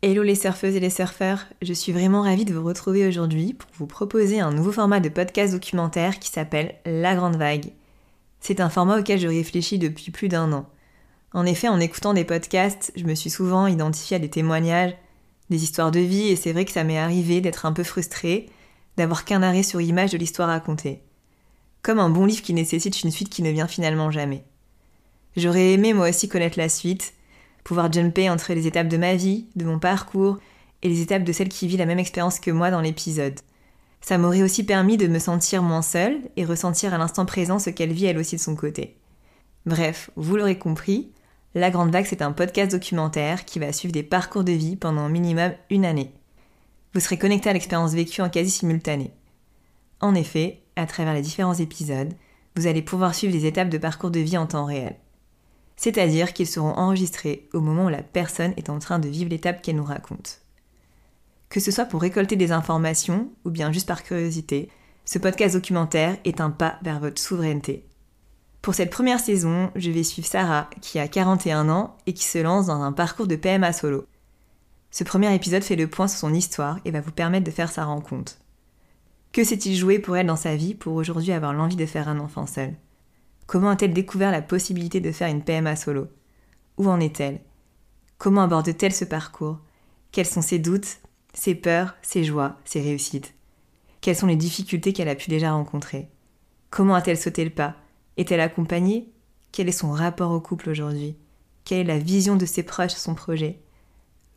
Hello les surfeuses et les surfeurs, je suis vraiment ravie de vous retrouver aujourd'hui pour vous proposer un nouveau format de podcast documentaire qui s'appelle La Grande Vague. C'est un format auquel je réfléchis depuis plus d'un an. En effet, en écoutant des podcasts, je me suis souvent identifiée à des témoignages, des histoires de vie, et c'est vrai que ça m'est arrivé d'être un peu frustrée, d'avoir qu'un arrêt sur image de l'histoire racontée. Comme un bon livre qui nécessite une suite qui ne vient finalement jamais. J'aurais aimé moi aussi connaître la suite, pouvoir jumper entre les étapes de ma vie, de mon parcours, et les étapes de celle qui vit la même expérience que moi dans l'épisode. Ça m'aurait aussi permis de me sentir moins seule et ressentir à l'instant présent ce qu'elle vit elle aussi de son côté. Bref, vous l'aurez compris, La Grande Vague c'est un podcast documentaire qui va suivre des parcours de vie pendant minimum une année. Vous serez connecté à l'expérience vécue en quasi simultané. En effet, à travers les différents épisodes, vous allez pouvoir suivre des étapes de parcours de vie en temps réel c'est-à-dire qu'ils seront enregistrés au moment où la personne est en train de vivre l'étape qu'elle nous raconte. Que ce soit pour récolter des informations ou bien juste par curiosité, ce podcast documentaire est un pas vers votre souveraineté. Pour cette première saison, je vais suivre Sarah, qui a 41 ans et qui se lance dans un parcours de PMA solo. Ce premier épisode fait le point sur son histoire et va vous permettre de faire sa rencontre. Que s'est-il joué pour elle dans sa vie pour aujourd'hui avoir l'envie de faire un enfant seul Comment a-t-elle découvert la possibilité de faire une PMA solo? Où en est-elle? Comment aborde-t-elle ce parcours? Quels sont ses doutes, ses peurs, ses joies, ses réussites? Quelles sont les difficultés qu'elle a pu déjà rencontrer? Comment a-t-elle sauté le pas? Est-elle accompagnée? Quel est son rapport au couple aujourd'hui? Quelle est la vision de ses proches son projet?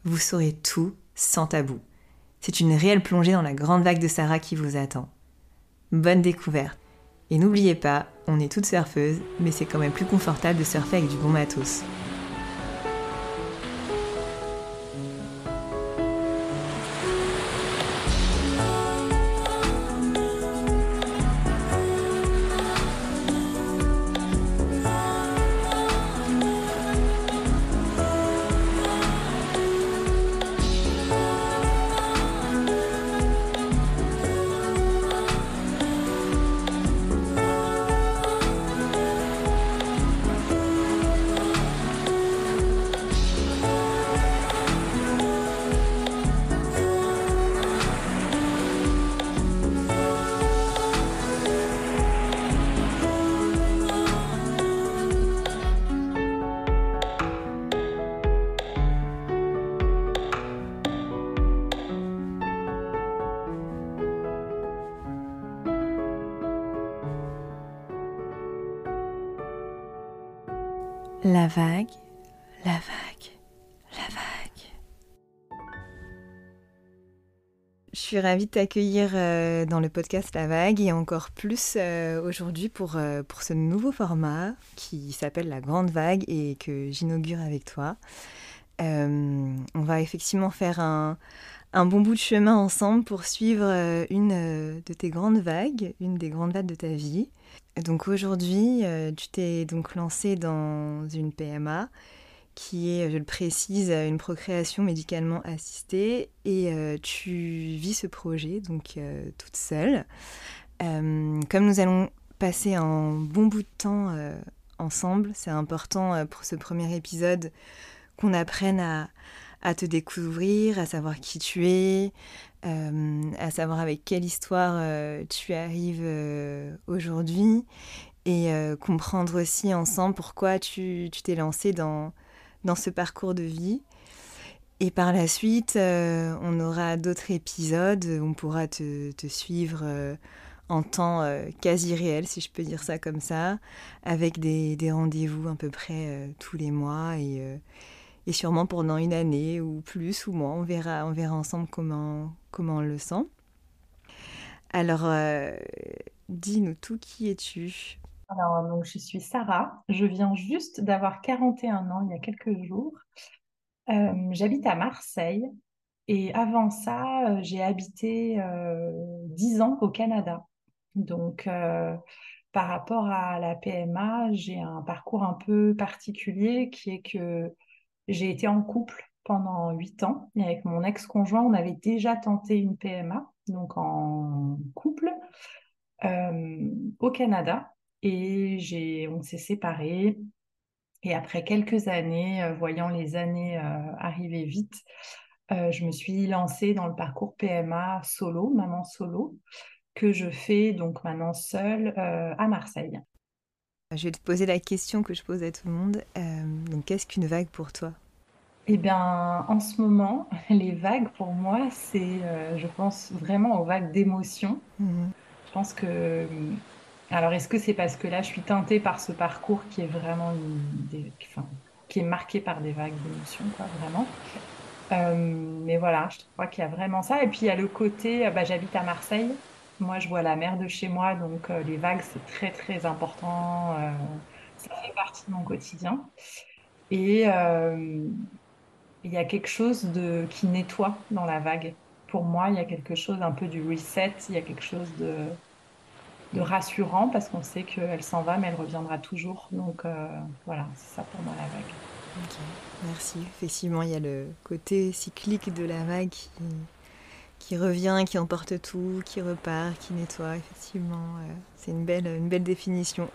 Vous saurez tout sans tabou. C'est une réelle plongée dans la grande vague de Sarah qui vous attend. Bonne découverte et n'oubliez pas, on est toutes surfeuses, mais c'est quand même plus confortable de surfer avec du bon matos. Suis ravie de t'accueillir euh, dans le podcast La Vague et encore plus euh, aujourd'hui pour, euh, pour ce nouveau format qui s'appelle La Grande Vague et que j'inaugure avec toi. on va effectivement faire un, un, bon bout de chemin ensemble pour suivre une de tes grandes vagues, une des grandes vagues de ta vie. Donc aujourd'hui, tu t'es donc lancé dans une PMA qui est, je le précise, une procréation médicalement assistée et euh, tu vis ce projet donc euh, toute seule. comme nous allons passer un bon bout de temps ensemble, c'est important pour ce premier épisode qu'on apprenne à, te découvrir, à savoir qui tu es, euh, à savoir avec quelle histoire euh, tu arrives euh, aujourd'hui et comprendre aussi ensemble pourquoi tu t'es lancé dans, dans ce parcours de vie. Et par la suite, on aura d'autres épisodes, on pourra te, suivre en temps quasi réel, si je peux dire ça comme ça, avec des, rendez-vous à peu près tous les mois et, et sûrement pendant une année ou plus ou moins. On verra, on verra ensemble comment, comment on le sent. Alors, euh, dis-nous tout, qui es-tu? Alors, donc, je suis Sarah. Je viens juste d'avoir 41 ans il y a quelques jours. Euh, j'habite à Marseille. Et avant ça, euh, j'ai habité 10 ans au Canada. Donc, par rapport à la PMA, j'ai un parcours un peu particulier qui est que j'ai été en couple pendant huit ans et avec mon ex-conjoint, on avait déjà tenté une PMA, donc en couple, euh, au Canada. Et j'ai, on s'est séparés. Et après quelques années, euh, voyant les années euh, arriver vite, je me suis lancée dans le parcours PMA solo, maman solo, que je fais donc maintenant seule à Marseille. Je vais te poser la question que je pose à tout le monde. donc, qu'est-ce qu'une vague pour toi? Eh bien, en ce moment, les vagues, pour moi, c'est, euh, je pense vraiment aux vagues d'émotions. Mhm. Je pense que... Euh, alors, est-ce que c'est parce que là, je suis teintée par ce parcours qui est vraiment qui est marqué par des vagues d'émotions, quoi, vraiment? Euh, mais voilà, je crois qu'il y a vraiment ça. Et puis, il y a le côté, bah, j'habite à Marseille. Moi, je vois la mer de chez moi, donc les vagues, c'est très, très important. ça fait partie de mon quotidien. Et, il y a quelque chose de, qui nettoie dans la vague. Pour moi, il y a quelque chose un peu du reset, il y a quelque chose de, de rassurant parce qu'on sait qu'elle s'en va, mais elle reviendra toujours. Donc euh, voilà, c'est ça pour moi la vague. Ok, merci. Effectivement, il y a le côté cyclique de la vague qui, qui revient, qui emporte tout, qui repart, qui nettoie. Effectivement, euh, c'est une belle, une belle définition.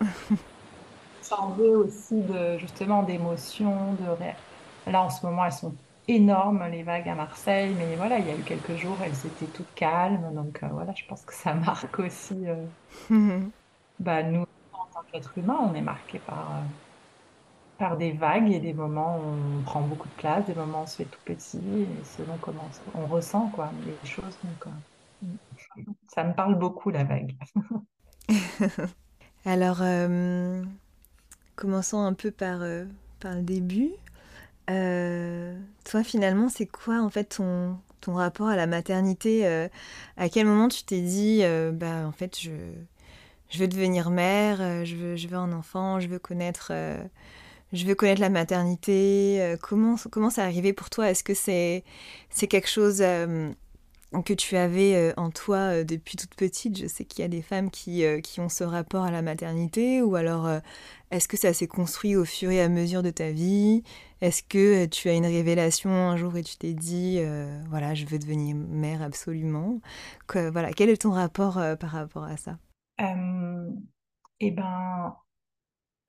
Changer aussi de, justement d'émotions, de Là, en ce moment, elles sont énormes, les vagues à Marseille, mais voilà, il y a eu quelques jours, elles étaient toutes calmes. Donc euh, voilà, je pense que ça marque aussi. Euh, bah, nous, en tant qu'êtres humains, on est marqué par, euh, par des vagues et des moments où on prend beaucoup de place, des moments où on se fait tout petit, et selon comment on ressent quoi, les choses. Donc, ça me parle beaucoup, la vague. Alors, commençons un peu par, par le début. Euh, toi, finalement, c'est quoi en fait ton, ton rapport à la maternité euh, À quel moment tu t'es dit, euh, bah en fait, je, je veux devenir mère, je veux, je veux un enfant, je veux connaître, je veux connaître la maternité. comment, comment c'est arrivé pour toi? Est-ce que c'est, c'est quelque chose que tu avais euh, en toi euh, depuis toute petite. Je sais qu'il y a des femmes qui, euh, qui, ont ce rapport à la maternité, ou alors est-ce que ça s'est construit au fur et à mesure de ta vie? Est-ce que tu as une révélation un jour et tu t'es dit, voilà, je veux devenir mère absolument? Voilà, Quel est ton rapport par rapport à ça? Eh ben,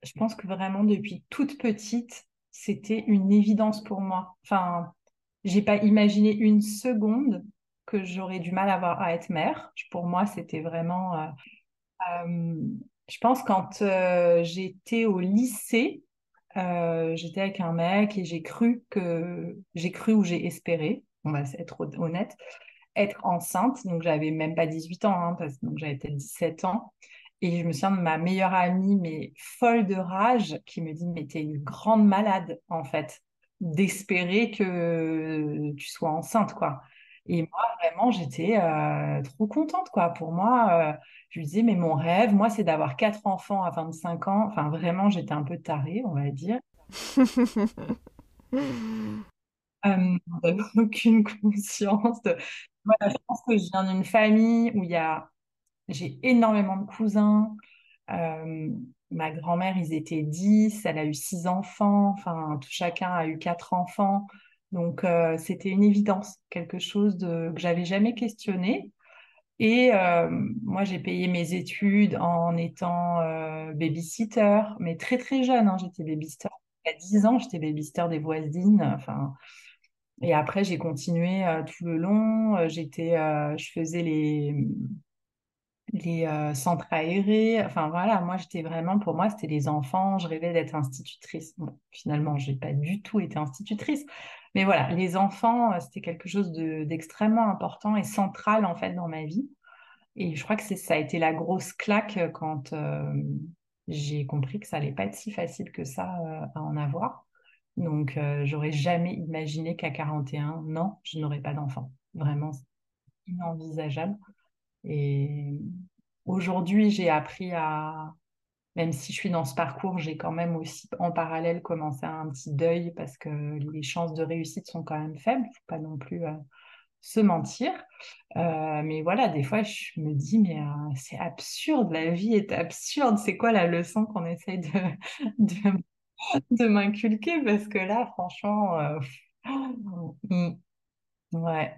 je pense que vraiment depuis toute petite, c'était une évidence pour moi. Enfin, j'ai pas imaginé une seconde que j'aurais du mal à, avoir, à être mère. Pour moi, c'était vraiment... Euh, euh, je pense quand euh, j'étais au lycée, j'étais avec un mec et j'ai cru que... J'ai cru ou j'ai espéré, on va être honnête, être enceinte. Donc, j'avais même pas 18 ans, hein, donc j'avais peut-être 17 ans. Et je me souviens de ma meilleure amie, mais folle de rage, qui me dit, mais t'es une grande malade, en fait, d'espérer que tu sois enceinte, quoi. Et moi, vraiment, j'étais euh, trop contente, quoi. Pour moi, euh, je lui disais, mais mon rêve, moi, c'est d'avoir quatre enfants à 25 ans. Enfin, vraiment, j'étais un peu tarée, on va dire. euh, aucune conscience. De... je pense que je viens d'une famille où il y a... j'ai énormément de cousins. Euh, ma grand-mère, ils étaient 10, elle a eu six enfants. Enfin, tout chacun a eu quatre enfants. Donc, euh, c'était une évidence, quelque chose de, que j'avais jamais questionné. Et euh, moi, j'ai payé mes études en étant euh, babysitter, mais très très jeune. Hein, j'étais babysitter à 10 ans, j'étais babysitter des voisines. Enfin, et après, j'ai continué tout le long. J'étais, je faisais les les centres aérés. Enfin voilà, moi j'étais vraiment, pour moi, c'était les enfants. Je rêvais d'être institutrice. Finalement, j'ai pas du tout été institutrice, mais voilà, les enfants, euh, c'était quelque chose d'extrêmement important et central en fait dans ma vie. Et je crois que ça a été la grosse claque euh, quand euh, j'ai compris que ça allait pas être si facile que ça à en avoir. Donc, j'aurais jamais imaginé qu'à 41 ans, je n'aurais pas d'enfant. Vraiment, inenvisageable. Et aujourd'hui, j'ai appris à, même si je suis dans ce parcours, j'ai quand même aussi en parallèle commencé un petit deuil parce que les chances de réussite sont quand même faibles. Faut pas non plus euh, se mentir. Euh, mais voilà, des fois, je me dis, mais euh, c'est absurde, la vie est absurde. C'est quoi la leçon qu'on essaye de, m'inculquer? Parce que là, franchement, hmm, ouais.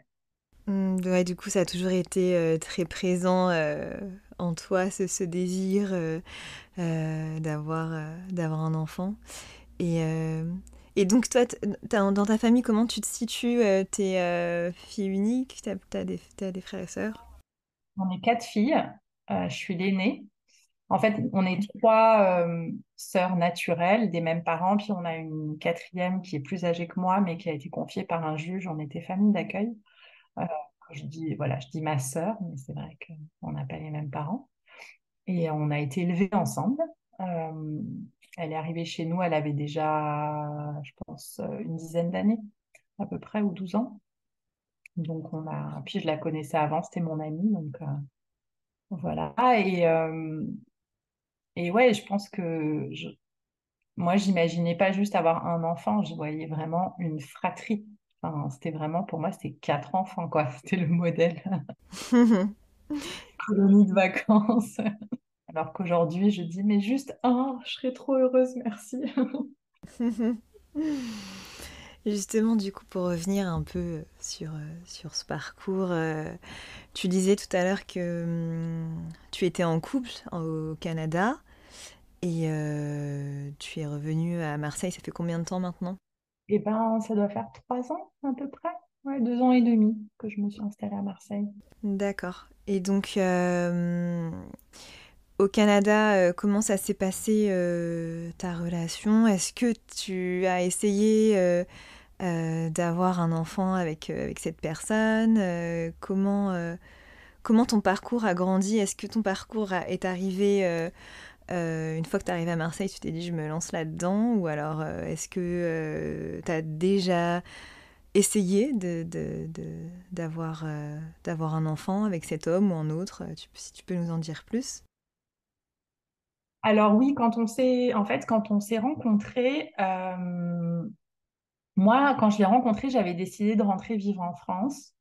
Hmm, ouais, du coup, ça a toujours été très présent en toi ce, ce désir euh, euh, d'avoir euh, d'avoir un enfant. Et, donc, toi, dans ta famille, comment tu te situes T'es fille unique T'as as des, as des frères et sœurs? On est quatre filles. je suis l'aînée. En fait, on est trois sœurs naturelles des mêmes parents, puis on a une quatrième qui est plus âgée que moi, mais qui a été confiée par un juge. On était famille d'accueil. Je dis, voilà, je dis ma sœur, mais c'est vrai qu'on n'a pas les mêmes parents. Et on a été élevés ensemble. Euh, elle est arrivée chez nous, elle avait déjà, je pense, une dizaine d'années, à peu près, ou 12 ans. Donc, on a. Puis, je la connaissais avant, c'était mon amie. Donc, euh, voilà. Et, euh, et ouais, je pense que je... moi, j'imaginais pas juste avoir un enfant, je voyais vraiment une fratrie. Enfin, c'était vraiment, pour moi, c'était quatre enfants, quoi. C'était le modèle. Colonie de vacances. Alors qu'aujourd'hui, je dis, mais juste un, je serais trop heureuse, merci. Justement, du coup, pour revenir un peu sur, euh, sur ce parcours, euh, tu disais tout à l'heure que hum, tu étais en couple au Canada et euh, tu es revenu à Marseille. Ça fait combien de temps maintenant? Eh ben, ça doit faire trois ans à peu près. Ouais, deux ans et demi que je me suis installée à Marseille. D'accord. Et donc, au Canada, euh, comment ça s'est passé euh, ta relation? Est-ce que tu as essayé euh, d'avoir un enfant avec, avec cette personne? Comment, comment ton parcours a grandi? Est-ce que ton parcours est arrivé une fois que tu arrivé à Marseille, tu t'es dit je me lance là-dedans Ou alors est-ce que tu as déjà essayé d'avoir de, d'avoir un enfant avec cet homme ou un autre Si tu peux nous en dire plus? Alors oui, quand on s'est, en fait, quand on s'est rencontrés, euh, moi, quand je l'ai rencontré, j'avais décidé de rentrer vivre en France.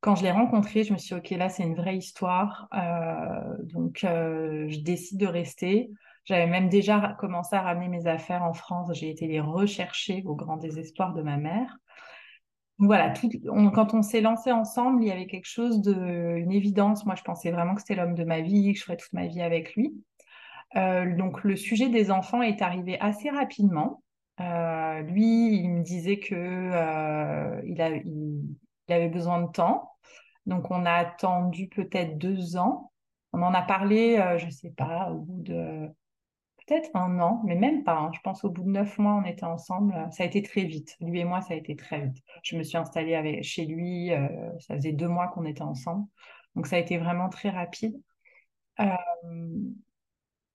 Quand je l'ai rencontré, je me suis dit, OK, là, c'est une vraie histoire. Euh, donc, euh, je décide de rester. J'avais même déjà commencé à ramener mes affaires en France. J'ai été les rechercher au grand désespoir de ma mère. voilà, quand on s'est lancé ensemble, il y avait quelque chose de, une évidence. Moi, je pensais vraiment que c'était l'homme de ma vie, que je ferais toute ma vie avec lui. Euh, donc le sujet des enfants est arrivé assez rapidement. Lui, il me disait que euh, il, avait besoin de temps. Donc on a attendu peut-être deux ans. On en a parlé, je ne sais pas, au bout de peut-être un an, mais même pas. Hein. Je pense au bout de neuf mois, on était ensemble. Ça a été très vite. Lui et moi, ça a été très vite. Je me suis installée chez lui. ça faisait deux mois qu'on était ensemble. Donc ça a été vraiment très rapide.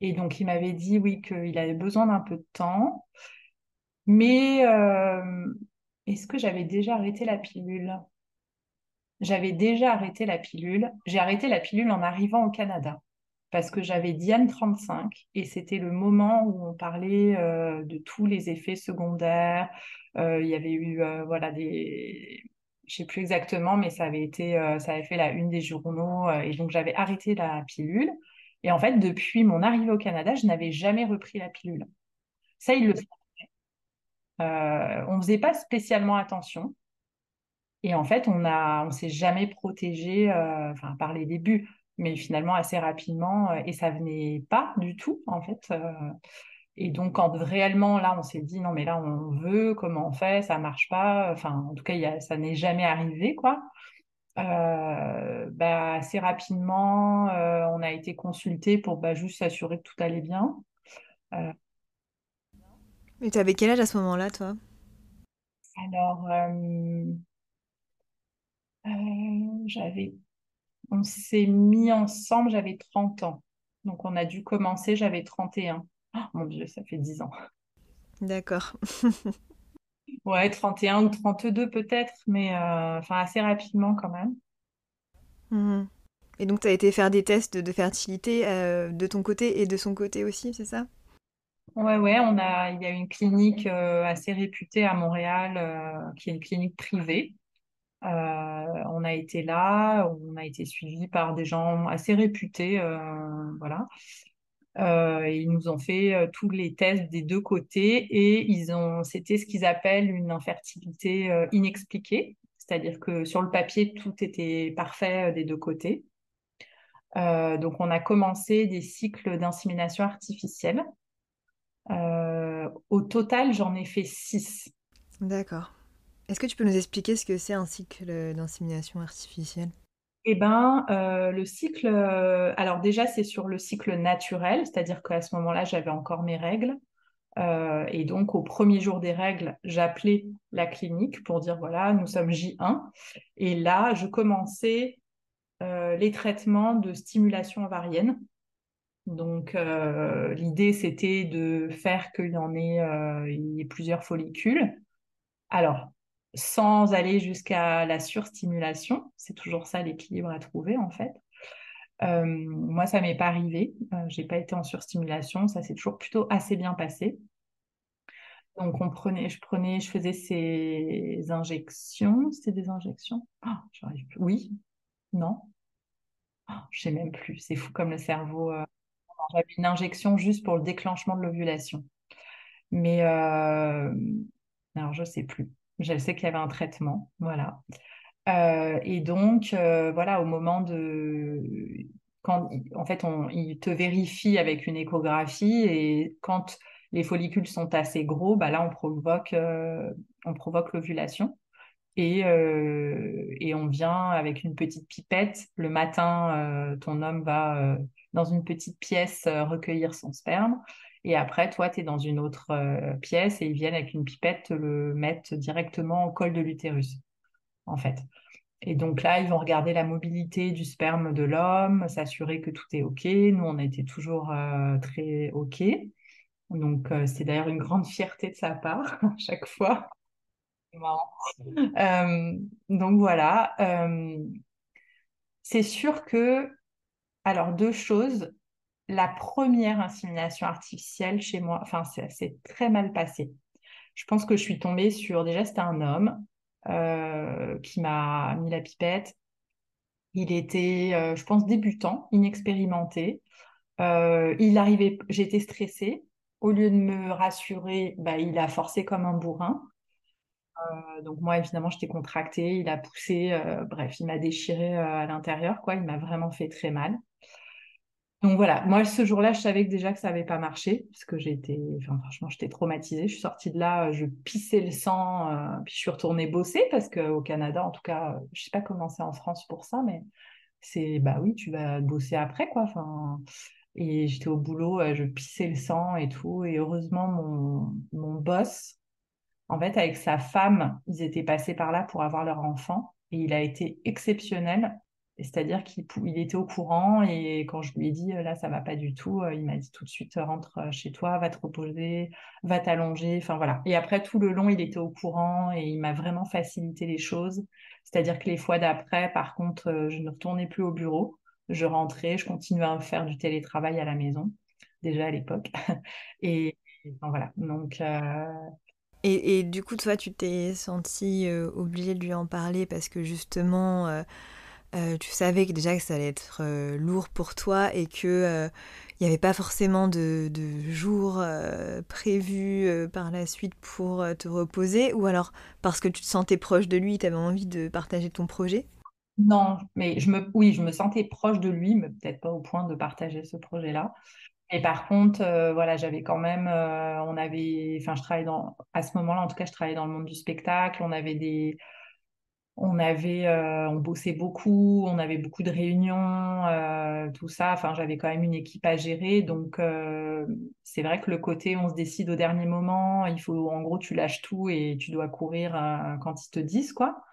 Et donc, il m'avait dit, oui, qu'il avait besoin d'un peu de temps. Mais euh, est-ce que j'avais déjà arrêté la pilule? J'avais déjà arrêté la pilule. J'ai arrêté la pilule en arrivant au Canada parce que j'avais Diane 35 et c'était le moment où on parlait euh, de tous les effets secondaires. Euh, il y avait eu voilà des je sais plus exactement, mais ça avait été, ça avait fait la une des journaux, et donc j'avais arrêté la pilule. Et en fait, depuis mon arrivée au Canada, je n'avais jamais repris la pilule. Ça, il le savait. Euh, on ne faisait pas spécialement attention. Et en fait, on ne on s'est jamais protégé, euh, enfin, par les débuts, mais finalement assez rapidement. Euh, et ça venait pas du tout, en fait. et donc, quand réellement, là, on s'est dit, non, mais là, on veut, comment on fait, ça marche pas. Enfin, en tout cas, ça n'est jamais arrivé, quoi. Euh, bah, assez rapidement, euh, on a été consulté pour bah, juste s'assurer que tout allait bien. Euh, Mais tu avais quel âge à ce moment-là, toi? Alors, j'avais, on s'est mis ensemble, j'avais 30 ans. Donc, on a dû commencer, j'avais 31. Oh, mon Dieu, ça fait 10 ans. D'accord. Ouais, 31 ou 32 peut-être, mais euh, enfin assez rapidement quand même. Mhm. Et donc, tu as été faire des tests de fertilité euh, de ton côté et de son côté aussi, c'est ça? Ouais, ouais, on a, il y a une clinique euh, assez réputée à Montréal, qui est une clinique privée. On a été là, on a été suivi par des gens assez réputés, voilà. Euh, ils nous ont fait euh, tous les tests des deux côtés et ils ont, c'était ce qu'ils appellent une infertilité euh, inexpliquée, c'est-à-dire que sur le papier tout était parfait des deux côtés. donc on a commencé des cycles d'insémination artificielle au total, j'en ai fait six. D'accord. Est-ce que tu peux nous expliquer ce que c'est un cycle d'insémination artificielle? Eh ben, euh, le cycle, euh, alors déjà, c'est sur le cycle naturel, c'est-à-dire qu'à ce moment-là, j'avais encore mes règles. Euh, et donc, au premier jour des règles, j'appelais la clinique pour dire, voilà, nous sommes J1. Et là, je commençais les traitements de stimulation ovarienne. Donc, l'idée, c'était de faire qu'il y en ait, y ait plusieurs follicules. Alors, sans aller jusqu'à la surstimulation. C'est toujours ça l'équilibre à trouver en fait. Euh, moi, ça m'est pas arrivé. Euh, j'ai pas été en surstimulation. Ça s'est toujours plutôt assez bien passé. Donc, on prenait, je prenais, je faisais ces injections. C'était des injections? Oh, J'arrive. Oui Non oh, Je sais même plus. C'est fou comme le cerveau. Euh, j'avais une injection juste pour le déclenchement de l'ovulation. Mais alors, je sais plus. Je sais qu'il y avait un traitement, voilà. Euh, et donc, euh, voilà, au moment de... Quand, en fait, on, il te vérifie avec une échographie et quand les follicules sont assez gros, bah là, on provoque, euh, on provoque l'ovulation. Et, et, on vient avec une petite pipette. Le matin, ton homme va dans une petite pièce recueillir son sperme. Et après, toi, tu es dans une autre euh, pièce et ils viennent avec une pipette te le mettre directement au col de l'utérus, en fait. Et donc là, ils vont regarder la mobilité du sperme de l'homme, s'assurer que tout est OK. Nous, on a été toujours euh, très OK. Donc, euh, c'est d'ailleurs une grande fierté de sa part, à chaque fois. donc voilà. c'est sûr que, alors deux choses, la première insémination artificielle chez moi, enfin, c'est très mal passé. Je pense que je suis tombée sur, déjà, c'était un homme euh, qui m'a mis la pipette. Il était, euh, je pense, débutant, inexpérimenté. Euh, il arrivait, j'étais stressée. Au lieu de me rassurer, bah, il a forcé comme un bourrin. donc moi, évidemment, j'étais contractée. Il a poussé, bref, il m'a déchiré à l'intérieur, quoi. Il m'a vraiment fait très mal. Donc voilà, moi ce jour-là, je savais déjà que ça n'avait pas marché, parce que j'étais, franchement, j'étais traumatisée. Je suis sortie de là, je pissais le sang, euh, puis je suis retournée bosser, parce qu'au Canada, en tout cas, je ne sais pas comment c'est en France pour ça, mais c'est, bah oui, tu vas bosser après, quoi. Et j'étais au boulot, euh, je pissais le sang et tout, et heureusement, mon, mon boss, en fait, avec sa femme, ils étaient passés par là pour avoir leur enfant, et il a été exceptionnel c'est-à-dire qu'il était au courant et quand je lui ai dit là ça va pas du tout, euh, il m'a dit tout de suite rentre euh, chez toi, va te reposer, va t'allonger, enfin voilà. Et après tout le long il était au courant et il m'a vraiment facilité les choses. C'est-à-dire que les fois d'après, par contre, euh, je ne retournais plus au bureau, je rentrais, je continuais à faire du télétravail à la maison déjà à l'époque et, voilà. Donc et, et, du coup, toi, tu t'es senti obligée de lui en parler parce que justement, euh, tu savais déjà que ça allait être euh, lourd pour toi et que il euh, n'y avait pas forcément de, de jours prévus par la suite pour te reposer ou alors parce que tu te sentais proche de lui, tu avais envie de partager ton projet? Non, mais je me, oui, je me sentais proche de lui, mais peut-être pas au point de partager ce projet-là. Et par contre, voilà, j'avais quand même, on avait, enfin, je travaillais dans, à ce moment-là, en tout cas, je travaillais dans le monde du spectacle, on avait des on avait, euh, on bossait beaucoup, on avait beaucoup de réunions, euh, tout ça. Enfin, j'avais quand même une équipe à gérer, donc euh, c'est vrai que le côté on se décide au dernier moment, il faut, en gros, tu lâches tout et tu dois courir quand ils te disent quoi.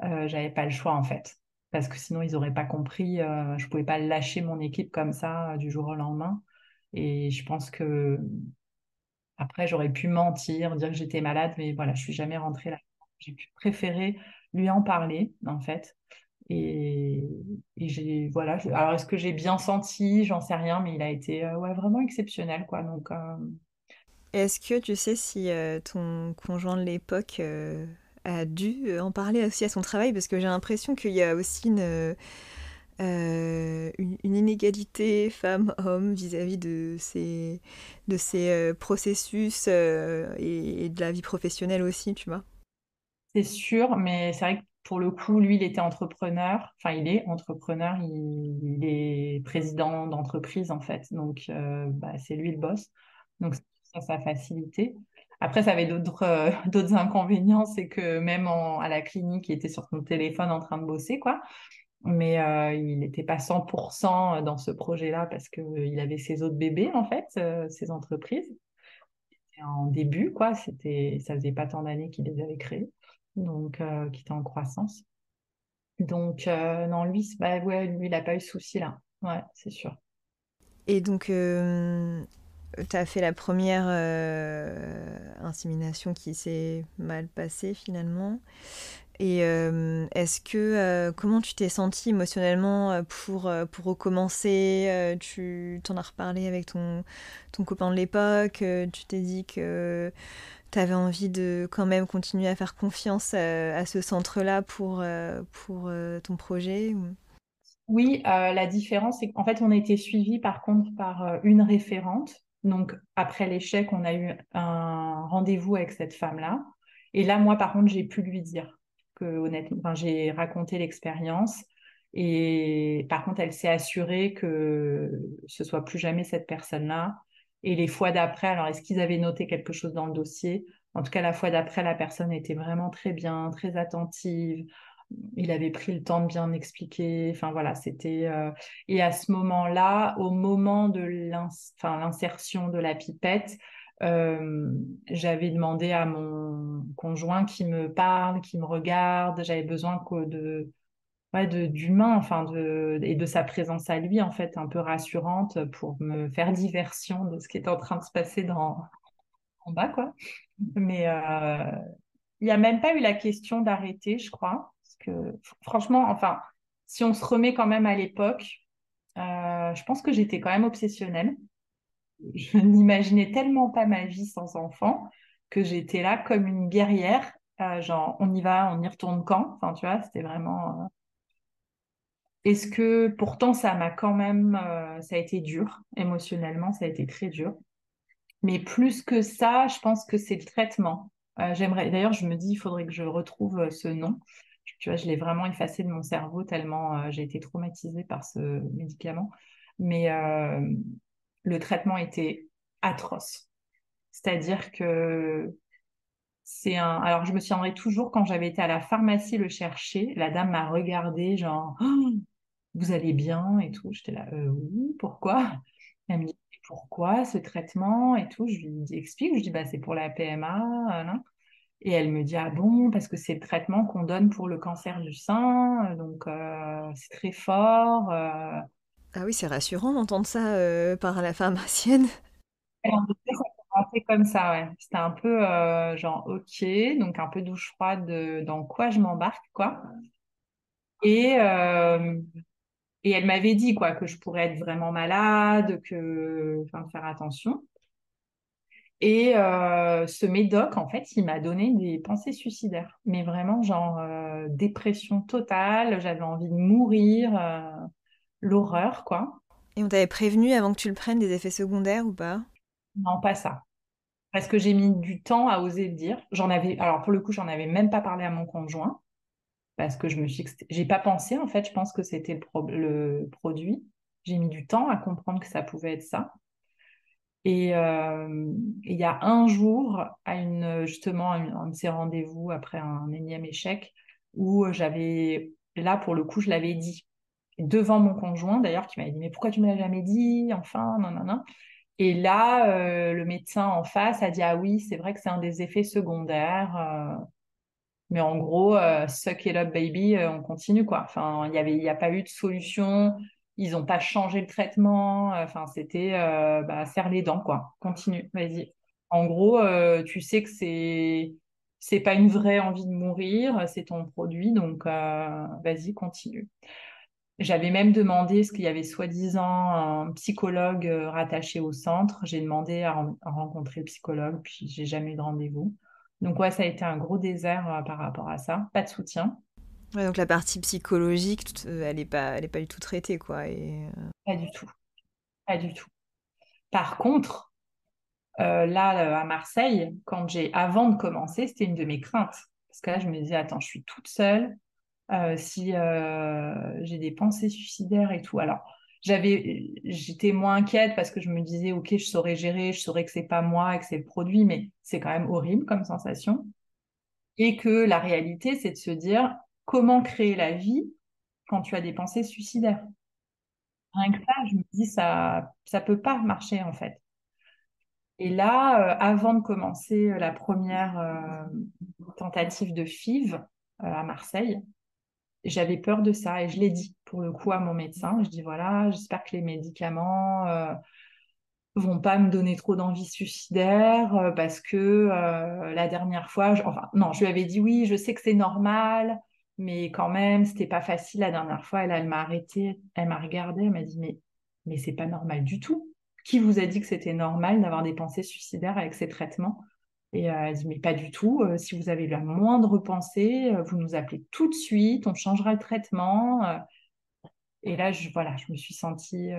j'avais pas le choix en fait, parce que sinon ils auraient pas compris. je pouvais pas lâcher mon équipe comme ça du jour au lendemain. Et je pense que après j'aurais pu mentir, dire que j'étais malade, mais voilà, je suis jamais rentrée là. J'ai pu préférer lui en parler, en fait. Et, j'ai, voilà. Alors, est-ce que j'ai bien senti? J'en sais rien, mais il a été euh, ouais, vraiment exceptionnel, quoi. Donc. Euh, est-ce que tu sais si euh, ton conjoint de l'époque a dû en parler aussi à son travail? Parce que j'ai l'impression qu'il y a aussi une, inégalité femme-homme vis-à-vis de ces, de ces processus et, de la vie professionnelle aussi, tu vois? C'est sûr, mais c'est vrai que pour le coup, lui, il était entrepreneur. Enfin, il est entrepreneur, il, est président d'entreprise, en fait. Donc, euh, bah, c'est lui le boss. Donc, ça a facilité. Après, ça avait d'autres d'autres inconvénients, c'est que même à la clinique, il était sur son téléphone en train de bosser, quoi. Mais il n'était pas 100% dans ce projet-là parce qu'il avait ses autres bébés, en fait, ses entreprises. En début, quoi. C'était, ça faisait pas tant d'années qu'il les avait créées, donc qui étaient en croissance. Donc, non, lui, bah, ouais, lui, il n'a pas eu de souci là. Ouais, c'est sûr. Et donc, tu as fait la première insémination qui s'est mal passée finalement. Et euh, est-ce que euh, comment tu t'es sentie émotionnellement euh, pour, pour recommencer Tu t'en as reparlé avec ton, ton copain de l'époque Tu t'es dit que tu avais envie de quand même continuer à faire confiance à, ce centre-là pour, pour ton projet Oui, la différence, c'est qu'en fait, on a été suivi par contre par une référente. Donc, après l'échec, on a eu un rendez-vous avec cette femme-là. Et là, moi, par contre, j'ai pu lui dire que honnêtement, j'ai raconté l'expérience. Et par contre, elle s'est assurée que ce soit plus jamais cette personne-là. Et les fois d'après, alors est-ce qu'ils avaient noté quelque chose dans le dossier? En tout cas, la fois d'après, la personne était vraiment très bien, très attentive. Il avait pris le temps de bien expliquer. Enfin. Euh, et à ce moment-là, au moment de l'insertion de la pipette, euh, j'avais demandé à mon conjoint qui me parle, qui me regarde. J'avais besoin de, ouais, d'humain, enfin de et de sa présence à lui en fait, un peu rassurante pour me faire diversion de ce qui est en train de se passer dans en bas quoi. Mais euh, il n'y a même pas eu la question d'arrêter, je crois, parce que franchement, enfin, si on se remet quand même à l'époque, euh, je pense que j'étais quand même obsessionnelle je n'imaginais tellement pas ma vie sans enfant que j'étais là comme une guerrière. Euh, genre, on y va, on y retourne quand? Enfin, tu vois, c'était vraiment. Euh, est-ce que pourtant ça m'a quand même, euh, ça a été dur émotionnellement, ça a été très dur. Mais plus que ça, je pense que c'est le traitement. J'aimerais. D'ailleurs, je me dis, il faudrait que je retrouve ce nom. Tu vois, je l'ai vraiment effacé de mon cerveau tellement j'ai été traumatisée par ce médicament. Mais le traitement était atroce. C'est-à-dire que c'est un. Alors, je me souviendrai toujours quand j'avais été à la pharmacie le chercher, la dame m'a regardé, genre, «Oh, vous allez bien et tout. J'étais là, «Euh, oui, pourquoi? Elle me dit, pourquoi ce traitement et tout? Je lui explique, je lui dis, bah, c'est pour la PMA. Et elle me dit, ah bon, parce que c'est le traitement qu'on donne pour le cancer du sein, donc euh, c'est très fort. Euh, ah oui, c'est rassurant d'entendre ça euh, par la pharmacienne. C'est comme ça, ouais. C'était un peu euh, genre ok, donc un peu douche froide dans quoi je m'embarque, quoi. Et, euh, et elle m'avait dit quoi que je pourrais être vraiment malade, que enfin faire attention. Et ce médoc, en fait, il m'a donné des pensées suicidaires, mais vraiment genre dépression totale, j'avais envie de mourir l'horreur, quoi. Et on t'avait prévenu avant que tu le prennes des effets secondaires ou pas? Non, pas ça. Parce que j'ai mis du temps à oser le dire. J'en avais, alors pour le coup, j'en avais même pas parlé à mon conjoint parce que je me suis, j'ai pas pensé en fait. Je pense que c'était le, produit. J'ai mis du temps à comprendre que ça pouvait être ça. Et euh, il y a un jour, à une, justement, un de ces rendez-vous après un énième échec, où j'avais, là pour le coup, je l'avais dit devant mon conjoint d'ailleurs qui m'avait dit mais pourquoi tu me l'as jamais dit? Enfin non non non et là euh, le médecin en face a dit ah oui c'est vrai que c'est un des effets secondaires euh, mais en gros euh, suck it up baby on continue quoi. Il y avait il y a pas eu de solution. Ils n'ont pas changé le traitement. Enfin c'était bah, serre les dents quoi. Continue vas-y. En gros tu sais que c'est c'est pas une vraie envie de mourir c'est ton produit donc vas-y continue. J'avais même demandé, ce qu'il y avait soi-disant un psychologue euh, rattaché au centre. J'ai demandé à, rencontrer le psychologue, puis j'ai jamais eu de rendez-vous. Donc ouais, ça a été un gros désert euh, par rapport à ça. Pas de soutien. donc la partie psychologique, euh, elle n'est pas, elle est pas du tout traitée, quoi. Et... Pas du tout. Pas du tout. Par contre, là, à Marseille, quand j'ai, avant de commencer, c'était une de mes craintes. Parce que là, je me disais, attends, je suis toute seule. Euh, si euh, j'ai des pensées suicidaires et tout. Alors, j'avais, j'étais moins inquiète parce que je me disais, OK, je saurais gérer, je saurais que c'est pas moi et que c'est le produit, mais c'est quand même horrible comme sensation. Et que la réalité, c'est de se dire comment créer la vie quand tu as des pensées suicidaires? Rien que ça, je me dis, ça, ça peut pas marcher en fait. Et là, euh, avant de commencer euh, la première euh, tentative de FIV à Marseille, j'avais peur de ça et je l'ai dit pour le coup à mon médecin. Je dis voilà, j'espère que les médicaments vont pas me donner trop d'envie suicidaire parce que la dernière fois, enfin non, je lui avais dit oui, je sais que c'est normal, mais quand même, c'était pas facile la dernière fois. Elle, elle m'a arrêté, elle m'a regardé, elle m'a dit mais mais c'est pas normal du tout. Qui vous a dit que c'était normal d'avoir des pensées suicidaires avec ces traitements? Et euh, elle dit, mais pas du tout. Euh, si vous avez la moindre pensée, euh, vous nous appelez tout de suite, on changera le traitement. et là, je, voilà, je me suis sentie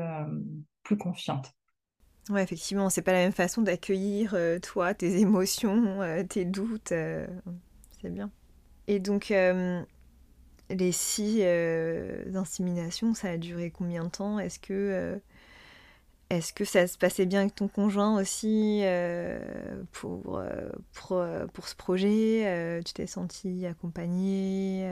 plus confiante. Ouais, effectivement, c'est pas la même façon d'accueillir toi, tes émotions, tes doutes. c'est bien. Et donc, les six inséminations, ça a duré combien de temps? Est-ce que est-ce que ça se passait bien avec ton conjoint aussi euh, pour, euh, pour, euh, pour, ce projet Tu t'es sentie accompagnée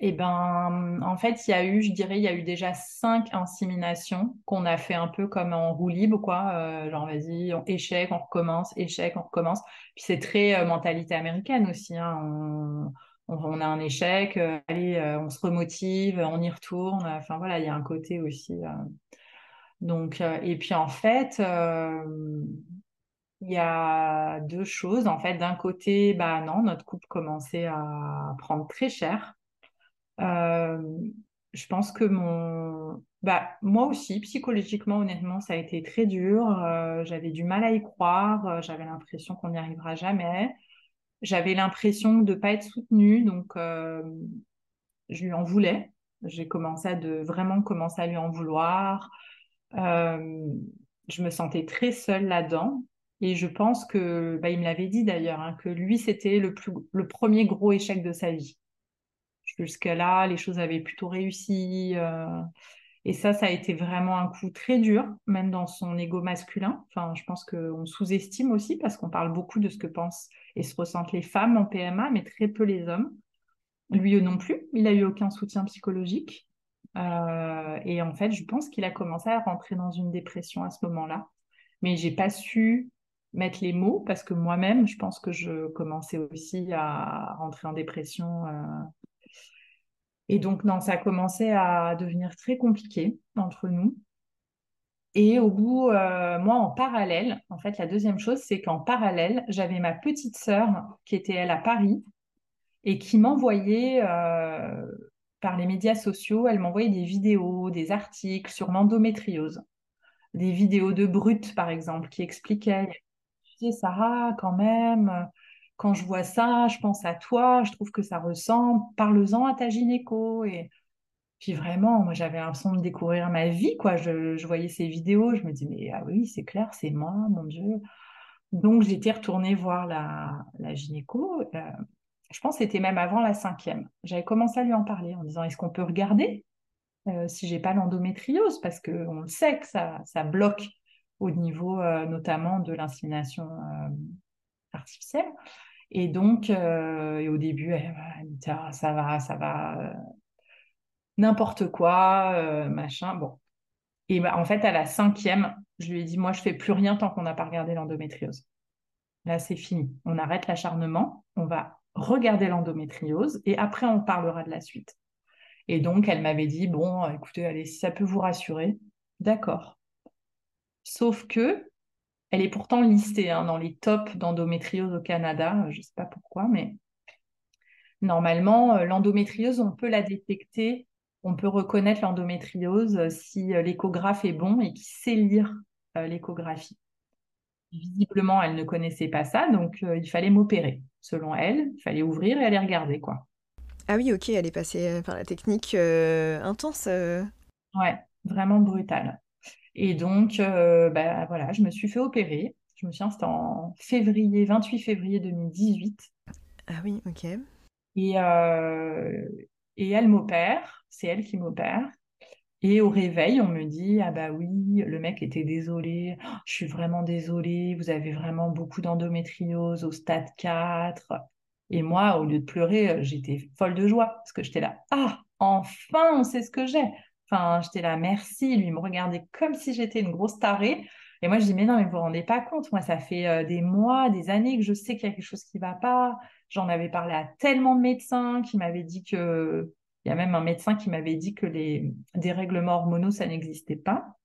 Eh ben, en fait, il y a eu, je dirais, il y a eu déjà cinq inséminations qu'on a fait un peu comme en roue libre, quoi. genre, vas-y, on, échec, on recommence, échec, on recommence. Puis c'est très mentalité américaine aussi. Hein. On, on, a un échec, allez, on se remotive, on y retourne. Enfin voilà, il y a un côté aussi donc, euh, et puis en fait, euh, il y a deux choses. En fait, d'un côté, bah non, notre couple commençait à prendre très cher. Euh, je pense que mon, bah moi aussi, psychologiquement, honnêtement, ça a été très dur. j'avais du mal à y croire. j'avais l'impression qu'on n'y arrivera jamais. J'avais l'impression de ne pas être soutenue, donc je lui en voulais. J'ai commencé à de vraiment commencer à lui en vouloir. Euh, je me sentais très seule là-dedans. Et je pense que, bah, il me l'avait dit d'ailleurs, hein, que lui, c'était le, le premier gros échec de sa vie. Jusqu'à là, les choses avaient plutôt réussi. Euh, et ça, ça a été vraiment un coup très dur, même dans son ego masculin. Enfin, je pense qu'on sous-estime aussi parce qu'on parle beaucoup de ce que pensent et se ressentent les femmes en PMA, mais très peu les hommes. Lui non plus, il n'a eu aucun soutien psychologique. Euh, et en fait, je pense qu'il a commencé à rentrer dans une dépression à ce moment-là. Mais j'ai pas su mettre les mots parce que moi-même, je pense que je commençais aussi à rentrer en dépression. Euh. Et donc, non, ça a commencé à devenir très compliqué entre nous. Et au bout, euh, moi, en parallèle, en fait, la deuxième chose, c'est qu'en parallèle, j'avais ma petite sœur qui était, elle, à Paris et qui m'envoyait par les médias sociaux, elle m'envoyait des vidéos, des articles sur l'endométriose, des vidéos de Brut, par exemple, qui expliquaient, tu sais, Sarah, quand même, quand je vois ça, je pense à toi, je trouve que ça ressemble, parle-en à ta gynéco. Et puis vraiment, moi, j'avais l'impression de découvrir ma vie, quoi. Je, voyais ces vidéos, je me dis, mais ah oui, c'est clair, c'est moi, mon Dieu. Donc, j'étais retournée voir la, la gynéco. Euh, je pense que c'était même avant la cinquième. J'avais commencé à lui en parler en disant est-ce qu'on peut regarder euh, si j'ai pas l'endométriose? Parce qu'on le sait que ça, ça bloque au niveau euh, notamment de l'insémination euh, artificielle. Et donc, et au début, elle, dit ah, ça va, ça va, n'importe quoi, machin. Bon. Et bah, en fait, à la cinquième, je lui ai dit moi, je fais plus rien tant qu'on n'a pas regardé l'endométriose. Là, c'est fini. On arrête l'acharnement. On va regarder l'endométriose et après on parlera de la suite. Et donc elle m'avait dit bon, écoutez, allez, si ça peut vous rassurer, d'accord. Sauf que elle est pourtant listée hein, dans les tops d'endométriose au Canada, je ne sais pas pourquoi, mais normalement euh, l'endométriose on peut la détecter, on peut reconnaître l'endométriose si euh, l'échographe est bon et qu'il sait lire euh, l'échographie. Visiblement, elle ne connaissait pas ça, donc il fallait m'opérer selon elle. Il fallait ouvrir et aller regarder, quoi. Ah oui, ok, elle est passée euh, par la technique euh, intense. Euh. Ouais, vraiment brutale. Et donc, bah, voilà, je me suis fait opérer. Je me souviens, c'était en février, 28 février 2018. Ah oui, ok. Et, et elle m'opère, c'est elle qui m'opère. Et au réveil, on me dit, ah bah oui, le mec était désolé, je suis vraiment désolée, vous avez vraiment beaucoup d'endométriose au stade 4. Et moi, au lieu de pleurer, j'étais folle de joie parce que j'étais là, ah, enfin, on sait ce que j'ai. Enfin, j'étais là, merci. Lui, me regardait comme si j'étais une grosse tarée. Et moi, je dis, mais non, mais vous vous rendez pas compte. Moi, ça fait euh, des mois, des années que je sais qu'il y a quelque chose qui va pas. J'en avais parlé à tellement de médecins qui m'avaient dit que il y a même un médecin qui m'avait dit que les dérèglements hormonaux, ça n'existait pas.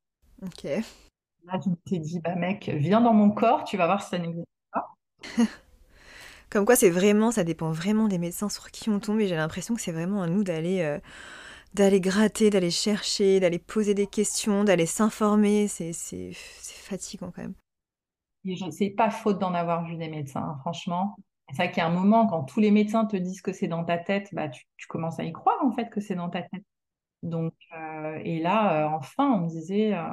Ok. Là, je me suis dit, bah mec, viens dans mon corps, tu vas voir si ça n'existe pas. Comme quoi, c'est vraiment, ça dépend vraiment des médecins sur qui on tombe. Et j'ai l'impression que c'est vraiment à nous d'aller euh, d'aller gratter, d'aller chercher, d'aller poser des questions, d'aller s'informer. C'est fatigant quand même. C'est pas faute d'en avoir vu des médecins, hein, franchement. C'est vrai qu'il y un moment, quand tous les médecins te disent que c'est dans ta tête, bah, tu, commences à y croire en fait que c'est dans ta tête. Donc, euh, et là, euh, enfin, on me disait. Euh,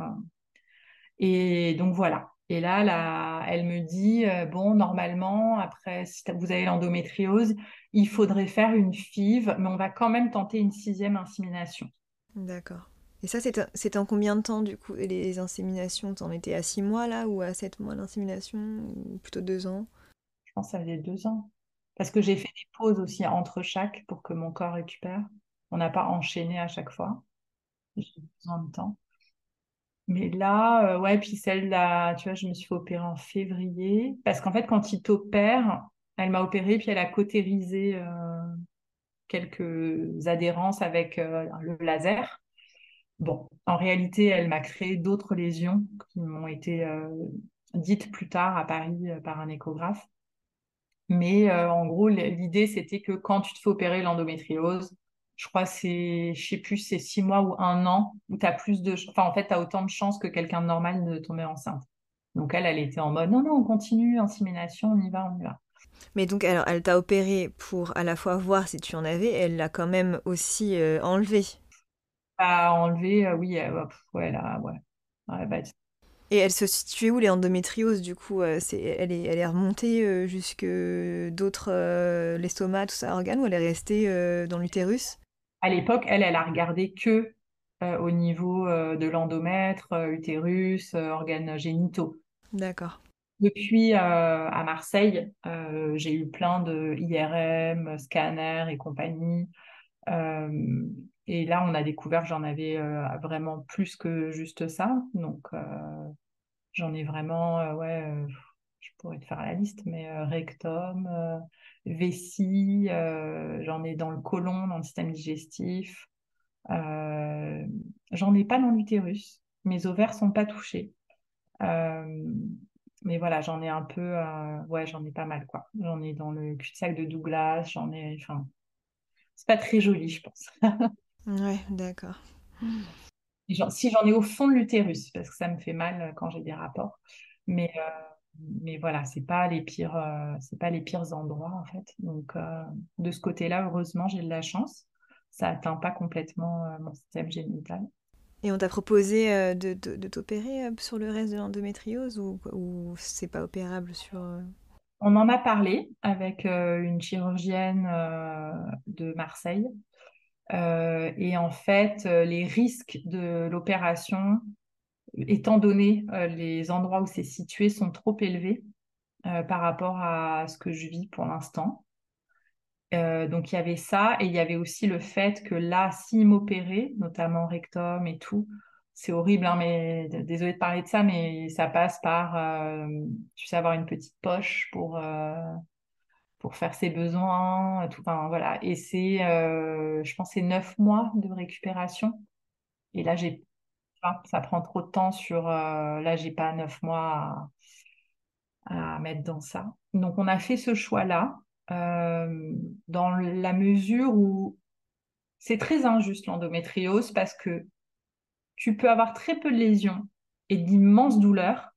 et donc voilà. Et là, là, elle me dit bon, normalement, après, si vous avez l'endométriose, il faudrait faire une FIV, mais on va quand même tenter une sixième insémination. D'accord. Et ça, c'était en combien de temps, du coup, les inséminations? T'en étais à six mois, là, ou à sept mois d'insémination Ou plutôt deux ans? Pense que ça faisait deux ans. Parce que j'ai fait des pauses aussi entre chaque pour que mon corps récupère. On n'a pas enchaîné à chaque fois. J'ai besoin de temps. Mais là, euh, ouais, puis celle-là, tu vois, je me suis fait opérer en février. Parce qu'en fait, quand il t'opère, elle m'a opéré, puis elle a cautérisé euh, quelques adhérences avec euh, le laser. Bon, en réalité, elle m'a créé d'autres lésions qui m'ont été dites plus tard à Paris par un échographe. Mais euh, en gros, l'idée, c'était que quand tu te fais opérer l'endométriose, je crois c'est, je sais plus, c'est six mois ou un an, où tu as plus de, enfin, en fait, tu as autant de chances que quelqu'un de normal de tomber enceinte. Donc elle, elle était en mode, non, non, on continue, insémination, on y va, on y va. Mais donc, alors, elle t'a opéré pour à la fois voir si tu en avais, elle l'a quand même aussi euh, enlevé. Bah, enlevé, euh, oui, ouais, là, ouais. ouais bah, et elle se situait où les endométrioses du coup euh, c'est, elle, est, elle est remontée euh, jusque d'autres, euh, l'estomac, tout ça, organes, ou elle est restée dans l'utérus? À l'époque, elle, elle a regardé que au niveau de l'endomètre, utérus, organes génitaux. D'accord. Depuis à Marseille, j'ai eu plein de IRM, scanners et compagnie. Et là, on a découvert que j'en avais vraiment plus que juste ça. Donc, J'en ai vraiment, euh, ouais, euh, je pourrais te faire la liste, mais euh, rectum, vessie, j'en ai dans le côlon, dans le système digestif. j'en ai pas dans l'utérus. Mes ovaires sont pas touchés. mais voilà, j'en ai un peu, ouais, j'en ai pas mal, quoi. J'en ai dans le cul-de-sac de Douglas, j'en ai, enfin, c'est pas très joli, je pense. ouais, d'accord si j'en ai au fond de l'utérus, parce que ça me fait mal euh, quand j'ai des rapports. Mais, euh, mais voilà, c'est pas les pires, euh, c'est pas les pires endroits en fait. Donc de ce côté-là, heureusement, j'ai de la chance. Ça atteint pas complètement mon système génital. Et on t'a proposé de, de, t'opérer sur le reste de l'endométriose ou, ou c'est pas opérable sur On en a parlé avec une chirurgienne de Marseille euh, et en fait, euh, les risques de l'opération, étant donné euh, les endroits où c'est situé, sont trop élevés par rapport à ce que je vis pour l'instant. donc il y avait ça et il y avait aussi le fait que là, s'ils m'opéraient, notamment rectum et tout, c'est horrible, hein, mais désolé de parler de ça, mais ça passe par, tu sais, avoir une petite poche pour pour faire ses besoins, tout, enfin, voilà. Et c'est, euh, je pense, c'est neuf mois de récupération. Et là, j'ai, ça prend trop de temps sur, euh, là, j'ai pas neuf mois à, mettre dans ça. Donc, on a fait ce choix-là euh, dans la mesure où c'est très injuste l'endométriose parce que tu peux avoir très peu de lésions et d'immenses douleurs.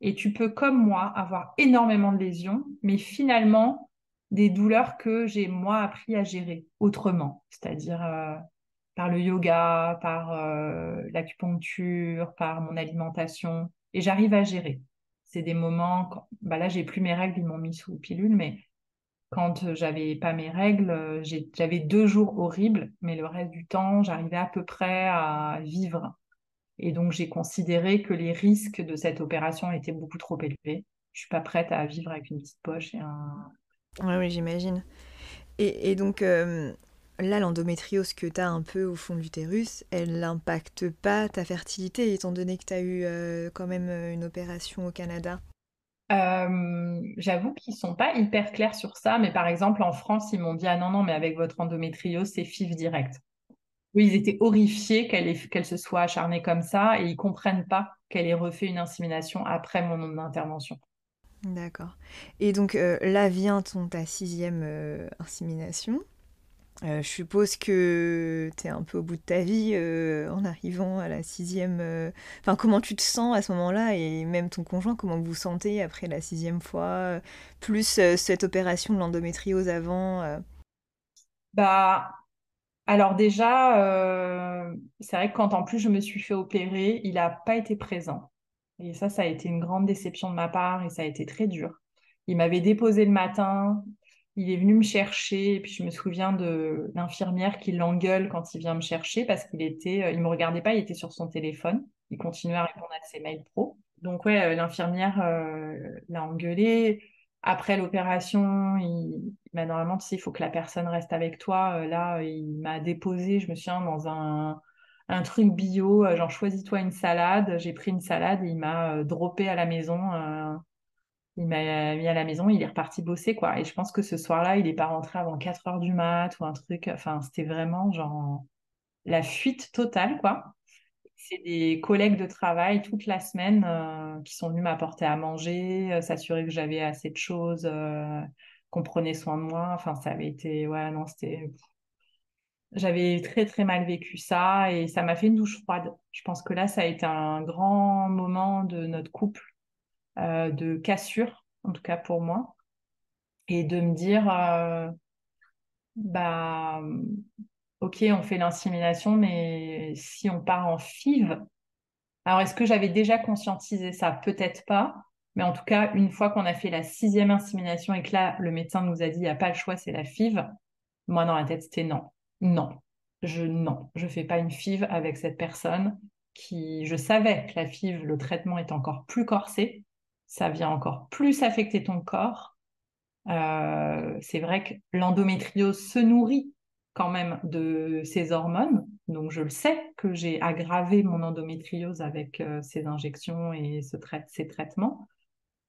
Et tu peux, comme moi, avoir énormément de lésions, mais finalement, des douleurs que j'ai moi appris à gérer autrement, c'est-à-dire euh, par le yoga, par euh, l'acupuncture, par mon alimentation, et j'arrive à gérer. C'est des moments, bah là j'ai plus mes règles, ils m'ont mis sous pilule, mais quand j'avais pas mes règles, j'avais deux jours horribles, mais le reste du temps, j'arrivais à peu près à vivre. Et donc, j'ai considéré que les risques de cette opération étaient beaucoup trop élevés. Je suis pas prête à vivre avec une petite poche et un. Oui, j'imagine. Et, donc, euh, là, l'endométriose que tu as un peu au fond de l'utérus, elle n'impacte pas ta fertilité, étant donné que tu as eu euh, quand même euh, une opération au Canada? J'avoue qu'ils sont pas hyper clairs sur ça, mais par exemple, en France, ils m'ont dit Ah non, non, mais avec votre endométriose, c'est FIV direct. Oui, ils étaient horrifiés qu'elle se soit acharnée comme ça et ils comprennent pas qu'elle ait refait une insémination après mon intervention. D'accord. Et donc euh, là vient ton, ta sixième euh, insémination. Euh, je suppose que tu es un peu au bout de ta vie en arrivant à la sixième. Enfin, comment tu te sens à ce moment-là et même ton conjoint, comment vous vous sentez après la sixième fois, plus cette opération de l'endométriose avant Bah, alors déjà, c'est vrai que quand en plus je me suis fait opérer, il n'a pas été présent. Et ça, ça a été une grande déception de ma part et ça a été très dur. Il m'avait déposé le matin, il est venu me chercher et puis je me souviens de l'infirmière qui l'engueule quand il vient me chercher parce qu'il était, euh, il me regardait pas, il était sur son téléphone, il continuait à répondre à ses mails pro. Donc ouais, euh, l'infirmière euh, l'a engueulé. Après l'opération, il, bah, normalement, tu sais, il faut que la personne reste avec toi. là, il m'a déposé, je me souviens, dans un un truc bio, euh, genre choisis-toi une salade. J'ai pris une salade et il m'a euh, droppé à la maison. Euh, il m'a mis à la maison, il est reparti bosser, quoi. Et je pense que ce soir-là, il n'est pas rentré avant 4 heures du mat ou un truc. Enfin, c'était vraiment genre la fuite totale, quoi. C'est des collègues de travail toute la semaine qui sont venus m'apporter à manger, s'assurer que j'avais assez de choses, qu'on prenait soin de moi. Enfin, ça avait été, ouais, non, c'était j'avais très très mal vécu ça et ça m'a fait une douche froide. Je pense que là, ça a été un grand moment de notre couple, euh, de cassure, en tout cas pour moi, et de me dire, euh, bah, ok, on fait l'insémination, mais si on part en FIV, alors est-ce que j'avais déjà conscientisé ça? Peut-être pas. Mais en tout cas, une fois qu'on a fait la sixième insémination et que là, le médecin nous a dit, il n'y a pas le choix, c'est la FIV, moi, dans la tête, c'était non non, je non, je fais pas une FIV avec cette personne qui, je savais que la FIV, le traitement est encore plus corsé, ça vient encore plus affecter ton corps. Euh, c'est vrai que l'endométriose se nourrit quand même de ces hormones, donc je le sais que j'ai aggravé mon endométriose avec euh, ces injections et ce ces traitements.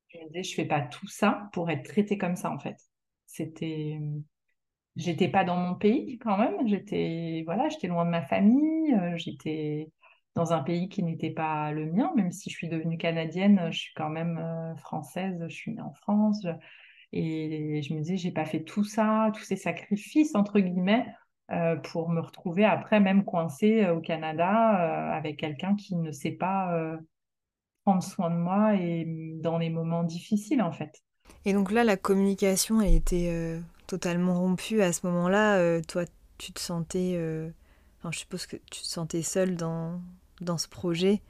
Je me disais, je fais pas tout ça pour être traitée comme ça en fait. C'était j'étais pas dans mon pays quand même. J'étais voilà, j'étais loin de ma famille. Euh, j'étais dans un pays qui n'était pas le mien, même si je suis devenue canadienne, je suis quand même euh, française. Je suis née en France. et je me disais, j'ai pas fait tout ça, tous ces sacrifices entre guillemets. Euh, pour me retrouver après même coincée au Canada avec quelqu'un qui ne sait pas prendre soin de moi et dans les moments difficiles en fait. Et donc là, la communication a été totalement rompu à ce moment-là, euh, toi, tu te sentais. Euh, enfin, je suppose que tu te sentais seule dans, dans ce projet.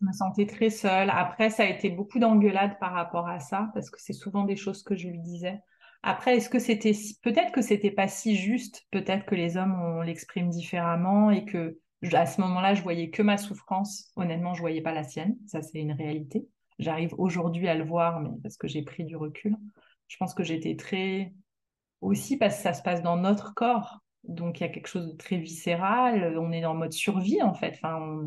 Je me sentais très seule. Après, ça a été beaucoup d'engueulades par rapport à ça, parce que c'est souvent des choses que je lui disais. Après, est-ce que c'était peut-être que c'était pas si juste, peut-être que les hommes on l'exprime différemment et que à ce moment-là, je voyais que ma souffrance. Honnêtement, je voyais pas la sienne. Ça, c'est une réalité. J'arrive aujourd'hui à le voir, mais parce que j'ai pris du recul. Je pense que j'étais très aussi parce que ça se passe dans notre corps. Donc, il y a quelque chose de très viscéral. On est en mode survie, en fait. Enfin,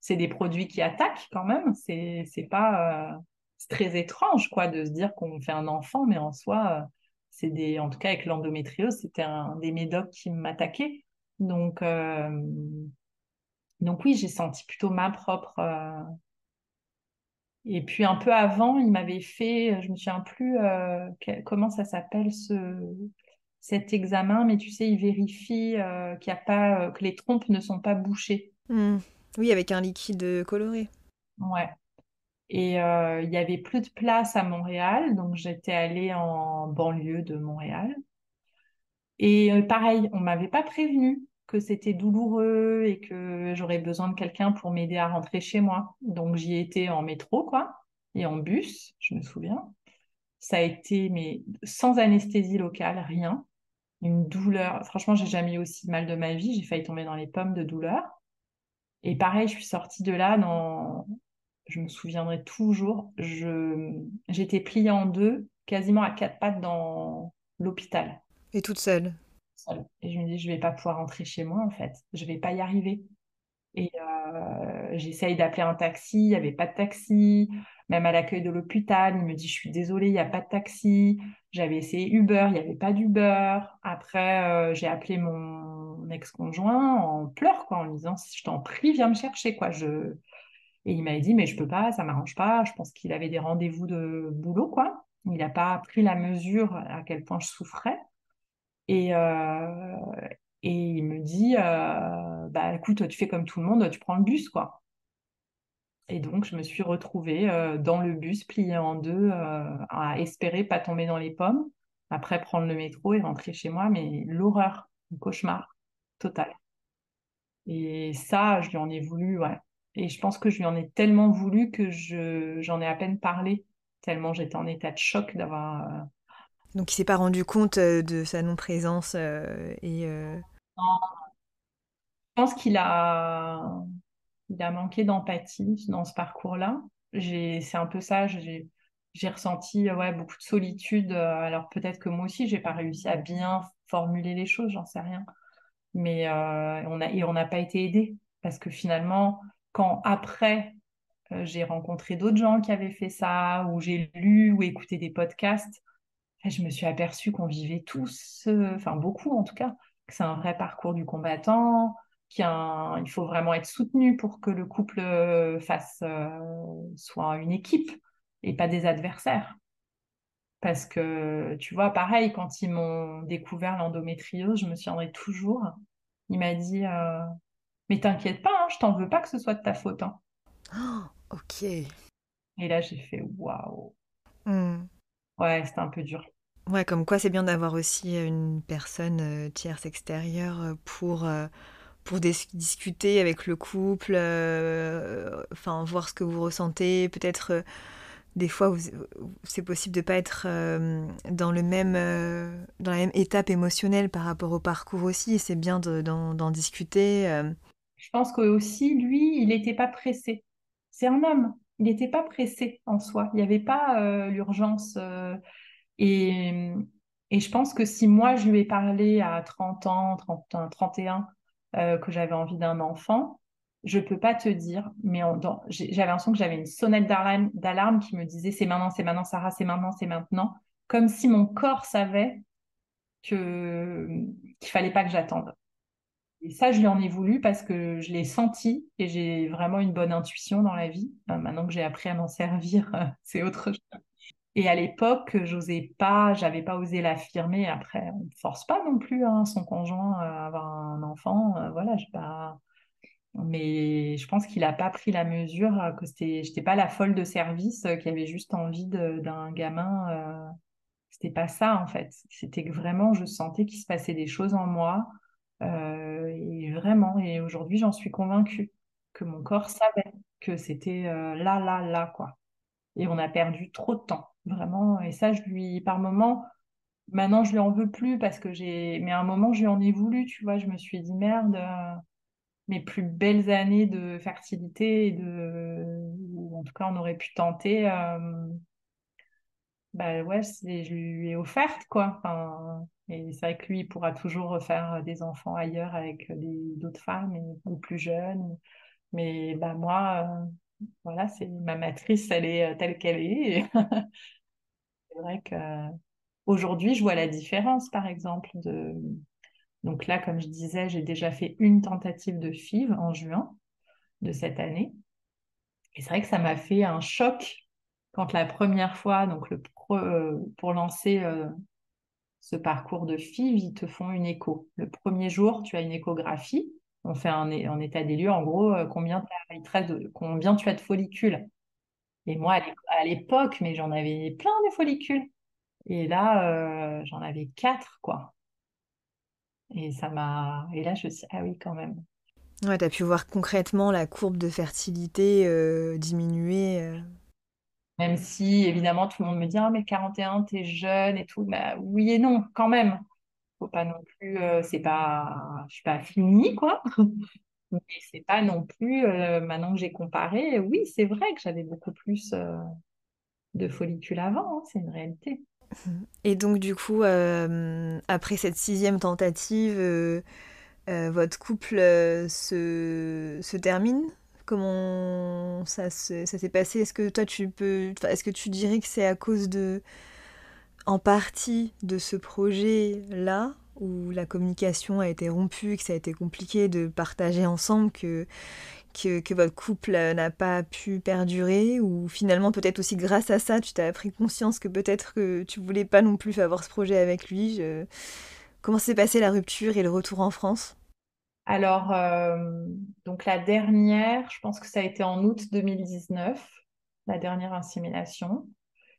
c'est des produits qui attaquent quand même. C'est, c'est pas. Euh, c'est très étrange, quoi, de se dire qu'on fait un enfant, mais en soi, euh, c'est des. En tout cas, avec l'endométriose, c'était un des médocs qui m'attaquaient. Donc, euh, donc oui, j'ai senti plutôt ma propre et puis un peu avant, il m'avait fait, je me souviens plus euh, comment ça s'appelle ce, cet examen, mais tu sais, il vérifie euh, qu'il y a pas, euh, que les trompes ne sont pas bouchées. Hmm. Oui, avec un liquide coloré. Ouais. Et il y avait plus de place à Montréal, donc j'étais allée en banlieue de Montréal. Et pareil, on m'avait pas prévenu que c'était douloureux et que j'aurais besoin de quelqu'un pour m'aider à rentrer chez moi. Donc j'y étais en métro, quoi, et en bus, je me souviens. Ça a été, mais sans anesthésie locale, rien. Une douleur. Franchement, j'ai jamais eu aussi mal de ma vie. J'ai failli tomber dans les pommes de douleur. Et pareil, je suis sortie de là dans, je me souviendrai toujours, je, j'étais pliée en deux, quasiment à quatre pattes dans l'hôpital. Et toute seule? Et je me dis, je vais pas pouvoir rentrer chez moi en fait, je vais pas y arriver. Et euh, j'essaye d'appeler un taxi, il n'y avait pas de taxi. Même à l'accueil de l'hôpital, il me dit, je suis désolée, il n'y a pas de taxi. J'avais essayé Uber, il n'y avait pas d'Uber. Après, euh, j'ai appelé mon ex-conjoint en pleurs, quoi, en lui disant, je t'en prie, viens me chercher, quoi. Je... Et il m'avait dit, mais je peux pas, ça m'arrange pas. Je pense qu'il avait des rendez-vous de boulot, quoi. Il n'a pas pris la mesure à quel point je souffrais. Et, euh, et il me dit, euh, bah écoute, tu fais comme tout le monde, tu prends le bus, quoi. Et donc, je me suis retrouvée euh, dans le bus, pliée en deux, à espérer pas tomber dans les pommes. Après, prendre le métro et rentrer chez moi, mais l'horreur, le cauchemar total. Et ça, je lui en ai voulu, ouais. Et je pense que je lui en ai tellement voulu que je, j'en ai à peine parlé, tellement j'étais en état de choc d'avoir. Euh, Donc il s'est pas rendu compte euh, de sa non-présence euh, et. Je pense qu'il a, il a manqué d'empathie dans ce parcours-là. C'est un peu ça. J'ai, ressenti ouais, beaucoup de solitude. Alors peut-être que moi aussi, j'ai pas réussi à bien formuler les choses, j'en sais rien. Mais on a, et on n'a pas été aidé parce que finalement, quand après, euh, j'ai rencontré d'autres gens qui avaient fait ça, ou j'ai lu ou écouté des podcasts, je me suis aperçue qu'on vivait tous, euh, enfin beaucoup en tout cas, que c'est un vrai parcours du combattant, qu'il faut vraiment être soutenu pour que le couple euh, fasse, soit une équipe et pas des adversaires. Parce que, tu vois, pareil, quand ils m'ont découvert l'endométriose, je me souviendrai toujours. Il m'a dit, mais t'inquiète pas, hein, je t'en veux pas que ce soit de ta faute. Hein. ok. Et là, j'ai fait waouh. Hmm. Ouais, c'était un peu dur. Ouais, comme quoi c'est bien d'avoir aussi une personne euh, tierce extérieure euh, pour, euh, pour discuter avec le couple, voir ce que vous ressentez, peut-être des fois c'est possible de pas être dans le même dans la même étape émotionnelle par rapport au parcours aussi, c'est bien d'en discuter. Je pense que aussi, lui, il n'était pas pressé. C'est un homme. Il n'était pas pressé en soi. Il n'y avait pas euh, l'urgence. Euh, et, je pense que si moi, je lui ai parlé à 30 ans, 30, 31, euh, que j'avais envie d'un enfant, je peux pas te dire, mais j'avais l'impression que j'avais une sonnette d'alarme qui me disait c'est maintenant, c'est maintenant, Sarah, c'est maintenant, c'est maintenant. Comme si mon corps savait que qu'il fallait pas que j'attende. Et ça, je lui en ai voulu parce que je l'ai senti et j'ai vraiment une bonne intuition dans la vie. maintenant que j'ai appris à m'en servir, c'est autre chose. Et à l'époque, j'osais pas, j'avais pas osé l'affirmer. Après, on ne force pas non plus hein, son conjoint à avoir un enfant. Euh, voilà, je pas. Mais je pense qu'il n'a pas pris la mesure euh, que c'était, j'étais pas la folle de service euh, qui avait juste envie d'un gamin. c'était pas ça en fait. C'était que vraiment, je sentais qu'il se passait des choses en moi euh, et vraiment, et aujourd'hui, j'en suis convaincue que mon corps savait que c'était euh, là, là, là, quoi. Et on a perdu trop de temps, vraiment. Et ça, je lui, par moment, maintenant, je lui en veux plus parce que j'ai, mais à un moment, je lui en ai voulu, tu vois. Je me suis dit, merde, euh, mes plus belles années de fertilité, de, ou en tout cas, on aurait pu tenter. bah ouais, je lui ai offerte, quoi. Et c'est vrai que lui, il pourra toujours refaire des enfants ailleurs avec d'autres femmes ou plus jeunes. Mais bah, moi, euh, voilà, c'est ma matrice, elle est euh, telle qu'elle est. c'est vrai que aujourd'hui, je vois la différence, par exemple, de... Donc là, comme je disais, j'ai déjà fait une tentative de FIV en juin de cette année. Et c'est vrai que ça m'a fait un choc quand la première fois, donc le euh, pour lancer ce parcours de FIV, ils te font une écho. Le premier jour, tu as une échographie. On fait un, état des lieux. En gros, euh, combien, de, combien tu as de follicules. Et moi, à l'époque, mais j'en avais plein de follicules. Et là, euh, j'en avais quatre, quoi. Et ça m'a. Et là, je me suis dit, ah oui, quand même. Ouais, tu as pu voir concrètement la courbe de fertilité euh, diminuer. Même si, évidemment, tout le monde me dit, ah, mais 41, t'es jeune et tout. Bah, oui et non, quand même. Pas non plus, euh, c'est pas, je suis pas finie, quoi. Mais c'est pas non plus, euh, maintenant que j'ai comparé, oui, c'est vrai que j'avais beaucoup plus euh, de follicules avant, hein, c'est une réalité. Et donc, du coup, après cette sixième tentative, votre couple se, se termine? Comment ça se- ça s'est passé? Est-ce que toi, tu peux, est-ce que tu dirais que c'est à cause de, en partie, de ce projet-là, où la communication a été rompue, que ça a été compliqué de partager ensemble, que que, votre couple n'a pas pu perdurer ou finalement peut-être aussi grâce à ça tu t'as pris conscience que peut-être que tu voulais pas non plus avoir ce projet avec lui je- comment s'est passée la rupture et le retour en France? Alors, euh, donc la dernière, je pense que ça a été en août 2019, la dernière insémination.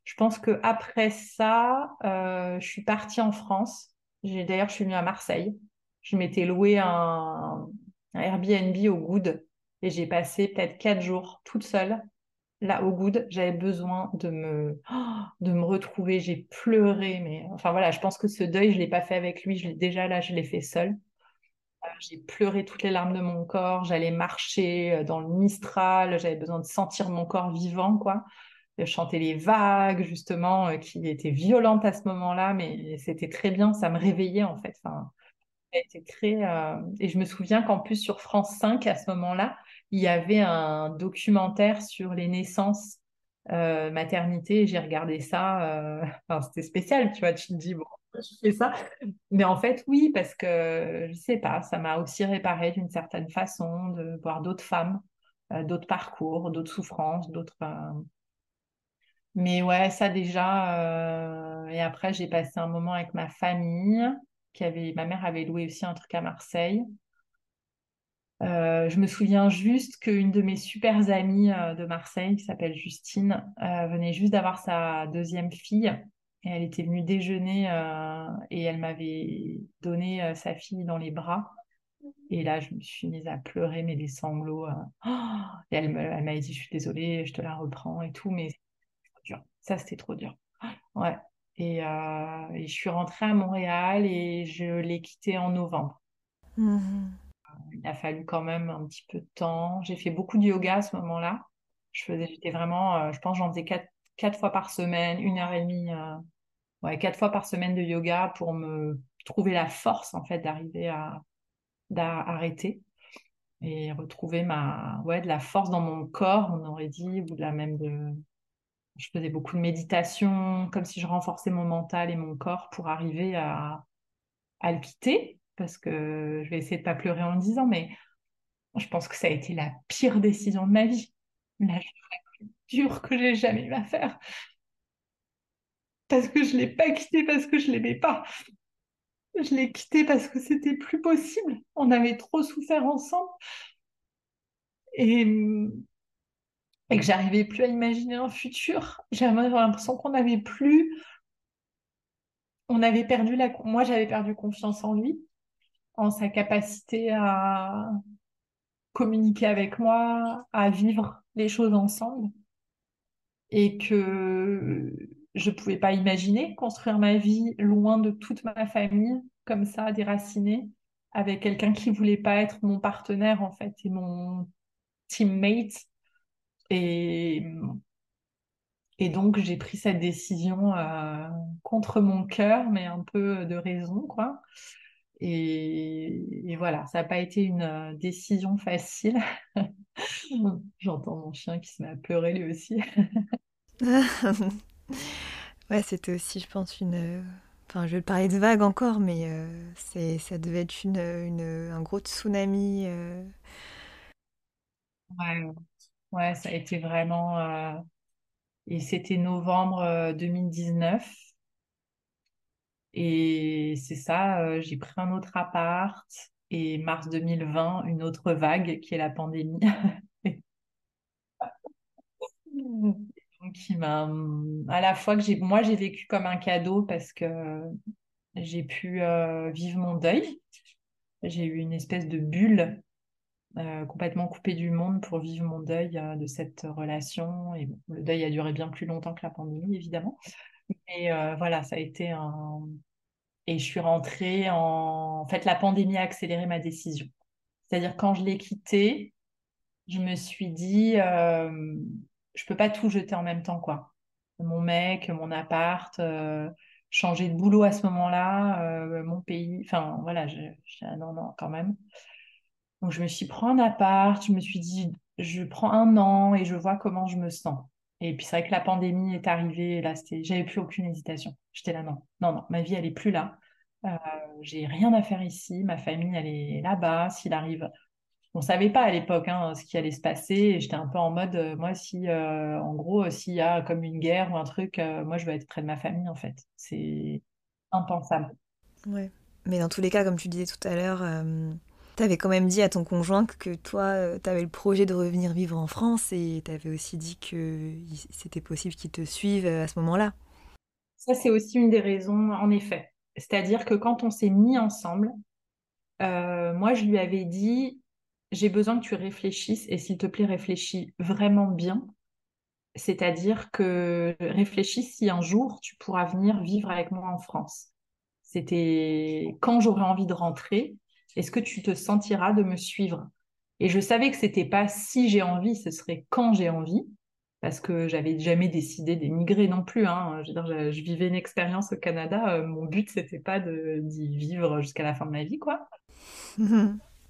Je pense que après ça, euh, je suis partie en France. D'ailleurs, je suis venue à Marseille. Je m'étais loué un, Airbnb au Goud et j'ai passé peut-être quatre jours toute seule là au Goud. J'avais besoin de me, oh, de me retrouver. J'ai pleuré, mais enfin voilà, je pense que ce deuil, je l'ai pas fait avec lui. Je déjà là, je l'ai fait seule. J'ai pleuré toutes les larmes de mon corps. J'allais marcher euh, dans le Mistral. J'avais besoin de sentir mon corps vivant, quoi. De chanter les vagues, justement, euh, qui étaient violentes à ce moment-là, mais c'était très bien. Ça me réveillait, en fait. Très, euh, Et je me souviens qu'en plus, sur France 5, à ce moment-là, il y avait un documentaire sur les naissances euh, maternité. J'ai regardé ça. c'était spécial, tu vois. Tu te dis, bon, je fais ça. Mais en fait, oui, parce que je sais pas, ça m'a aussi réparé d'une certaine façon de voir d'autres femmes, d'autres parcours, d'autres souffrances, d'autres. Mais ouais, ça déjà. euh, Et après, j'ai passé un moment avec ma famille, qui avait, ma mère avait loué aussi un truc à Marseille. Euh, je me souviens juste qu'une de mes super amies euh, de Marseille, qui s'appelle Justine, venait juste d'avoir sa deuxième fille. Et elle était venue déjeuner et elle m'avait donné sa fille dans les bras. Et là, je me suis mise à pleurer, mais des sanglots. et elle m'avait dit, je suis désolée, je te la reprends et tout, mais. Ça, c'était trop dur. Ouais. Et, euh, et je suis rentrée à Montréal et je l'ai quitté en novembre. Mhm. Il a fallu quand même un petit peu de temps. J'ai fait beaucoup de yoga à ce moment-là. Je faisais, j'étais vraiment, euh, je pense, j'en faisais quatre, quatre fois par semaine, une heure et demie, euh, ouais, quatre fois par semaine de yoga pour me trouver la force en fait d'arriver à d'arrêter et retrouver ma, ouais, de la force dans mon corps, on aurait dit, ou de la même de. Je faisais beaucoup de méditation, comme si je renforçais mon mental et mon corps pour arriver à, le quitter. Parce que je vais essayer de pas pleurer en le disant, mais je pense que ça a été la pire décision de ma vie. La plus dure que j'ai jamais eu à faire. Parce que je l'ai pas quitté parce que je l'aimais pas. Je l'ai quitté parce que c'était plus possible. On avait trop souffert ensemble et, et que j'arrivais plus à imaginer un futur. J'avais l'impression qu'on n'avait plus, on avait perdu la, moi j'avais perdu confiance en lui, en sa capacité à communiquer avec moi, à vivre les choses ensemble. et que je ne pouvais pas imaginer construire ma vie loin de toute ma famille, comme ça, déracinée, avec quelqu'un qui voulait pas être mon partenaire, en fait, et mon teammate. Et, et donc, j'ai pris cette décision euh, contre mon cœur, mais un peu de raison, quoi. Et, et voilà, ça n'a pas été une euh, décision facile. J'entends mon chien qui se met à pleurer lui aussi. ouais c'était aussi je pense une enfin je vais parler de vague encore mais euh, c'est ça devait être une, une- un gros tsunami euh. Ouais, ouais, ça a été vraiment. euh, Et c'était novembre euh, 2019. Et c'est ça, euh, j'ai pris un autre appart. Et mars 2020, une autre vague qui est la pandémie. Donc, qui m'a, à la fois que j'ai, moi, j'ai vécu comme un cadeau parce que j'ai pu euh, vivre mon deuil. J'ai eu une espèce de bulle complètement coupée du monde pour vivre mon deuil de cette relation. Et le deuil a duré bien plus longtemps que la pandémie, évidemment. Mais voilà, ça a été un. Et je suis rentrée en. En fait, la pandémie a accéléré ma décision. C'est-à-dire, quand je l'ai quitté, je me suis dit, euh, je peux pas tout jeter en même temps, quoi. Mon mec, mon appart, euh, changer de boulot à ce moment-là, euh, mon pays, enfin voilà, je, non, non, quand même. Donc je me suis pris un appart, je me suis dit, je prends un an et je vois comment je me sens. Et puis c'est vrai que la pandémie est arrivée, et là, j'avais plus aucune hésitation. J'étais là, non, non, non, ma vie, elle est plus là. Euh, j'ai rien à faire ici, ma famille, elle est là-bas. S'il arrive on savait pas à l'époque hein, ce qui allait se passer. J'étais un peu en mode, euh, moi, si, euh, en gros, s'il y a comme une guerre ou un truc, moi, je veux être près de ma famille, en fait. C'est impensable. Ouais. Mais dans tous les cas, comme tu disais tout à l'heure, tu avais quand même dit à ton conjoint que toi, tu avais le projet de revenir vivre en France et tu avais aussi dit que c'était possible qu'il te suive à ce moment-là. Ça, c'est aussi une des raisons, en effet. C'est-à-dire que quand on s'est mis ensemble, moi, je lui avais dit, j'ai besoin que tu réfléchisses et s'il te plaît, réfléchis vraiment bien. C'est-à-dire que réfléchis si un jour tu pourras venir vivre avec moi en France. C'était quand j'aurai envie de rentrer, est-ce que tu te sentiras de me suivre? Et je savais que c'était pas si j'ai envie, ce serait quand j'ai envie, parce que j'avais jamais décidé d'émigrer non plus. Hein. Je, je, vivais une expérience au Canada, euh, mon but c'était pas d'y vivre jusqu'à la fin de ma vie, quoi.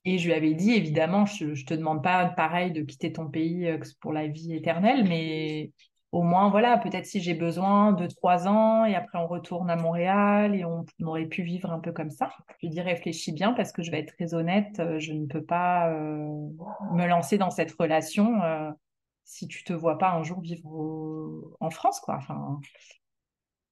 Et je lui avais dit, évidemment, je ne te demande pas pareil de quitter ton pays euh, pour la vie éternelle, mais au moins, voilà, peut-être si j'ai besoin de trois ans et après on retourne à Montréal et on, aurait pu vivre un peu comme ça. Je lui dis, réfléchis bien parce que je vais être très honnête, euh, je ne peux pas euh, me lancer dans cette relation si tu te vois pas un jour vivre en France, quoi. Enfin,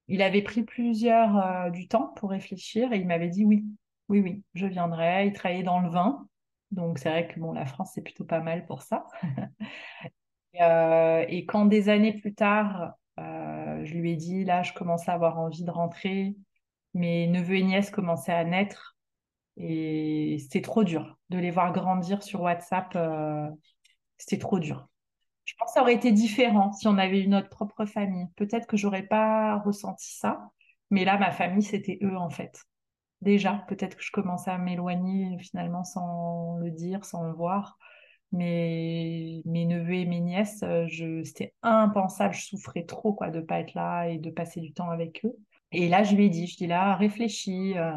il avait pris plusieurs du temps pour réfléchir et il m'avait dit oui, oui, oui, je viendrai. Il travaillait dans le vin. Donc, c'est vrai que bon, la France, c'est plutôt pas mal pour ça. Euh, et, quand des années plus tard, euh, je lui ai dit, là, je commençais à avoir envie de rentrer, mes neveux et nièces commençaient à naître et c'était trop dur de les voir grandir sur WhatsApp. Euh, c'était trop dur. Je pense que ça aurait été différent si on avait eu notre propre famille. Peut-être que j'aurais pas ressenti ça, mais là, ma famille, c'était eux en fait déjà. Peut-être que je commençais à m'éloigner finalement sans le dire, sans le voir. Mais mes neveux et mes nièces, euh, je, c'était impensable. Je souffrais trop quoi, de ne pas être là et de passer du temps avec eux. Et là, je lui ai dit, je dis là, réfléchis. Euh.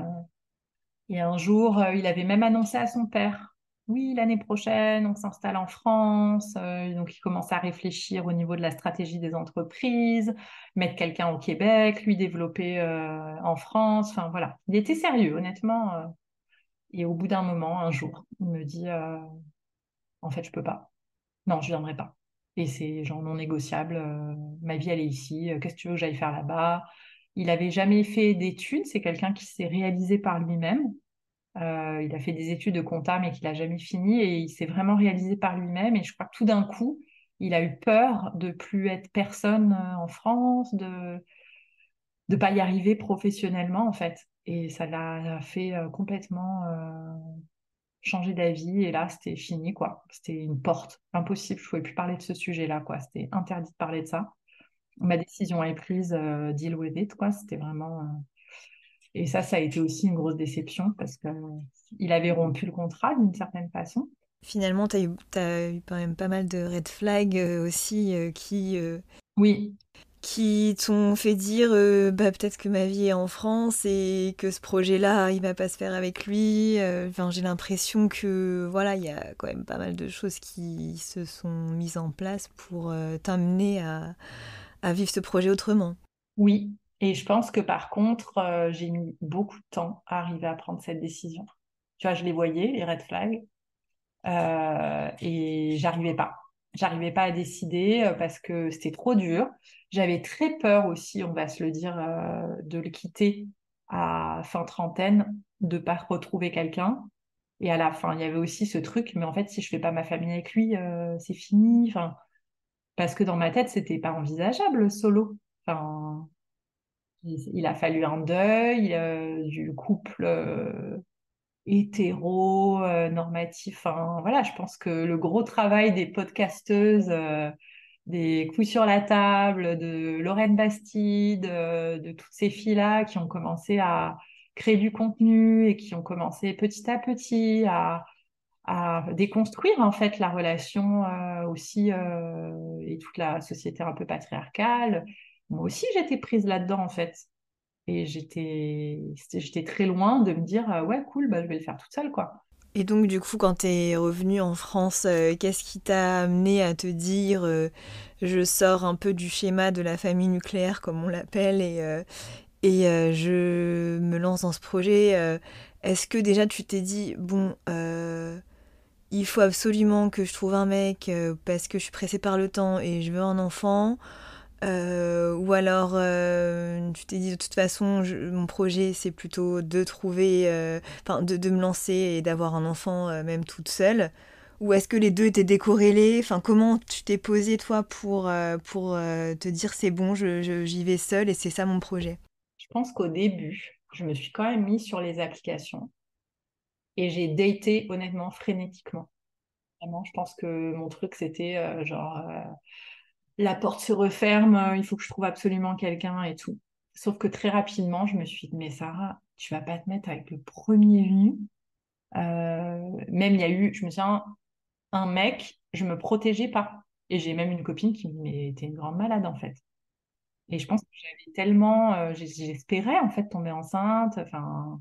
Et un jour, euh, il avait même annoncé à son père oui, l'année prochaine, on s'installe en France. Donc, il commence à réfléchir au niveau de la stratégie des entreprises, mettre quelqu'un au Québec, lui développer en France. Enfin, voilà. Il était sérieux, honnêtement. Et au bout d'un moment, un jour, il me dit En fait, je peux pas. Non, je viendrai pas. Et c'est genre non négociable. ma vie, elle est ici. Qu'est-ce que tu veux que j'aille faire là-bas? Il avait jamais fait d'études. C'est quelqu'un qui s'est réalisé par lui-même. Euh, il a fait des études de compta, mais qu'il n'a jamais fini et il s'est vraiment réalisé par lui-même. Et je crois que tout d'un coup, il a eu peur de plus être personne euh, en France, de ne pas y arriver professionnellement, en fait. Et ça l'a fait euh, complètement changer d'avis. Et là, c'était fini, quoi. C'était une porte impossible. Je ne pouvais plus parler de ce sujet-là, quoi. C'était interdit de parler de ça. Ma décision est prise, deal with it, quoi. C'était vraiment et ça, ça a été aussi une grosse déception parce qu'il avait rompu le contrat d'une certaine façon. Finalement, tu as, as, eu quand même pas mal de red flags euh, aussi euh, qui, euh, oui. Qui t'ont fait dire bah, peut-être que ma vie est en France et que ce projet-là, il va pas se faire avec lui. Enfin, J'ai l'impression que voilà, il y a quand même pas mal de choses qui se sont mises en place pour t'amener à, vivre ce projet autrement. Oui, et je pense que par contre, euh, j'ai mis beaucoup de temps à arriver à prendre cette décision. Tu vois, je les voyais, les red flags, euh, et j'arrivais pas. J'arrivais pas à décider euh, parce que c'était trop dur. J'avais très peur aussi, on va se le dire, de le quitter à fin trentaine, de pas retrouver quelqu'un. Et à la fin, il y avait aussi ce truc, mais en fait, si je fais pas ma famille avec lui, c'est fini. Enfin, parce que dans ma tête, c'était pas envisageable solo. Enfin, il a fallu un deuil euh, du couple euh, hétéro, normatif. Enfin, voilà, je pense que le gros travail des podcasteuses, des coups sur la table, de Lorraine Bastide, de toutes ces filles-là qui ont commencé à créer du contenu et qui ont commencé petit à petit à, à déconstruire en fait la relation aussi et toute la société un peu patriarcale. Moi aussi, j'étais prise là-dedans en fait. Et j'étais, très loin de me dire, euh, ouais, cool, bah, je vais le faire toute seule, quoi. Et donc, du coup, quand tu es revenue en France, euh, qu'est-ce qui t'a amené à te dire, euh, je sors un peu du schéma de la famille nucléaire, comme on l'appelle, et, et je me lance dans ce projet Est-ce que déjà tu t'es dit, bon, il faut absolument que je trouve un mec parce que je suis pressée par le temps et je veux un enfant euh, ou alors, euh, tu t'es dit de toute façon, mon projet c'est plutôt de trouver, euh, enfin de, me lancer et d'avoir un enfant même toute seule. Ou est-ce que les deux étaient décorrélés? Enfin, comment tu t'es posé toi pour, pour te dire c'est bon, j'y je, vais seule et c'est ça mon projet? Je pense qu'au début, je me suis quand même mise sur les applications et j'ai daté honnêtement frénétiquement. Vraiment, je pense que mon truc c'était genre la porte se referme, euh, il faut que je trouve absolument quelqu'un et tout. Sauf que très rapidement, je me suis dit, mais Sarah, tu vas pas te mettre avec le premier venu. Euh, même il y a eu, je me souviens, un mec, je me protégeais pas. Et j'ai même une copine qui était une grande malade en fait. Et je pense que j'avais tellement, euh, j'espérais en fait tomber enceinte. Enfin,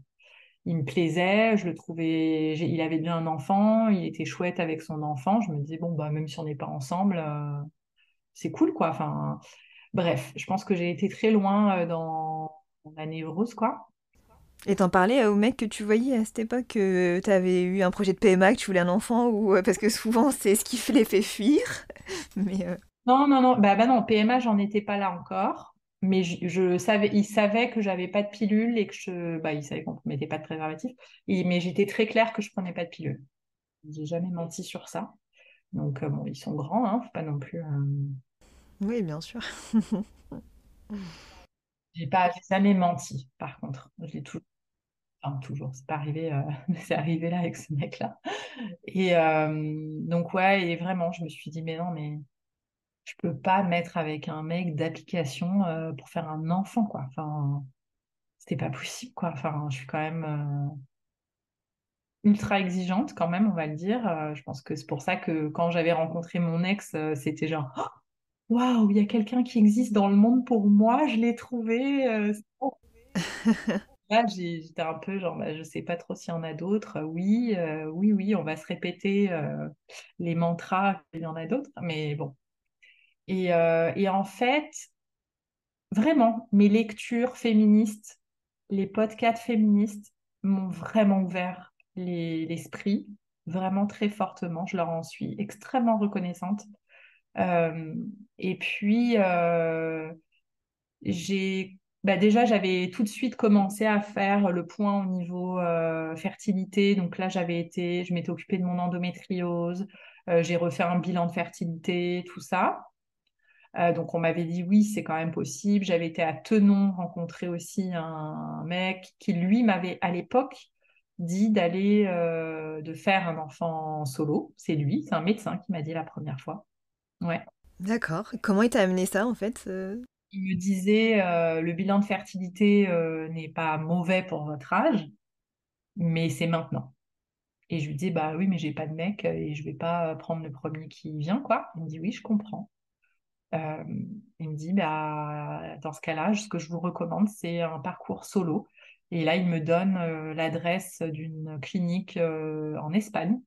il me plaisait, je le trouvais, il avait bien un enfant, il était chouette avec son enfant. Je me disais bon bah même si on n'est pas ensemble, c'est cool, quoi. Enfin, bref, je pense que j'ai été très loin euh, dans la névrose, quoi. Et t'en parlais au mec que tu voyais à cette époque que tu avais eu un projet de PMA, que tu voulais un enfant ou euh, parce que souvent c'est ce qui les fait fuir. Mais euh, non non non bah, bah non PMA j'en étais pas là encore. Mais je, savais, il savait que j'avais pas de pilule et que je, bah, il savait qu'on ne mettait pas de préservatif. mais j'étais très claire que je prenais pas de pilule. J'ai jamais menti sur ça. Donc bon, ils sont grands, hein, faut pas non plus. Oui, bien sûr. j'ai pas jamais menti, par contre. Je toujours. Enfin, toujours, c'est pas arrivé, euh, c'est arrivé là avec ce mec-là. Et euh, donc, ouais, et vraiment, je me suis dit, mais non, mais je peux pas mettre avec un mec d'application euh, pour faire un enfant, quoi. Enfin, c'était pas possible, quoi. Enfin, je suis quand même ultra exigeante, quand même, on va le dire. je pense que c'est pour ça que quand j'avais rencontré mon ex, c'était genre, oh, waouh, il y a quelqu'un qui existe dans le monde pour moi, je l'ai trouvé. Euh, Là, j'étais un peu genre, bah, je sais pas trop s'il y en a d'autres. Oui, euh, oui, oui, on va se répéter euh, les mantras, il y en a d'autres, mais bon. Et, et, en fait, vraiment, mes lectures féministes, les podcasts féministes m'ont vraiment ouvert l'esprit, vraiment très fortement. Je leur en suis extrêmement reconnaissante. Et puis, bah déjà, j'avais tout de suite commencé à faire le point au niveau fertilité. Donc là, j'avais été, je m'étais occupée de mon endométriose. j'ai refait un bilan de fertilité, tout ça. donc on m'avait dit oui, c'est quand même possible. J'avais été à Tenon rencontrer aussi un, mec qui lui m'avait à l'époque dit d'aller de faire un enfant solo. C'est lui, c'est un médecin qui m'a dit la première fois. Ouais. D'accord. Comment il t'a amené ça en fait Il me disait euh, le bilan de fertilité euh, n'est pas mauvais pour votre âge, mais c'est maintenant. Et je lui dis bah oui, mais j'ai pas de mec et je vais pas prendre le premier qui vient quoi. Il me dit oui, je comprends. Euh, il me dit bah dans ce cas-là, ce que je vous recommande, c'est un parcours solo. Et là, il me donne l'adresse d'une clinique en Espagne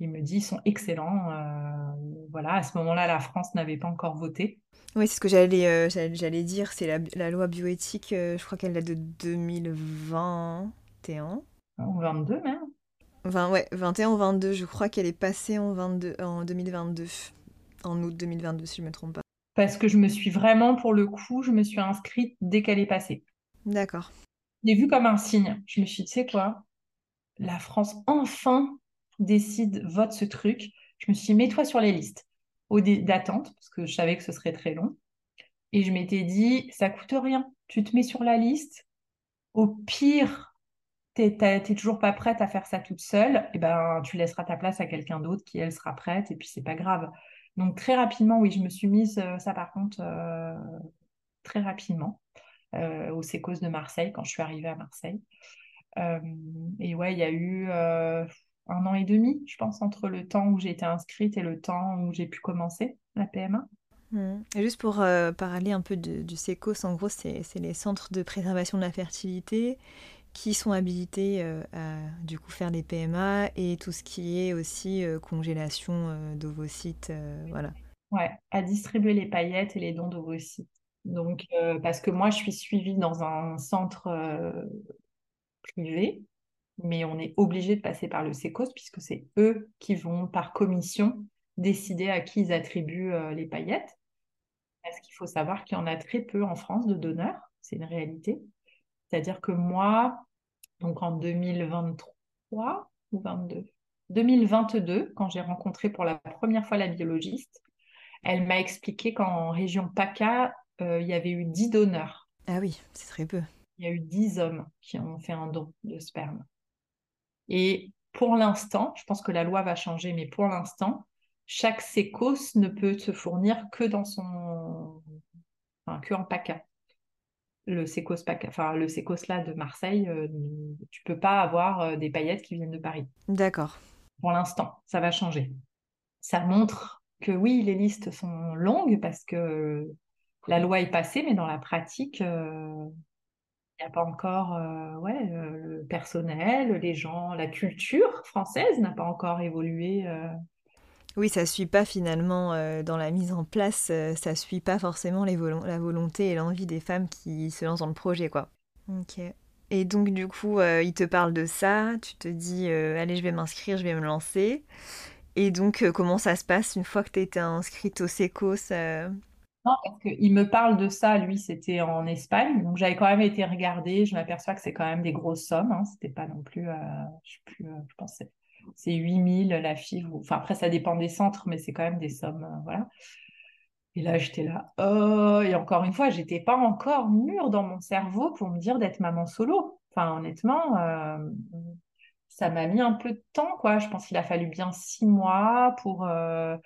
il me dit ils sont excellents. Euh, voilà, à ce moment-là, la France n'avait pas encore voté. Oui, c'est ce que j'allais euh, j'allais dire. C'est la, la, loi bioéthique, euh, je crois qu'elle date de 2021. Ou 22 même. 20, ouais, 21 ou 22. Je crois qu'elle est passée en, 22, en 2022. En août 2022, si je ne me trompe pas. Parce que je me suis vraiment, pour le coup, je me suis inscrite dès qu'elle est passée. D'accord. J'ai vu comme un signe. Je me suis dit, tu sais quoi? La France, enfin, décide, vote ce truc, je me suis dit, mets-toi sur les listes d'attente, parce que je savais que ce serait très long. Et je m'étais dit, ça coûte rien. Tu te mets sur la liste. Au pire, t'es toujours pas prête à faire ça toute seule, et eh ben, tu laisseras ta place à quelqu'un d'autre qui, elle, sera prête, et puis c'est pas grave. Donc très rapidement, oui, je me suis mise, euh, ça par contre, euh, très rapidement, euh, au Sécos de Marseille, quand je suis arrivée à Marseille. et ouais, il y a eu un an et demi, je pense, entre le temps où j'ai été inscrite et le temps où j'ai pu commencer la PMA. Mmh. Et juste pour parler un peu du SECOS, en gros, c'est les centres de préservation de la fertilité qui sont habilités euh, à du coup faire des PMA et tout ce qui est aussi euh, congélation euh, d'ovocytes, voilà. Ouais, à distribuer les paillettes et les dons d'ovocytes. Donc, parce que moi, je suis suivie dans un centre privé, mais on est obligé de passer par le SECOS puisque c'est eux qui vont, par commission, décider à qui ils attribuent les paillettes. Parce qu'il faut savoir qu'il y en a très peu en France de donneurs, c'est une réalité. C'est-à-dire que moi, donc en 2023 ou 22, 2022, quand j'ai rencontré pour la première fois la biologiste, elle m'a expliqué qu'en région PACA, euh, il y avait eu 10 donneurs. Ah oui, c'est très peu. Il y a eu 10 hommes qui ont fait un don de sperme. Et pour l'instant, je pense que la loi va changer, mais pour l'instant, chaque sécos ne peut se fournir que dans son. Enfin, que en PACA le Secos, enfin, le là de Marseille, euh, tu peux pas avoir euh, des paillettes qui viennent de Paris. D'accord. Pour l'instant, ça va changer. Ça montre que oui, les listes sont longues parce que la loi est passée, mais dans la pratique, euh, il n'y a pas encore ouais, le personnel, les gens, la culture française n'a pas encore évolué oui, ça suit pas finalement euh, dans la mise en place, euh, ça suit pas forcément la volonté et l'envie des femmes qui se lancent dans le projet, quoi. Ok. Et donc du coup, euh, il te parle de ça, tu te dis, allez, je vais m'inscrire, je vais me lancer. Et donc, comment ça se passe une fois que tu été inscrite au SECOS Non, parce qu'il me parle de ça, lui, c'était en Espagne. Donc, j'avais quand même été regarder. Je m'aperçois que c'est quand même des grosses sommes. Hein. C'était pas non plus, je sais plus, je pensais c'est 8000 la FIV. Enfin, après, ça dépend des centres, mais c'est quand même des sommes. Euh, voilà. Et là, j'étais là, oh, et encore une fois, j'étais pas encore mûre dans mon cerveau pour me dire d'être maman solo. Enfin, honnêtement, euh, ça m'a mis un peu de temps, quoi. Je pense qu'il a fallu bien six mois pour, euh,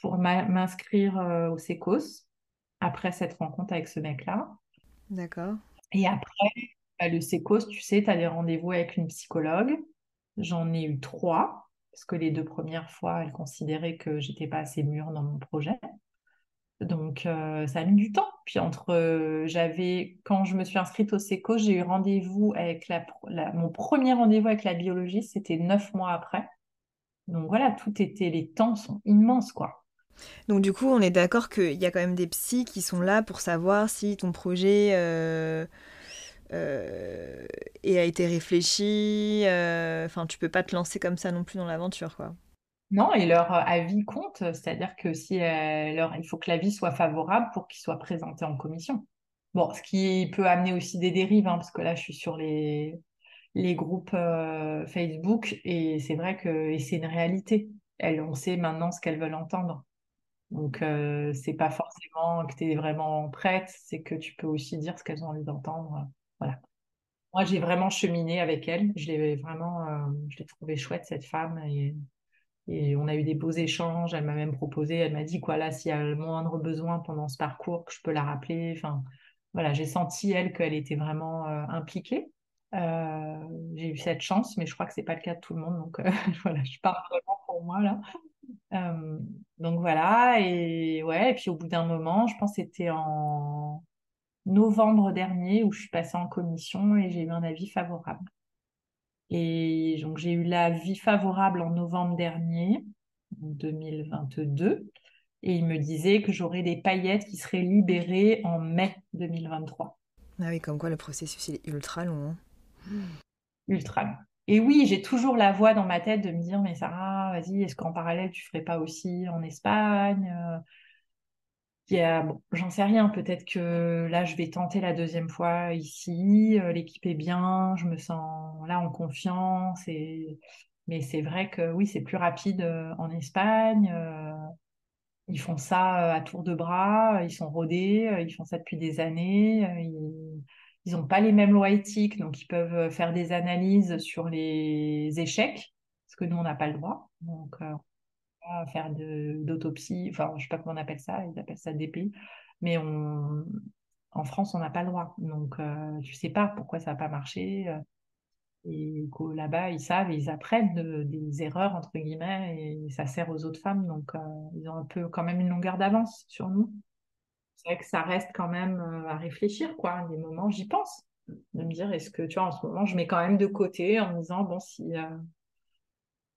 pour m'inscrire au SECOS après cette rencontre avec ce mec-là. D'accord. Et après, bah, le SECOS, tu sais, tu as des rendez-vous avec une psychologue. J'en ai eu trois, parce que les deux premières fois, elle considérait que j'étais pas assez mûre dans mon projet. Donc, euh, ça a mis du temps. Puis, entre, euh, j'avais, quand je me suis inscrite au SECO, j'ai eu rendez-vous avec la, mon premier rendez-vous avec la biologiste, c'était neuf mois après. Donc, voilà, tout était, les temps sont immenses, quoi. Donc, du coup, on est d'accord qu'il y a quand même des psys qui sont là pour savoir si ton projet. Euh, euh, a été réfléchi. Euh, enfin, tu peux pas te lancer comme ça non plus dans l'aventure, quoi. Non, et leur avis compte, c'est-à-dire que si leur, il faut que l'avis soit favorable pour qu'il soit présenté en commission. Bon, ce qui peut amener aussi des dérives, hein, parce que là, je suis sur les, les groupes Facebook et c'est vrai que c'est une réalité. Elles, on sait maintenant ce qu'elles veulent entendre. Donc, c'est pas forcément que tu es vraiment prête, c'est que tu peux aussi dire ce qu'elles ont envie d'entendre. Voilà. Moi, j'ai vraiment cheminé avec elle. Je l'ai vraiment, euh, je l'ai trouvée chouette, cette femme. Et, et, on a eu des beaux échanges. Elle m'a même proposé, elle m'a dit, quoi, là, s'il y a le moindre besoin pendant ce parcours, que je peux la rappeler. Enfin, voilà, j'ai senti, elle, qu'elle était vraiment euh, impliquée. Euh, j'ai eu cette chance, mais je crois que c'est pas le cas de tout le monde. Donc, voilà, je parle vraiment pour moi, là. Donc, voilà. Et ouais, et puis au bout d'un moment, je pense que c'était en novembre dernier où je suis passée en commission et j'ai eu un avis favorable. Et donc j'ai eu l'avis favorable en novembre dernier, 2022, et il me disait que j'aurais des paillettes qui seraient libérées en mai 2023. Ah oui, comme quoi le processus est ultra long. Hein. Ultra long. Et oui, j'ai toujours la voix dans ma tête de me dire, mais Sarah, vas-y, est-ce qu'en parallèle, tu ferais pas aussi en Espagne euh, j'en sais rien, peut-être que là, je vais tenter la deuxième fois ici, euh, l'équipe est bien, je me sens là en confiance. Mais c'est vrai que oui, c'est plus rapide euh, en Espagne. Ils font ça à tour de bras, ils sont rodés, ils font ça depuis des années. Ils n'ont pas les mêmes lois éthiques, donc ils peuvent faire des analyses sur les échecs, parce que nous, on n'a pas le droit. Donc, euh, on va faire d'autopsie, enfin, je ne sais pas comment on appelle ça, ils appellent ça DP, mais on, en France, on n'a pas le droit. Donc, euh, tu ne sais pas pourquoi ça n'a pas marché. Euh, et là-bas, ils savent ils apprennent des erreurs, entre guillemets, et ça sert aux autres femmes. Donc, euh, ils ont un peu quand même une longueur d'avance sur nous. C'est vrai que ça reste quand même à réfléchir, quoi. Des moments, j'y pense. De me dire, est-ce que, tu vois, en ce moment, je mets quand même de côté en me disant, bon, si,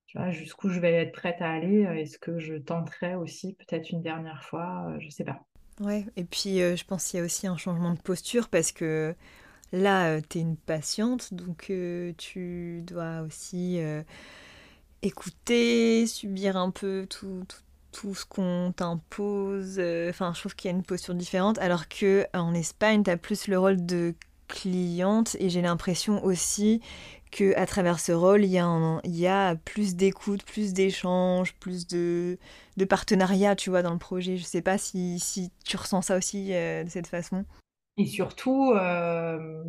tu vois, jusqu'où je vais être prête à aller, est-ce que je tenterai aussi peut-être une dernière fois, je sais pas. Ouais, et puis euh, je pense qu'il y a aussi un changement de posture parce que là, euh, tu es une patiente, donc euh, tu dois aussi écouter, subir un peu tout, tout, tout ce qu'on t'impose. Enfin, je trouve qu'il y a une posture différente, alors que en Espagne, tu as plus le rôle de cliente et j'ai l'impression aussi que à travers ce rôle, il y a, il y a plus d'écoute, plus d'échanges, plus de, de partenariat, tu vois, dans le projet. Je sais pas si, si tu ressens ça aussi euh, de cette façon. Et surtout, euh,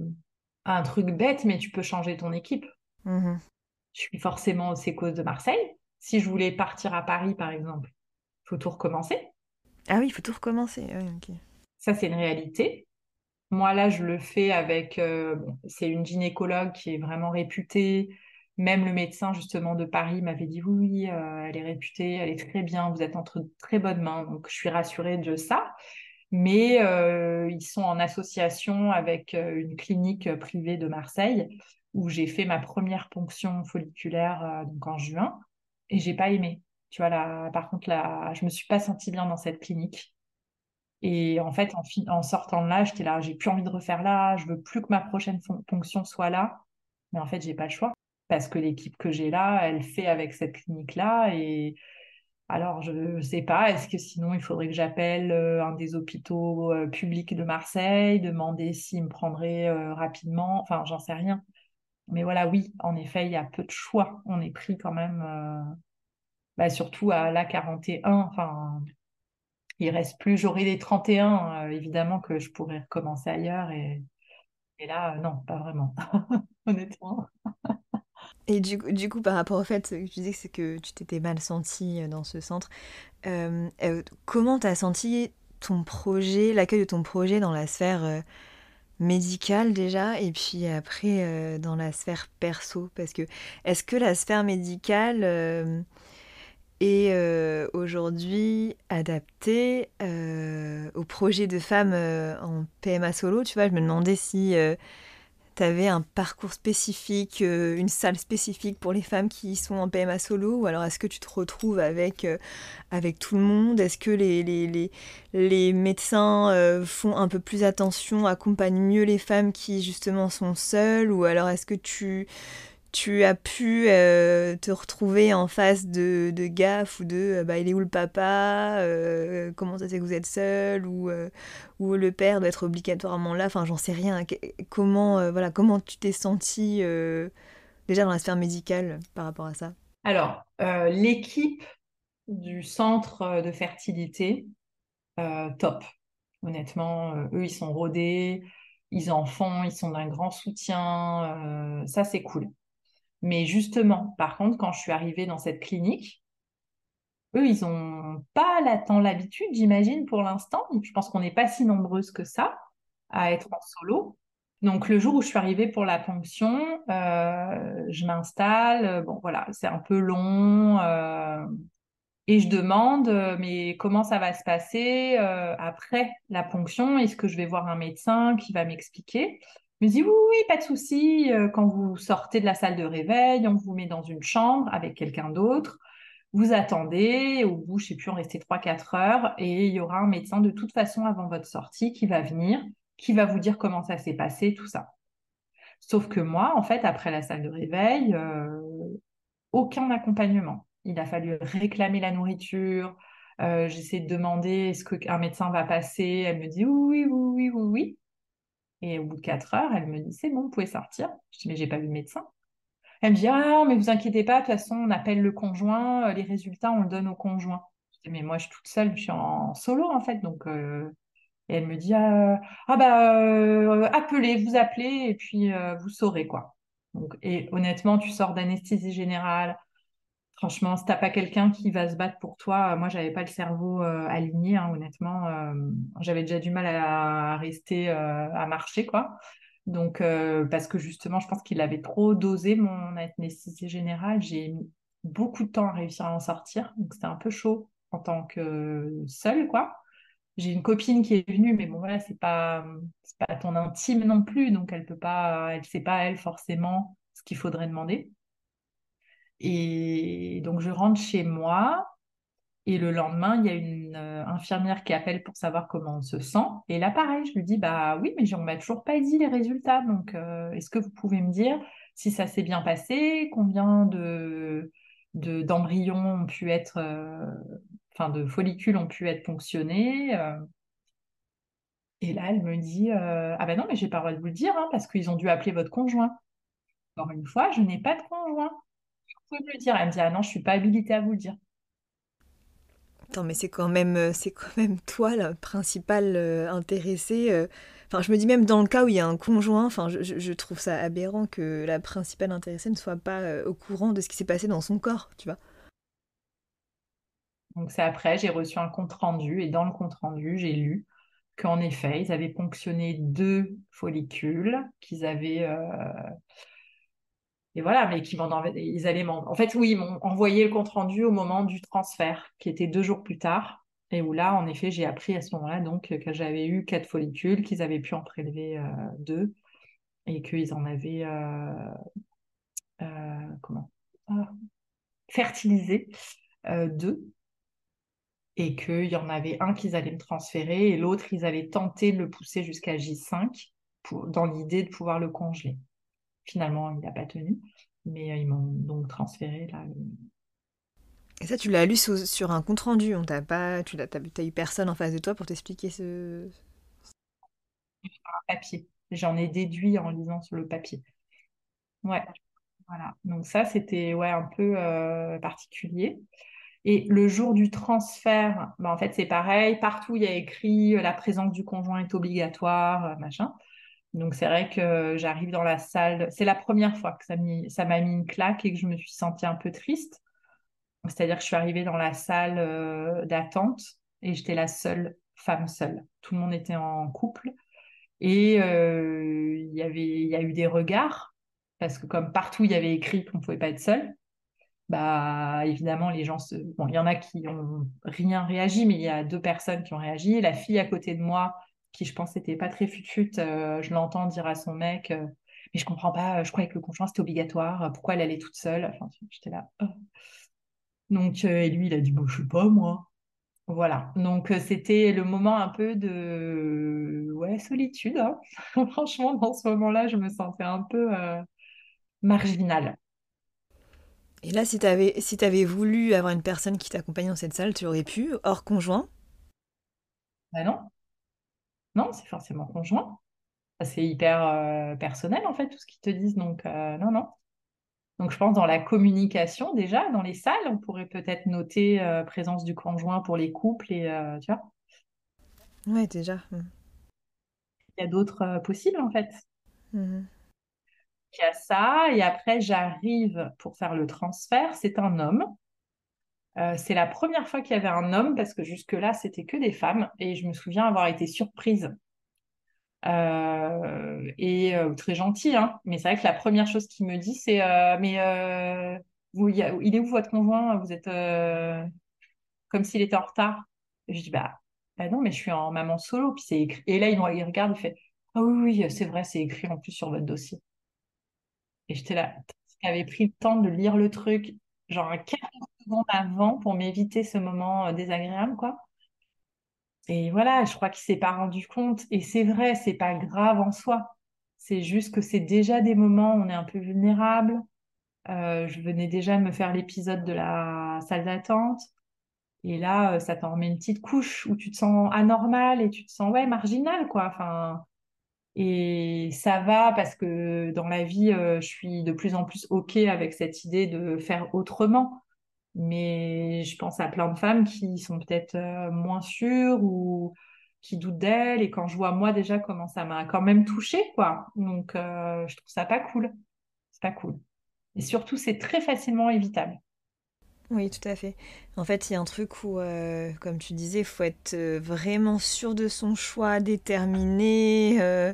un truc bête, mais tu peux changer ton équipe. Mmh je suis forcément au Sécos de Marseille. Si je voulais partir à Paris, par exemple, faut tout recommencer. Ah oui, il faut tout recommencer. Ça, c'est une réalité. Moi, là, je le fais avec. Euh, c'est une gynécologue qui est vraiment réputée. Même le médecin, justement, de Paris m'avait dit oui, oui euh, elle est réputée, elle est très bien, vous êtes entre très bonnes mains. Donc, je suis rassurée de ça. Mais euh, ils sont en association avec une clinique privée de Marseille où j'ai fait ma première ponction folliculaire donc en juin et j'ai pas aimé. Tu vois, là, par contre, là, je me suis pas sentie bien dans cette clinique. Et en fait, en, sortant de là, j'étais là, j'ai plus envie de refaire là, je veux plus que ma prochaine fonction soit là. Mais en fait, j'ai pas le choix parce que l'équipe que j'ai là, elle fait avec cette clinique-là. Et alors, je ne sais pas, est-ce que sinon il faudrait que j'appelle euh, un des hôpitaux euh, publics de Marseille, demander s'il me prendrait euh, rapidement, enfin, j'en sais rien. Mais voilà, oui, en effet, il y a peu de choix. On est pris quand même, bah, surtout à la 41, enfin, il reste plus, j'aurai les 31, euh, évidemment que je pourrais recommencer ailleurs. Et, là, euh, non, pas vraiment, honnêtement. Et du, coup, par rapport au fait que tu disais que tu t'étais mal sentie euh, dans ce centre, comment tu as senti ton projet, l'accueil de ton projet dans la sphère médicale déjà, et puis après dans la sphère perso? Parce que est-ce que la sphère médicale et euh, aujourd'hui adapté euh, au projet de femmes euh, en PMA solo. Tu vois, je me demandais si tu avais un parcours spécifique, une salle spécifique pour les femmes qui sont en PMA solo, ou alors est-ce que tu te retrouves avec, avec tout le monde? Est-ce que les, les, les, les médecins font un peu plus attention, accompagnent mieux les femmes qui justement sont seules, ou alors est-ce que tu tu as pu euh, te retrouver en face de, de gaffe ou de euh, bah, il est où le papa euh, comment ça c'est que vous êtes seul ou, le père doit être obligatoirement là enfin j'en sais rien. Comment voilà comment tu t'es senti déjà dans la sphère médicale par rapport à ça? Alors l'équipe du centre de fertilité top. Honnêtement eux ils sont rodés ils en font ils sont d'un grand soutien ça c'est cool mais justement, par contre, quand je suis arrivée dans cette clinique, eux, ils n'ont pas tant l'habitude, j'imagine, pour l'instant. Je pense qu'on n'est pas si nombreuses que ça à être en solo. Donc, le jour où je suis arrivée pour la ponction, euh, je m'installe. Bon, voilà, c'est un peu long. Euh, et je demande, euh, mais comment ça va se passer après la ponction? Est-ce que je vais voir un médecin qui va m'expliquer? Me dit oui, oui, pas de souci. Euh, quand vous sortez de la salle de réveil, on vous met dans une chambre avec quelqu'un d'autre. Vous attendez, au bout, je sais plus, on restait 3-4 heures, et il y aura un médecin de toute façon avant votre sortie qui va venir, qui va vous dire comment ça s'est passé, tout ça. Sauf que moi, en fait, après la salle de réveil, euh, aucun accompagnement. Il a fallu réclamer la nourriture. Euh, j'essaie de demander est-ce qu'un médecin va passer. Elle me dit oui, oui, oui, oui, oui. Et au bout de quatre heures, elle me dit c'est bon, vous pouvez sortir. Je dis mais j'ai pas vu de médecin. Elle me dit ah mais vous inquiétez pas, de toute façon on appelle le conjoint, euh, les résultats on le donne au conjoint. Je dis mais moi je suis toute seule, je suis en solo en fait, donc euh, Et elle me dit ah, ah bah appelez, vous appelez et puis vous saurez quoi. Donc, et honnêtement, tu sors d'anesthésie générale. Franchement, si t'as pas quelqu'un qui va se battre pour toi, moi j'avais pas le cerveau aligné, hein, honnêtement. j'avais déjà du mal à, rester à marcher quoi. Donc, parce que justement, je pense qu'il avait trop dosé mon anesthésie générale. J'ai mis beaucoup de temps à réussir à en sortir. Donc, c'était un peu chaud en tant que seule, quoi. J'ai une copine qui est venue, mais bon, voilà, c'est pas, pas ton intime non plus. Donc, elle peut pas, elle sait pas, elle, forcément, ce qu'il faudrait demander. Et donc, je rentre chez moi. Et le lendemain, il y a une euh, infirmière qui appelle pour savoir comment on se sent. Et là, pareil, je lui dis, bah oui, mais on m'a toujours pas dit les résultats. Donc, euh, est-ce que vous pouvez me dire si ça s'est bien passé, combien de d'embryons ont pu être, euh, enfin de follicules ont pu être ponctionnés. Et là, elle me dit, ah ben non, mais j'ai pas le droit de vous le dire, hein, parce qu'ils ont dû appeler votre conjoint. Encore une fois, je n'ai pas de conjoint. Vous pouvez me le dire. Elle me dit, ah non, je suis pas habilitée à vous le dire. Attends, mais c'est quand même, euh, c'est quand même toi la principale euh, intéressée. Euh. Enfin, je me dis même dans le cas où il y a un conjoint, enfin, je, trouve ça aberrant que la principale intéressée ne soit pas au courant de ce qui s'est passé dans son corps, tu vois. Donc c'est après, j'ai reçu un compte rendu et dans le compte rendu, j'ai lu qu'en effet, ils avaient ponctionné deux follicules, qu'ils avaient et voilà, mais qui m'en ils allaient En fait, oui, ils m'ont envoyé le compte rendu au moment du transfert, qui était deux jours plus tard, et où là, en effet, j'ai appris à ce moment-là donc que j'avais eu quatre follicules, qu'ils avaient pu en prélever euh, deux, et qu'ils en avaient euh, euh, comment? Ah, fertilisé deux, et qu'il y en avait un qu'ils allaient me transférer, et l'autre, ils allaient tenter de le pousser jusqu'à J5 pour, dans l'idée de pouvoir le congeler. Finalement, il n'a pas tenu, mais euh, ils m'ont donc transféré là. Et ça, tu l'as lu sur, un compte rendu. On t'a pas, tu n'as eu personne en face de toi pour t'expliquer ce. Un papier. J'en ai déduit en lisant sur le papier. Ouais. Voilà. Donc ça, c'était ouais un peu euh, particulier. Et le jour du transfert, bah, en fait, c'est pareil. Partout, il y a écrit euh, la présence du conjoint est obligatoire, machin. Donc c'est vrai que j'arrive dans la salle, c'est la première fois que ça m'a mis une claque et que je me suis sentie un peu triste. C'est-à-dire que je suis arrivée dans la salle euh, d'attente et j'étais la seule femme seule. Tout le monde était en couple et euh, il y il y a eu des regards parce que comme partout il y avait écrit qu'on ne pouvait pas être seule, bah évidemment les gens se, bon il y en a qui ont rien réagi mais il y a deux personnes qui ont réagi. La fille à côté de moi qui je pense n'était pas très fut euh, je l'entends dire à son mec euh, mais je comprends pas, je croyais que le conjoint c'était obligatoire, pourquoi elle allait toute seule? Enfin, j'étais là. Oh. Donc, euh, et lui, il a dit, bon, je sais pas, moi. Voilà. Donc, c'était le moment un peu de ouais, solitude. Hein. Franchement, dans ce moment-là, je me sentais un peu marginale. Et là, si tu avais, si avais voulu avoir une personne qui t'accompagnait dans cette salle, tu aurais pu, hors conjoint? Ben non. Non, c'est forcément conjoint. C'est hyper euh, personnel, en fait, tout ce qu'ils te disent. Donc, euh, non, non. Donc, je pense dans la communication, déjà, dans les salles, on pourrait peut-être noter euh, présence du conjoint pour les couples et, tu vois. Oui, déjà. Mmh. Il y a d'autres possibles, en fait. Mmh. Il y a ça, et après, j'arrive pour faire le transfert. C'est un homme euh, c'est la première fois qu'il y avait un homme parce que jusque-là, c'était que des femmes et je me souviens avoir été surprise. Euh, et euh, très gentil, hein. mais c'est vrai que la première chose qu'il me dit, c'est Mais il est où votre conjoint? Vous êtes comme s'il était en retard. Et je dis Bah, bah non, mais je suis en maman solo. Puis c'est écrit. Et là, il, regarde, il fait Ah oui, oui, c'est vrai, c'est écrit en plus sur votre dossier. Et j'étais là, avait pris le temps de lire le truc, genre un quart secondes avant pour m'éviter ce moment euh, désagréable, quoi. Et voilà, je crois qu'il s'est pas rendu compte. Et c'est vrai, c'est pas grave en soi. C'est juste que c'est déjà des moments où on est un peu vulnérable. Euh, je venais déjà de me faire l'épisode de la salle d'attente. Et là, euh, ça t'en remet une petite couche où tu te sens anormal et tu te sens ouais marginal quoi. Et ça va parce que dans la vie, je suis de plus en plus ok avec cette idée de faire autrement. Mais je pense à plein de femmes qui sont peut-être euh, moins sûres ou qui doutent d'elles et quand je vois moi déjà comment ça m'a quand même touchée, quoi. Donc, euh, je trouve ça pas cool. C'est pas cool. Et surtout, c'est très facilement évitable. Oui, tout à fait. En fait, il y a un truc où, euh, comme tu disais, il faut être euh, vraiment sûr de son choix, déterminé, euh,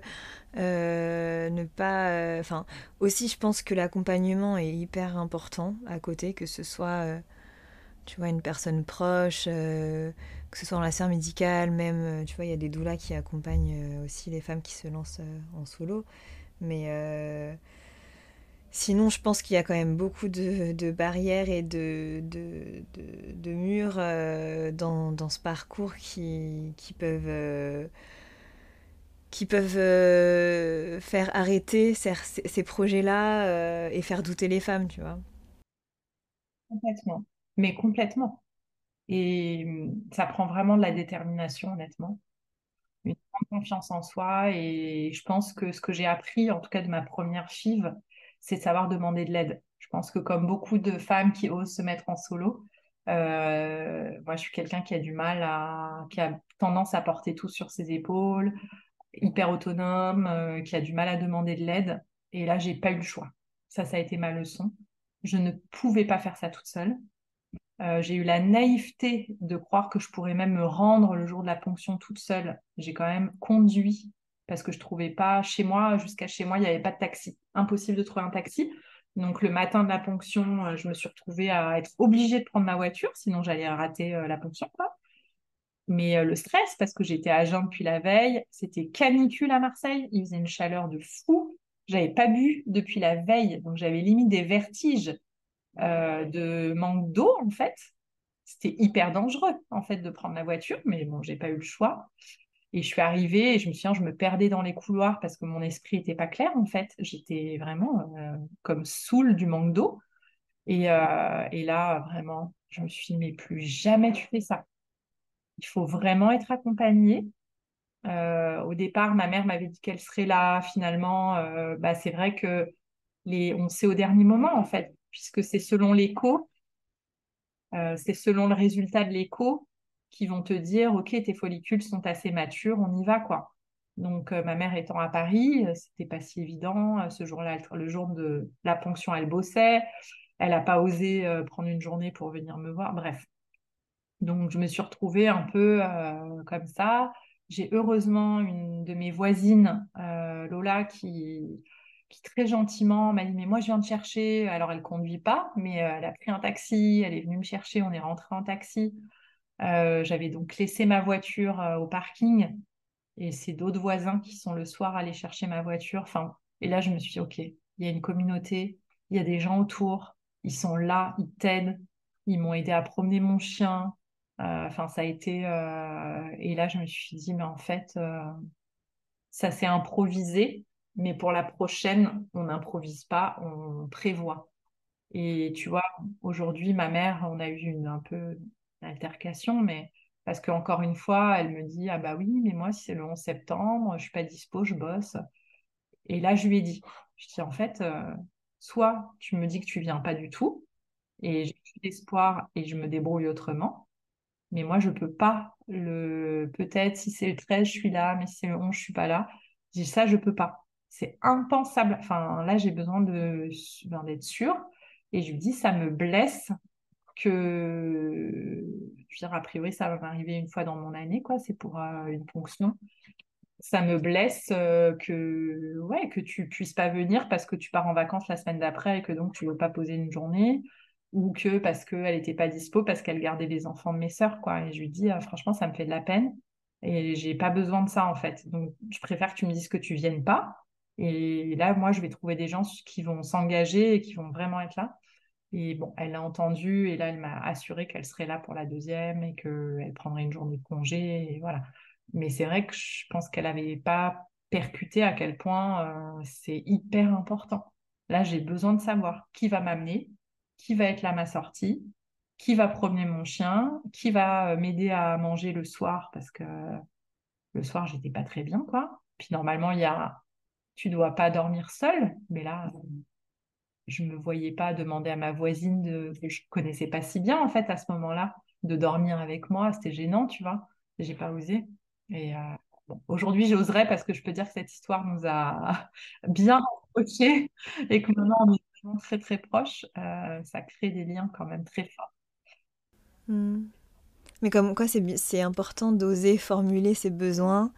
ne pas... Enfin, aussi, je pense que l'accompagnement est hyper important à côté, que ce soit, tu vois, une personne proche, que ce soit dans la sphère médicale, même, tu vois, il y a des doulas qui accompagnent aussi les femmes qui se lancent en solo. Mais Sinon, je pense qu'il y a quand même beaucoup de, barrières et de, murs euh, dans, ce parcours qui, peuvent, euh, euh, faire arrêter ces, projets-là et faire douter les femmes, tu vois. Complètement. Mais complètement. Et hum, ça prend vraiment de la détermination, honnêtement. Une grande confiance en soi. Et je pense que ce que j'ai appris, en tout cas de ma première FIV, c'est savoir demander de l'aide. Je pense que comme beaucoup de femmes qui osent se mettre en solo, euh, moi je suis quelqu'un qui a du mal à, qui a tendance à porter tout sur ses épaules, hyper autonome, euh, qui a du mal à demander de l'aide. Et là, j'ai pas eu le choix. Ça, ça a été ma leçon. Je ne pouvais pas faire ça toute seule. Euh, j'ai eu la naïveté de croire que je pourrais même me rendre le jour de la ponction toute seule. J'ai quand même conduit parce que je trouvais pas chez moi, jusqu'à chez moi, il n'y avait pas de taxi. Impossible de trouver un taxi. Donc le matin de la ponction, euh, je me suis retrouvée à être obligée de prendre ma voiture, sinon j'allais rater euh, la ponction. Mais euh, le stress, parce que j'étais à jeun depuis la veille, c'était canicule à Marseille, il faisait une chaleur de fou. J'avais pas bu depuis la veille, donc j'avais limite des vertiges de manque d'eau en fait. C'était hyper dangereux en fait de prendre la voiture, mais bon, j'ai pas eu le choix. Et je suis arrivée et je me souviens, je me perdais dans les couloirs parce que mon esprit n'était pas clair en fait. J'étais vraiment euh, comme saoule du manque d'eau. Et, euh, et, là, vraiment, je me suis dit, mais plus jamais tu fais ça. Il faut vraiment être accompagné. Euh, au départ, ma mère m'avait dit qu'elle serait là. Finalement, bah, c'est vrai que les... on sait au dernier moment en fait, puisque c'est selon l'écho. c'est selon le résultat de l'écho qui vont te dire, OK, tes follicules sont assez matures, on y va, quoi. Donc, euh, ma mère étant à Paris, euh, c'était pas si évident. Euh, ce jour-là, le jour de la ponction, elle bossait. Elle n'a pas osé prendre une journée pour venir me voir. Bref. Donc, je me suis retrouvée un peu comme ça. J'ai heureusement une de mes voisines, Lola, qui, qui très gentiment m'a dit Mais moi, je viens te chercher. Alors, elle conduit pas, mais elle a pris un taxi. Elle est venue me chercher. On est rentré en taxi. Euh, j'avais donc laissé ma voiture euh, au parking et c'est d'autres voisins qui sont le soir allés chercher ma voiture. Enfin, et là, je me suis dit, OK, il y a une communauté, il y a des gens autour, ils sont là, ils t'aident, ils m'ont aidé à promener mon chien. Euh, enfin, ça a été. Et là, je me suis dit, mais en fait, ça s'est improvisé, mais pour la prochaine, on n'improvise pas, on prévoit. Et tu vois, aujourd'hui, ma mère, on a eu une, un peu altercation, mais parce qu'encore une fois, elle me dit Ah bah oui, mais moi, si c'est le 11 septembre, je suis pas dispo, je bosse. Et là, je lui ai dit Je dis en fait, euh, soit tu me dis que tu viens pas du tout, et j'ai l'espoir et je me débrouille autrement, mais moi, je peux pas. le Peut-être si c'est le 13, je suis là, mais si c'est le 11, je suis pas là. Je dis Ça, je peux pas. C'est impensable. Enfin, là, j'ai besoin de d'être sûre. Et je lui dis, ça me blesse que, je veux dire, a priori, ça va m'arriver une fois dans mon année, quoi. C'est pour euh, une ponction. Ça me blesse euh, que, ouais, que tu puisses pas venir parce que tu pars en vacances la semaine d'après et que donc tu veux pas poser une journée ou que parce qu'elle n'était pas dispo, parce qu'elle gardait les enfants de mes sœurs, quoi. Et je lui dis, ah, franchement, ça me fait de la peine et j'ai pas besoin de ça, en fait. Donc, je préfère que tu me dises que tu viennes pas. Et là, moi, je vais trouver des gens qui vont s'engager et qui vont vraiment être là. Et bon, elle l'a entendu et là, elle m'a assuré qu'elle serait là pour la deuxième et qu'elle prendrait une journée de congé. Voilà. Mais c'est vrai que je pense qu'elle n'avait pas percuté à quel point euh, c'est hyper important. Là, j'ai besoin de savoir qui va m'amener, qui va être là à ma sortie, qui va promener mon chien, qui va euh, m'aider à manger le soir parce que le soir, j'étais pas très bien, quoi. Puis normalement, il y a, tu dois pas dormir seul, mais là, je me voyais pas demander à ma voisine que je connaissais pas si bien en fait à ce moment-là de dormir avec moi. C'était gênant, tu vois. J'ai pas osé. Et aujourd'hui, j'oserais parce que je peux dire que cette histoire nous a bien rapprochés et que maintenant on est vraiment très très proches. ça crée des liens quand même très forts. Hmm. Mais comme quoi, c'est important d'oser formuler ses besoins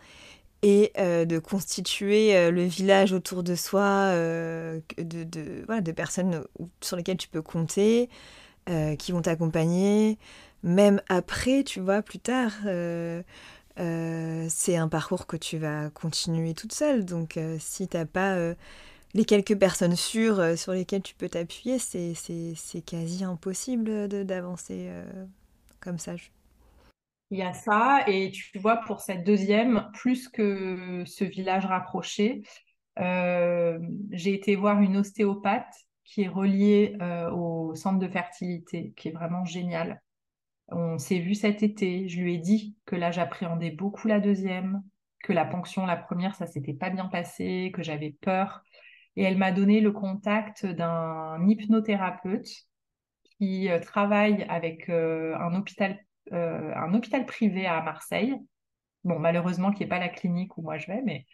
et euh, de constituer euh, le village autour de soi euh, de, voilà, de, personnes sur lesquelles tu peux compter, qui vont t'accompagner, même après, tu vois, plus tard. c'est un parcours que tu vas continuer toute seule. Donc, si tu n'as pas les quelques personnes sûres sur lesquelles tu peux t'appuyer, c'est quasi impossible d'avancer comme ça. Il y a ça, et tu vois, pour cette deuxième, plus que ce village rapproché, euh, j'ai été voir une ostéopathe qui est reliée euh, au centre de fertilité, qui est vraiment génial. On s'est vu cet été, je lui ai dit que là j'appréhendais beaucoup la deuxième, que la ponction, la première, ça s'était pas bien passé, que j'avais peur. Et elle m'a donné le contact d'un hypnothérapeute qui euh, travaille avec un hôpital euh, un hôpital privé à Marseille. Bon, malheureusement, qui n'est pas la clinique où moi je vais, mais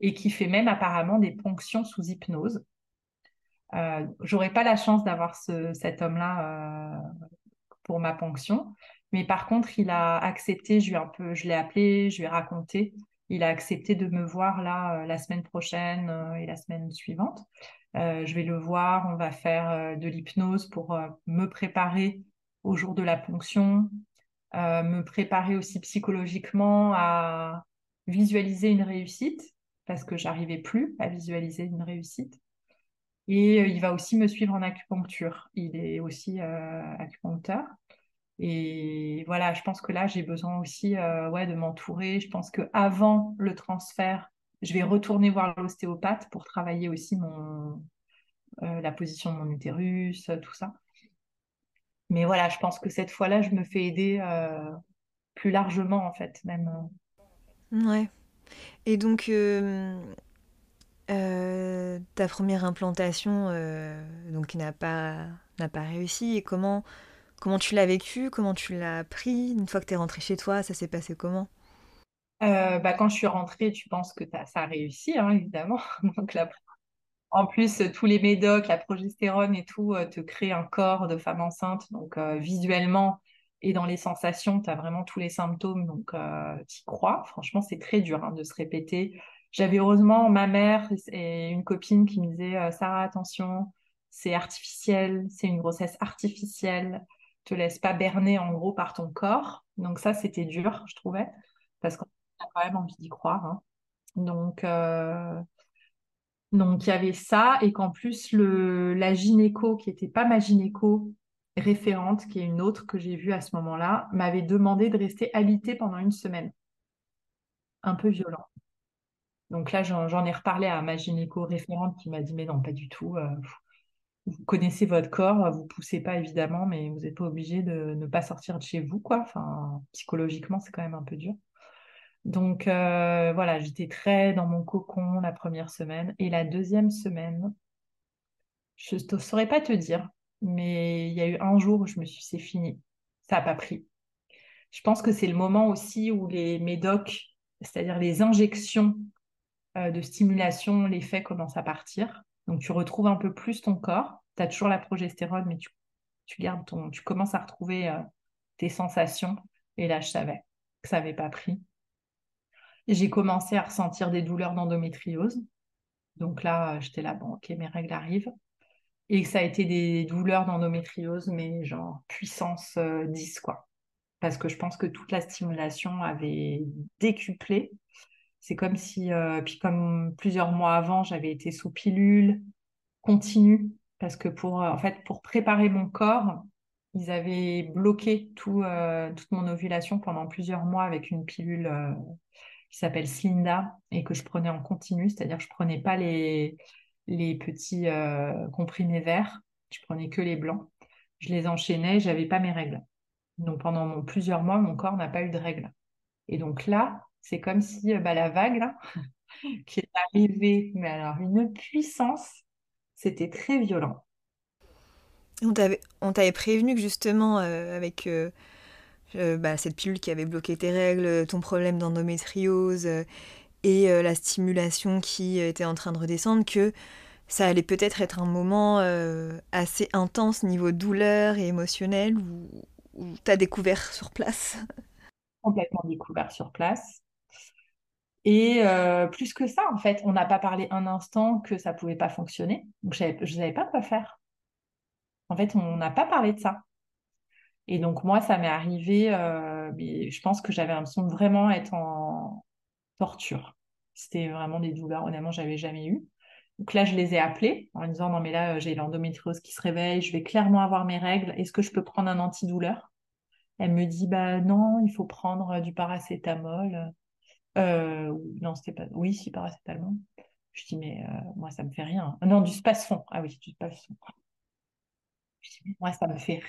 et qui fait même apparemment des ponctions sous hypnose. Euh, J'aurais pas la chance d'avoir cet homme-là euh, pour ma ponction, mais par contre, il a accepté. Je lui un peu, je l'ai appelé, je lui ai raconté. Il a accepté de me voir là euh, la semaine prochaine et la semaine suivante. je vais le voir. On va faire de l'hypnose pour me préparer au jour de la ponction, euh, me préparer aussi psychologiquement à visualiser une réussite, parce que j'arrivais plus à visualiser une réussite. Et euh, il va aussi me suivre en acupuncture. Il est aussi euh, acupuncteur. Et voilà, je pense que là, j'ai besoin aussi ouais, de m'entourer. Je pense qu'avant le transfert, je vais retourner voir l'ostéopathe pour travailler aussi mon, la position de mon utérus, tout ça. Mais voilà, je pense que cette fois-là, je me fais aider euh, plus largement, en fait, même. Euh. Ouais. Et donc, euh, ta première implantation donc n'a pas, n'a pas réussi. Et comment, comment tu l'as vécu? Comment tu l'as pris Une fois que tu es rentrée chez toi, ça s'est passé comment? Bah, Quand je suis rentrée, tu penses que ça a réussi, hein, évidemment. donc la en plus, tous les médocs, la progestérone et tout, euh, te créent un corps de femme enceinte. Donc, euh, visuellement et dans les sensations, tu as vraiment tous les symptômes. Donc, euh, tu crois. Franchement, c'est très dur hein, de se répéter. J'avais heureusement ma mère et une copine qui me disaient Sarah, attention, c'est artificiel, c'est une grossesse artificielle. Te laisse pas berner en gros par ton corps. Donc, ça, c'était dur, je trouvais, parce qu'on a quand même envie d'y croire. Hein. Donc, donc, il y avait ça, et qu'en plus, la gynéco, qui n'était pas ma gynéco référente, qui est une autre que j'ai vue à ce moment-là, m'avait demandé de rester habitée pendant une semaine. Un peu violent. Donc là, j'en ai reparlé à ma gynéco référente qui m'a dit, mais non, pas du tout. Euh, vous connaissez votre corps, vous poussez pas évidemment, mais vous n'êtes pas obligé de ne pas sortir de chez vous, quoi. Enfin, psychologiquement, c'est quand même un peu dur. Donc euh, voilà, j'étais très dans mon cocon la première semaine. Et la deuxième semaine, je ne saurais pas te dire, mais il y a eu un jour où je me suis dit, c'est fini, ça n'a pas pris. Je pense que c'est le moment aussi où les médocs, c'est-à-dire les injections euh, de stimulation, l'effet commence à partir. Donc tu retrouves un peu plus ton corps. Tu as toujours la progestérone, mais tu, gardes ton, tu commences à retrouver euh, tes sensations. Et là, je savais que ça n'avait pas pris j'ai commencé à ressentir des douleurs d'endométriose. Donc là, j'étais là, bon, ok, mes règles arrivent. Et ça a été des douleurs d'endométriose, mais genre puissance 10, euh, quoi. Parce que je pense que toute la stimulation avait décuplé. C'est comme si, euh, puis comme plusieurs mois avant, j'avais été sous pilule continue, parce que pour, euh, en fait, pour préparer mon corps, ils avaient bloqué tout, toute mon ovulation pendant plusieurs mois avec une pilule qui s'appelle Slinda et que je prenais en continu, c'est-à-dire je prenais pas les, les petits euh, comprimés verts, je prenais que les blancs. Je les enchaînais, j'avais pas mes règles. Donc pendant plusieurs mois, mon corps n'a pas eu de règles. Et donc là, c'est comme si euh, bah, la vague qui est arrivée, mais alors une puissance, c'était très violent. On t'avait prévenu que justement, euh, avec bah, cette pilule qui avait bloqué tes règles, ton problème d'endométriose et la stimulation qui était en train de redescendre, que ça allait peut-être être un moment assez intense niveau douleur et émotionnel où, où tu as découvert sur place Complètement découvert sur place. Et plus que ça, en fait, on n'a pas parlé un instant que ça pouvait pas fonctionner. Donc, je ne savais pas quoi faire. En fait, on n'a pas parlé de ça. Et donc, moi, ça m'est arrivé, mais je pense que j'avais l'impression de vraiment être en torture. C'était vraiment des douleurs, honnêtement, j'avais jamais eu. Donc là, je les ai appelés en disant non, mais là, j'ai l'endométriose qui se réveille, je vais clairement avoir mes règles. Est-ce que je peux prendre un antidouleur? Elle me dit bah non, il faut prendre du paracétamol. Euh, non, c'était pas. Oui, si, paracétamol. Je dis mais euh, moi, ça me fait rien. Non, du spasfon. Ah oui, du spasfon. Moi, ça me fait.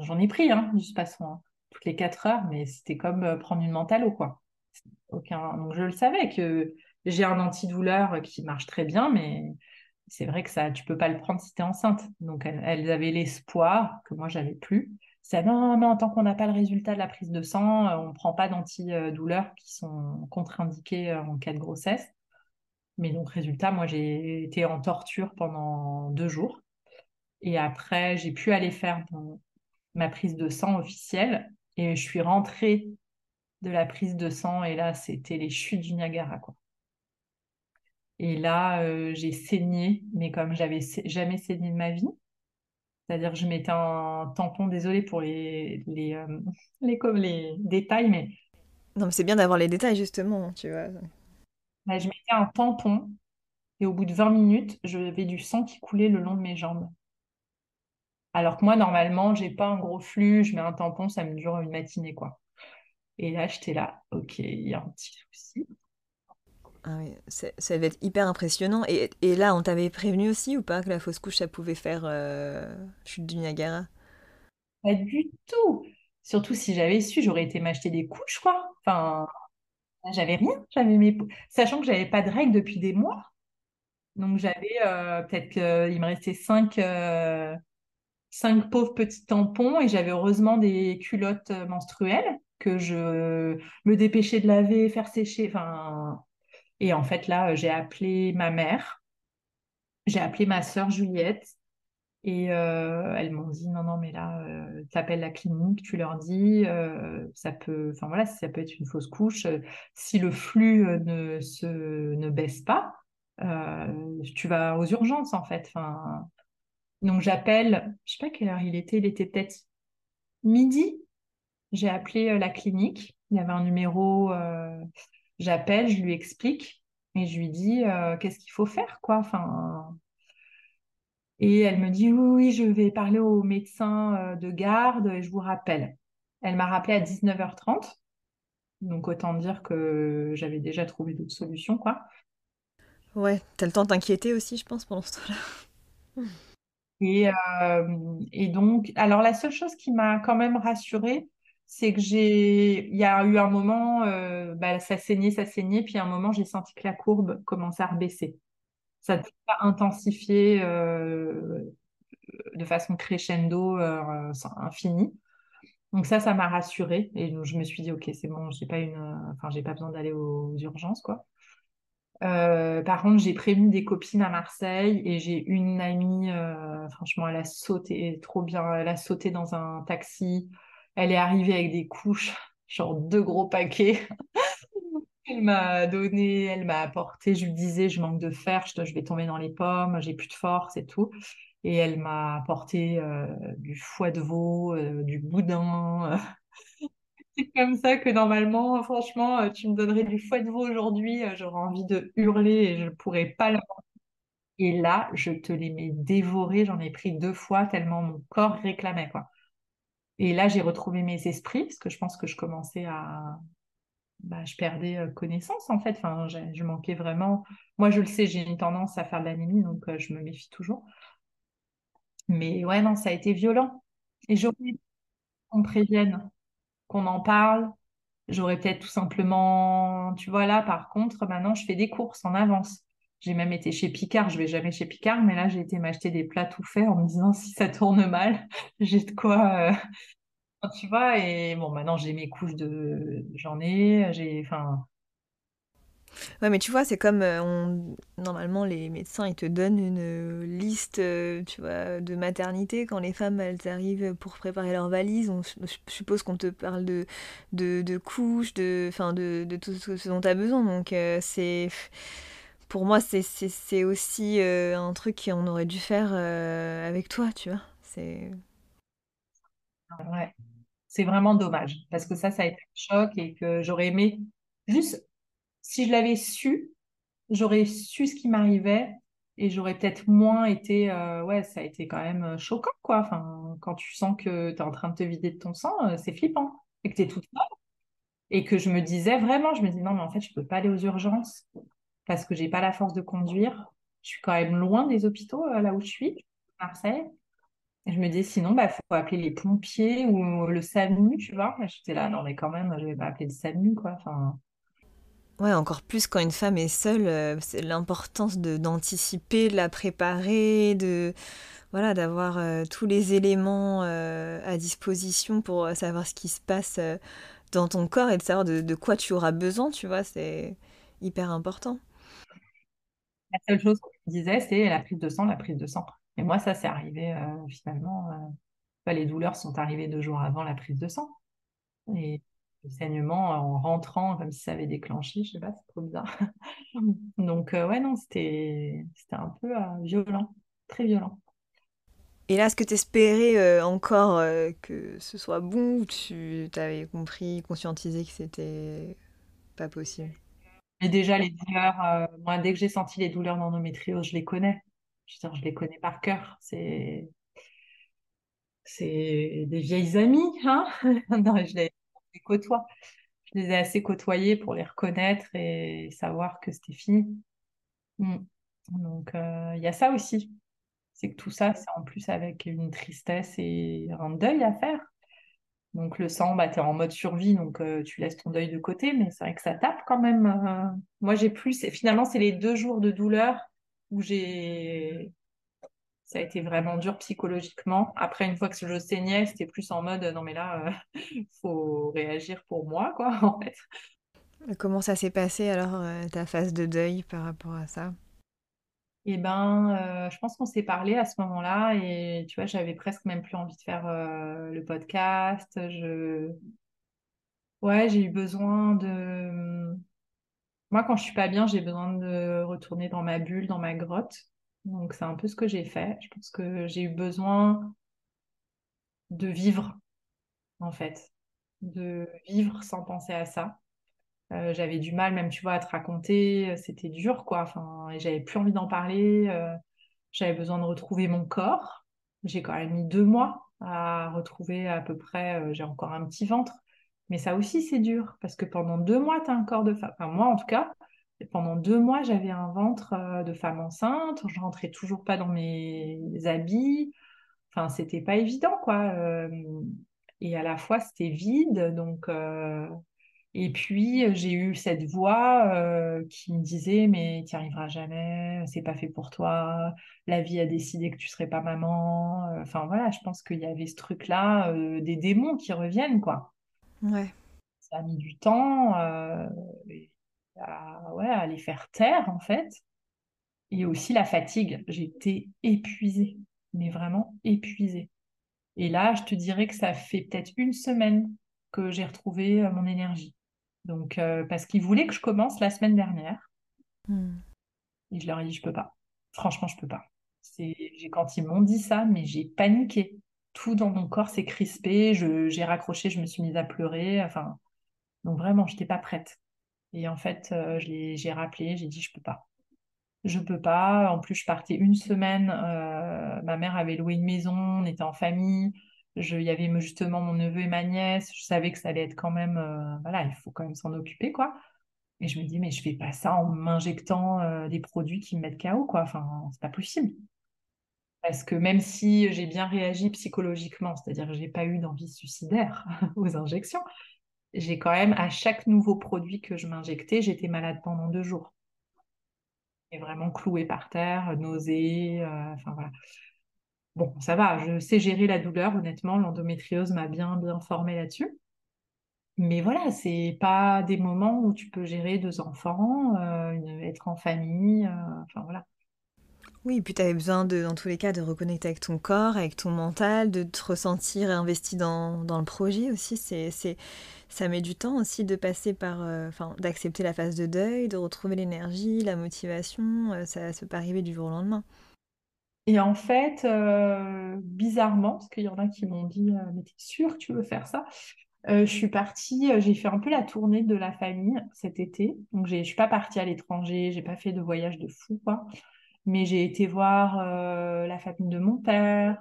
J'en ai pris hein, hein, toutes les quatre heures, mais c'était comme euh, prendre une mentalo quoi. Aucun... Donc je le savais que j'ai un antidouleur qui marche très bien, mais c'est vrai que ça, tu peux pas le prendre si tu es enceinte. Donc elles, avaient l'espoir que moi j'avais plus. C'est non, non, tant qu'on n'a pas le résultat de la prise de sang, euh, on ne prend pas d'antidouleurs qui sont contre-indiqués euh, en cas de grossesse. Mais donc, résultat, moi, j'ai été en torture pendant deux jours. Et après, j'ai pu aller faire ma prise de sang officielle. Et je suis rentrée de la prise de sang. Et là, c'était les chutes du Niagara. Quoi. Et là, euh, j'ai saigné, mais comme j'avais jamais saigné de ma vie. C'est-à-dire que je mettais un tampon, désolé pour les, les, euh, les, les, détails, mais. Non, mais c'est bien d'avoir les détails, justement, tu vois. je mettais un tampon et au bout de 20 minutes, j'avais du sang qui coulait le long de mes jambes. Alors que moi, normalement, j'ai pas un gros flux, je mets un tampon, ça me dure une matinée, quoi. Et là, j'étais là, ok, il y a un petit souci. Ah oui, ça devait être hyper impressionnant. Et, et là, on t'avait prévenu aussi ou pas que la fausse couche, ça pouvait faire euh, chute du Niagara? Pas du tout. Surtout si j'avais su, j'aurais été m'acheter des couches, quoi. Enfin, j'avais rien. J'avais mes... Sachant que j'avais pas de règles depuis des mois. Donc j'avais euh, peut-être qu'il me restait cinq, euh, cinq pauvres petits tampons et j'avais heureusement des culottes menstruelles que je me dépêchais de laver, faire sécher. Enfin, et en fait, là, j'ai appelé ma mère, j'ai appelé ma sœur Juliette, et euh, elles m'ont dit non, non, mais là, euh, tu appelles la clinique, tu leur dis, euh, ça peut, enfin voilà, ça peut être une fausse couche. si le flux ne, se, ne baisse pas, tu vas aux urgences en fait. Donc j'appelle, je sais pas quelle heure il était, il était peut-être midi. J'ai appelé la clinique, il y avait un numéro J'appelle, je lui explique et je lui dis euh, qu'est-ce qu'il faut faire, quoi. Enfin, et elle me dit oui, oui, je vais parler au médecin euh, de garde et je vous rappelle. Elle m'a rappelé à 19h30. Donc autant dire que j'avais déjà trouvé d'autres solutions, quoi. Ouais, t'as le temps de t'inquiéter aussi, je pense, pendant ce temps-là. Et, euh, et donc, alors la seule chose qui m'a quand même rassurée, c'est que j'ai, il y a eu un moment, euh, bah, ça saignait, ça saignait, puis à un moment, j'ai senti que la courbe commençait à rebaisser. Ça ne s'est pas intensifié euh, de façon crescendo, infinie. Donc ça, ça m'a rassurée et je me suis dit, ok, c'est bon, j'ai pas une, enfin, pas besoin d'aller aux urgences, quoi. Par contre, j'ai prévenu des copines à Marseille et j'ai une amie, franchement, elle a sauté trop bien, elle a sauté dans un taxi elle est arrivée avec des couches, genre deux gros paquets. Elle m'a donné, elle m'a apporté, je lui disais, je manque de fer, je, vais tomber dans les pommes, j'ai plus de force et tout. Et elle m'a apporté euh, du foie de veau, euh, du boudin. Comme ça que normalement, franchement, euh, tu me donnerais du foie de veau aujourd'hui, j'aurais envie de hurler et je ne pourrais pas le Et là, je te les mets dévorés, j'en ai pris deux fois tellement mon corps réclamait, quoi. Et là, j'ai retrouvé mes esprits, parce que je pense que je commençais à... Bah, je perdais euh, connaissance, en fait. Enfin, je manquais vraiment... Moi, je le sais, j'ai une tendance à faire de l'anémie, donc euh, je me méfie toujours. Mais ouais, non, ça a été violent. Et j'aurais qu'on prévienne, qu'on en parle. J'aurais peut-être tout simplement... Tu vois, là, par contre, maintenant, je fais des courses en avance. J'ai même été chez Picard, je vais jamais chez Picard, mais là j'ai été m'acheter des plats tout faits en me disant si ça tourne mal, j'ai de quoi, euh, tu vois, et bon, maintenant j'ai mes couches de. J'en ai, j'ai. Enfin, Ouais, mais tu vois, c'est comme euh, normalement les médecins ils te donnent une euh, liste, euh, tu vois, de maternité quand les femmes elles arrivent pour préparer leur valise. Je suppose qu'on te parle de, de, couches, de, enfin, de, de tout ce dont tu as besoin. Donc c'est pour moi c'est aussi un truc qu'on aurait dû faire avec toi, tu vois. C'est ouais, c'est vraiment dommage parce que ça, ça a été un choc et que j'aurais aimé. Juste, si je l'avais su, j'aurais su ce qui m'arrivait et j'aurais peut-être moins été. euh, ouais, ça a été quand même euh, choquant, quoi. Enfin, quand tu sens que tu es en train de te vider de ton sang, euh, c'est flippant. Et que tu es toute seule. Et que je me disais vraiment, je me dis non, mais en fait, je peux pas aller aux urgences parce que j'ai pas la force de conduire. Je suis quand même loin des hôpitaux, là où je suis, à Marseille. Et je me dis sinon, bah, faut appeler les pompiers ou le SAMU, tu vois. J'étais là, non, mais quand même, je vais pas appeler le SAMU, quoi. Enfin, Ouais, encore plus quand une femme est seule, euh, c'est l'importance de d'anticiper, de la préparer, de voilà, d'avoir euh, tous les éléments euh, à disposition pour savoir ce qui se passe dans ton corps et de savoir de, quoi tu auras besoin, tu vois, c'est hyper important. la seule chose qu'on disait, c'est la prise de sang, la prise de sang. Et moi, ça, c'est arrivé finalement. bah, les douleurs sont arrivées deux jours avant la prise de sang. Le saignement en rentrant, comme si ça avait déclenché, je sais pas, c'est trop bizarre. Donc, euh, ouais, non, c'était c'était un peu euh, violent, très violent. Et là, est-ce que tu espérais encore euh, que ce soit bon ou tu t'avais compris, conscientisé que c'était pas possible? Et déjà, les douleurs, moi, dès que j'ai senti les douleurs d'endométriose, je les connais. Je veux dire, je les connais par cœur. C'est c'est des vieilles amies, hein? Non, je les, les côtoie. Je les ai assez côtoyées pour les reconnaître et savoir que c'était fini. Mm. Donc, euh, il y a ça aussi. C'est que tout ça, c'est en plus avec une tristesse et un deuil à faire. Donc, le sang, bah, tu es en mode survie, donc euh, tu laisses ton deuil de côté, mais c'est vrai que ça tape quand même. euh. Moi, j'ai plus. Finalement, c'est les deux jours de douleur où j'ai. Ça a été vraiment dur psychologiquement. Après, une fois que je saignais, c'était plus en mode non, mais là, il faut réagir pour moi, quoi, en fait. Comment ça s'est passé alors, euh, ta phase de deuil par rapport à ça? Ben, euh, je pense qu'on s'est parlé à ce moment-là et tu vois, j'avais presque même plus envie de faire euh, le podcast. Je... Ouais, j'ai eu besoin de... Moi, quand je suis pas bien, j'ai besoin de retourner dans ma bulle, dans ma grotte. Donc, c'est un peu ce que j'ai fait. Je pense que j'ai eu besoin de vivre, en fait, de vivre sans penser à ça. Euh, j'avais du mal, même, tu vois, à te raconter. C'était dur, quoi. Enfin, et j'avais plus envie d'en parler. euh, J'avais besoin de retrouver mon corps. J'ai quand même mis deux mois à retrouver à peu près, euh, j'ai encore un petit ventre. Mais ça aussi, c'est dur parce que pendant deux mois, tu as un corps de femme. Enfin, moi, en tout cas, pendant deux mois, j'avais un ventre euh, de femme enceinte. Je rentrais toujours pas dans mes habits. Enfin, c'était pas évident, quoi. Et à la fois, c'était vide. Donc, euh, et puis, j'ai eu cette voix euh, qui me disait, mais tu n'y arriveras jamais, c'est pas fait pour toi, la vie a décidé que tu serais pas maman. Enfin, voilà, je pense qu'il y avait ce truc-là, euh, des démons qui reviennent, quoi. Ouais. Ça a mis du temps et à, ouais, à les faire taire, en fait. Et aussi la fatigue. J'étais épuisée, mais vraiment épuisée. Et là, je te dirais que ça fait peut-être une semaine que j'ai retrouvé euh, mon énergie. Donc, euh, parce qu'ils voulaient que je commence la semaine dernière. Hmm. Et je leur ai dit, je peux pas. Franchement, je peux pas. C'est, j'ai, quand ils m'ont dit ça, mais j'ai paniqué. Tout dans mon corps s'est crispé. J'ai raccroché, je me suis mise à pleurer. Enfin, donc vraiment, je n'étais pas prête. Et en fait, euh, j'ai rappelé, j'ai dit, je peux pas. Je peux pas. En plus, je partais une semaine. euh, ma mère avait loué une maison. On était en famille. Il y avait me- justement mon neveu et ma nièce. Je savais que ça allait être quand même. euh, voilà, il faut quand même s'en occuper, quoi. Et je me dis, mais je fais pas ça en m'injectant des produits qui me mettent KO, quoi. Enfin, c'est pas possible. Parce que même si j'ai bien réagi psychologiquement, c'est-à-dire que j'ai pas eu d'envie suicidaire aux injections, j'ai quand même, à chaque nouveau produit que je m'injectais, j'étais malade pendant deux jours. Et vraiment clouée par terre, nausée, euh, voilà. bon, ça va, je sais gérer la douleur, honnêtement, l'endométriose m'a bien, bien formée là-dessus. Mais voilà, c'est pas des moments où tu peux gérer deux enfants, euh, être en famille, euh, enfin voilà. Oui, puis tu avais besoin de, dans tous les cas, de reconnecter avec ton corps, avec ton mental, de te ressentir investi dans, dans le projet aussi. C'est, c'est, ça met du temps aussi de passer par, euh, d'accepter la phase de deuil, de retrouver l'énergie, la motivation. euh, ça, ça peut pas arriver du jour au lendemain. Et en fait, euh, bizarrement, parce qu'il y en a qui m'ont dit, mais t'es sûre que tu veux faire ça? Je suis partie, j'ai fait un peu la tournée de la famille cet été. Donc, je suis pas partie à l'étranger, j'ai pas fait de voyage de fou. Mais j'ai été voir euh, la famille de mon père,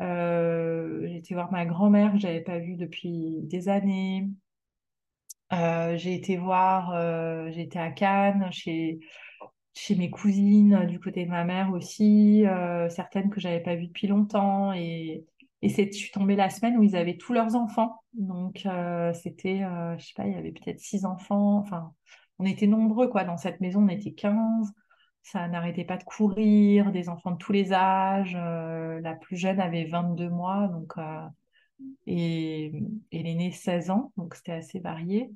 euh, j'ai été voir ma grand-mère que j'avais pas vue depuis des années. Euh, j'ai été voir, j'ai été à Cannes chez, chez mes cousines du côté de ma mère aussi, certaines que j'avais pas vues depuis longtemps. Et, et je suis tombée la semaine où ils avaient tous leurs enfants. Donc c'était, je sais pas, il y avait peut-être six enfants. Enfin, on était nombreux quoi. Dans cette maison, on était 15. Ça n'arrêtait pas de courir, des enfants de tous les âges. Euh, la plus jeune avait 22 mois, donc euh, et, l'aînée 16 ans, donc c'était assez varié.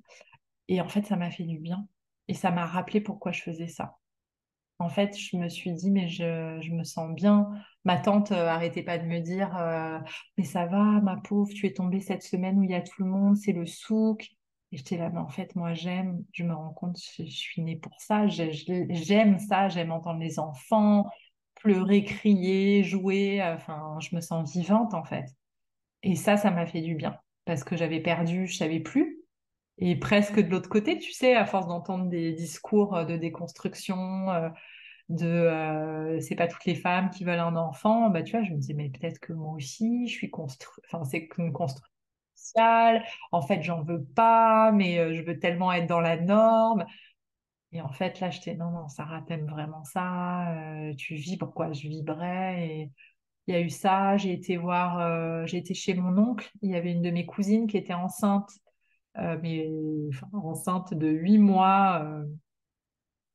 Et en fait, ça m'a fait du bien. Et ça m'a rappelé pourquoi je faisais ça. En fait, je me suis dit, mais je, me sens bien. Ma tante euh, arrêtait pas de me dire, euh, mais ça va, ma pauvre, tu es tombée cette semaine où il y a tout le monde, c'est le souk. Et j'étais là, mais en fait, moi, j'aime, je me rends compte, je, suis née pour ça, j'aime ça, j'aime entendre les enfants pleurer, crier, jouer. Enfin, je me sens vivante, en fait. Et ça, ça m'a fait du bien parce que j'avais perdu, je savais plus. Et presque de l'autre côté, tu sais, à force d'entendre des discours euh, de déconstruction, euh, de euh, c'est pas toutes les femmes qui veulent un enfant, bah tu vois, je me disais, mais peut-être que moi aussi, je suis construite, enfin, c'est qu'une construction en fait, j'en veux pas, mais euh, je veux tellement être dans la norme. Et en fait, là, j'étais, non, non, Sarah, t'aimes vraiment ça, euh, tu vis, pourquoi je vibrais et il y a eu ça, j'ai été voir, euh, j'ai été chez mon oncle, il y avait une de mes cousines qui était enceinte, mais enceinte de huit mois.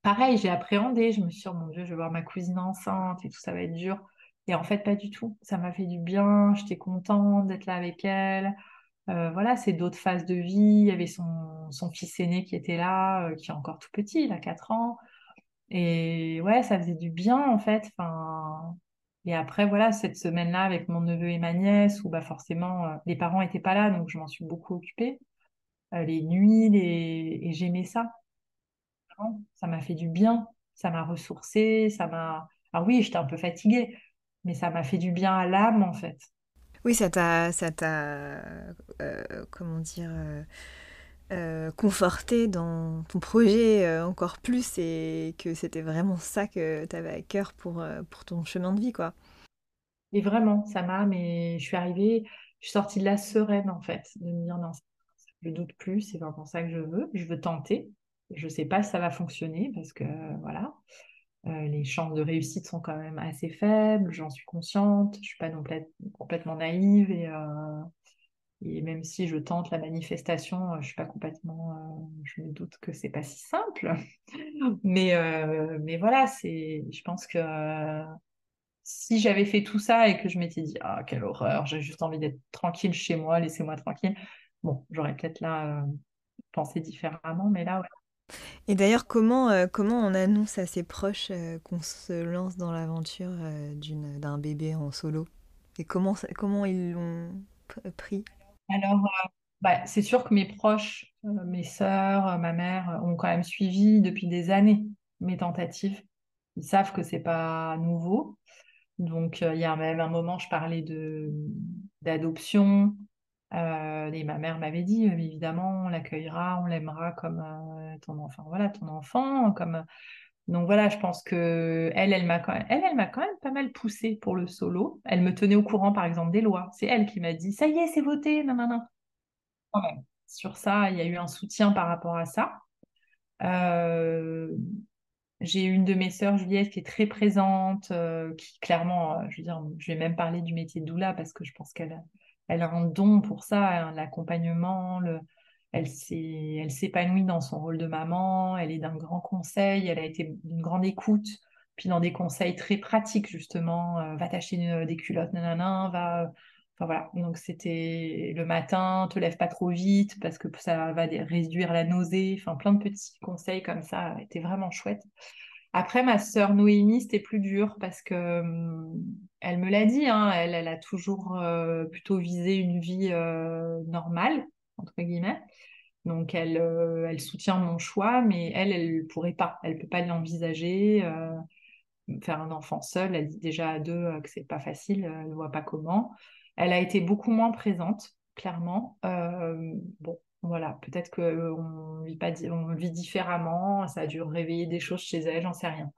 pareil, j'ai appréhendé, je me suis dit, oh mon Dieu, je vais voir ma cousine enceinte et tout, ça va être dur. Et en fait, pas du tout. Ça m'a fait du bien, j'étais contente d'être là avec elle. Euh, voilà, c'est d'autres phases de vie. Il y avait son, son fils aîné qui était là, euh, qui est encore tout petit, il a 4 ans. Et ouais, ça faisait du bien en fait. Enfin, et après, voilà, cette semaine-là avec mon neveu et ma nièce, où bah, forcément euh, les parents n'étaient pas là, donc je m'en suis beaucoup occupée. Les nuits, les... et j'aimais ça. Ça m'a fait du bien, ça m'a ressourcée, ça m'a. Alors oui, j'étais un peu fatiguée, mais ça m'a fait du bien à l'âme en fait. Oui, ça t'a, ça t'a, euh, comment dire, euh, euh, conforté dans ton projet encore plus et que c'était vraiment ça que tu avais à cœur pour, pour ton chemin de vie, quoi. Et vraiment, ça m'a. Mais je suis arrivée, je suis sortie de là sereine en fait, de me dire non, je doute plus, c'est vraiment ça que je veux, je veux tenter. Je sais pas si ça va fonctionner parce que voilà. Euh, les chances de réussite sont quand même assez faibles, j'en suis consciente, je suis pas non plus complètement naïve et, euh, et même si je tente la manifestation, euh, je suis pas complètement, je me doute que c'est pas si simple, mais voilà, je pense que si j'avais fait tout ça et que je m'étais dit ah quelle horreur, j'ai juste envie d'être tranquille chez moi, laissez-moi tranquille, bon, j'aurais peut-être là pensé différemment, mais là ouais. Et d'ailleurs, comment, euh, comment on annonce à ses proches euh, qu'on se lance dans l'aventure euh, d'un bébé en solo? Et comment, comment ils l'ont pris? Alors Bah, c'est sûr que mes proches, mes sœurs, ma mère, ont quand même suivi depuis des années mes tentatives. Ils savent que c'est pas nouveau. Donc, il y a même un moment, je parlais d'adoption. Euh, et ma mère m'avait dit, euh, évidemment, on l'accueillera, on l'aimera comme euh, ton enfant. Voilà, ton enfant. Comme... Donc voilà, je pense que elle, m'a quand même, elle, pas mal poussée pour le solo. Elle me tenait au courant, par exemple, des lois. C'est elle qui m'a dit, ça y est, c'est voté, non, non, non. Sur ça, il y a eu un soutien par rapport à ça. Euh, j'ai une de mes sœurs, Juliette, qui est très présente, euh, qui clairement, euh, je veux dire, je vais même parler du métier de doula parce que je pense qu'elle elle a un don pour ça, l'accompagnement, le, elle s'épanouit dans son rôle de maman, elle est d'un grand conseil, elle a été d'une grande écoute. puis dans des conseils très pratiques, justement, euh, va t'acheter des culottes, nanana, va. Enfin voilà, donc c'était le matin, te lève pas trop vite parce que ça va réduire la nausée, enfin plein de petits conseils comme ça, était vraiment chouette. Après, ma sœur Noémie, c'était plus dur parce que hum, elle me l'a dit, hein, elle, elle a toujours euh, plutôt visé une vie euh, normale, entre guillemets. Donc elle, euh, elle soutient mon choix, mais elle, elle ne pourrait pas, elle ne peut pas l'envisager faire un enfant seul, elle dit déjà à deux que c'est pas facile, elle ne voit pas comment. Elle a été beaucoup moins présente, clairement. Bon, voilà, peut-être qu'on vit on vit différemment, ça a dû réveiller des choses chez elle, j'en sais rien.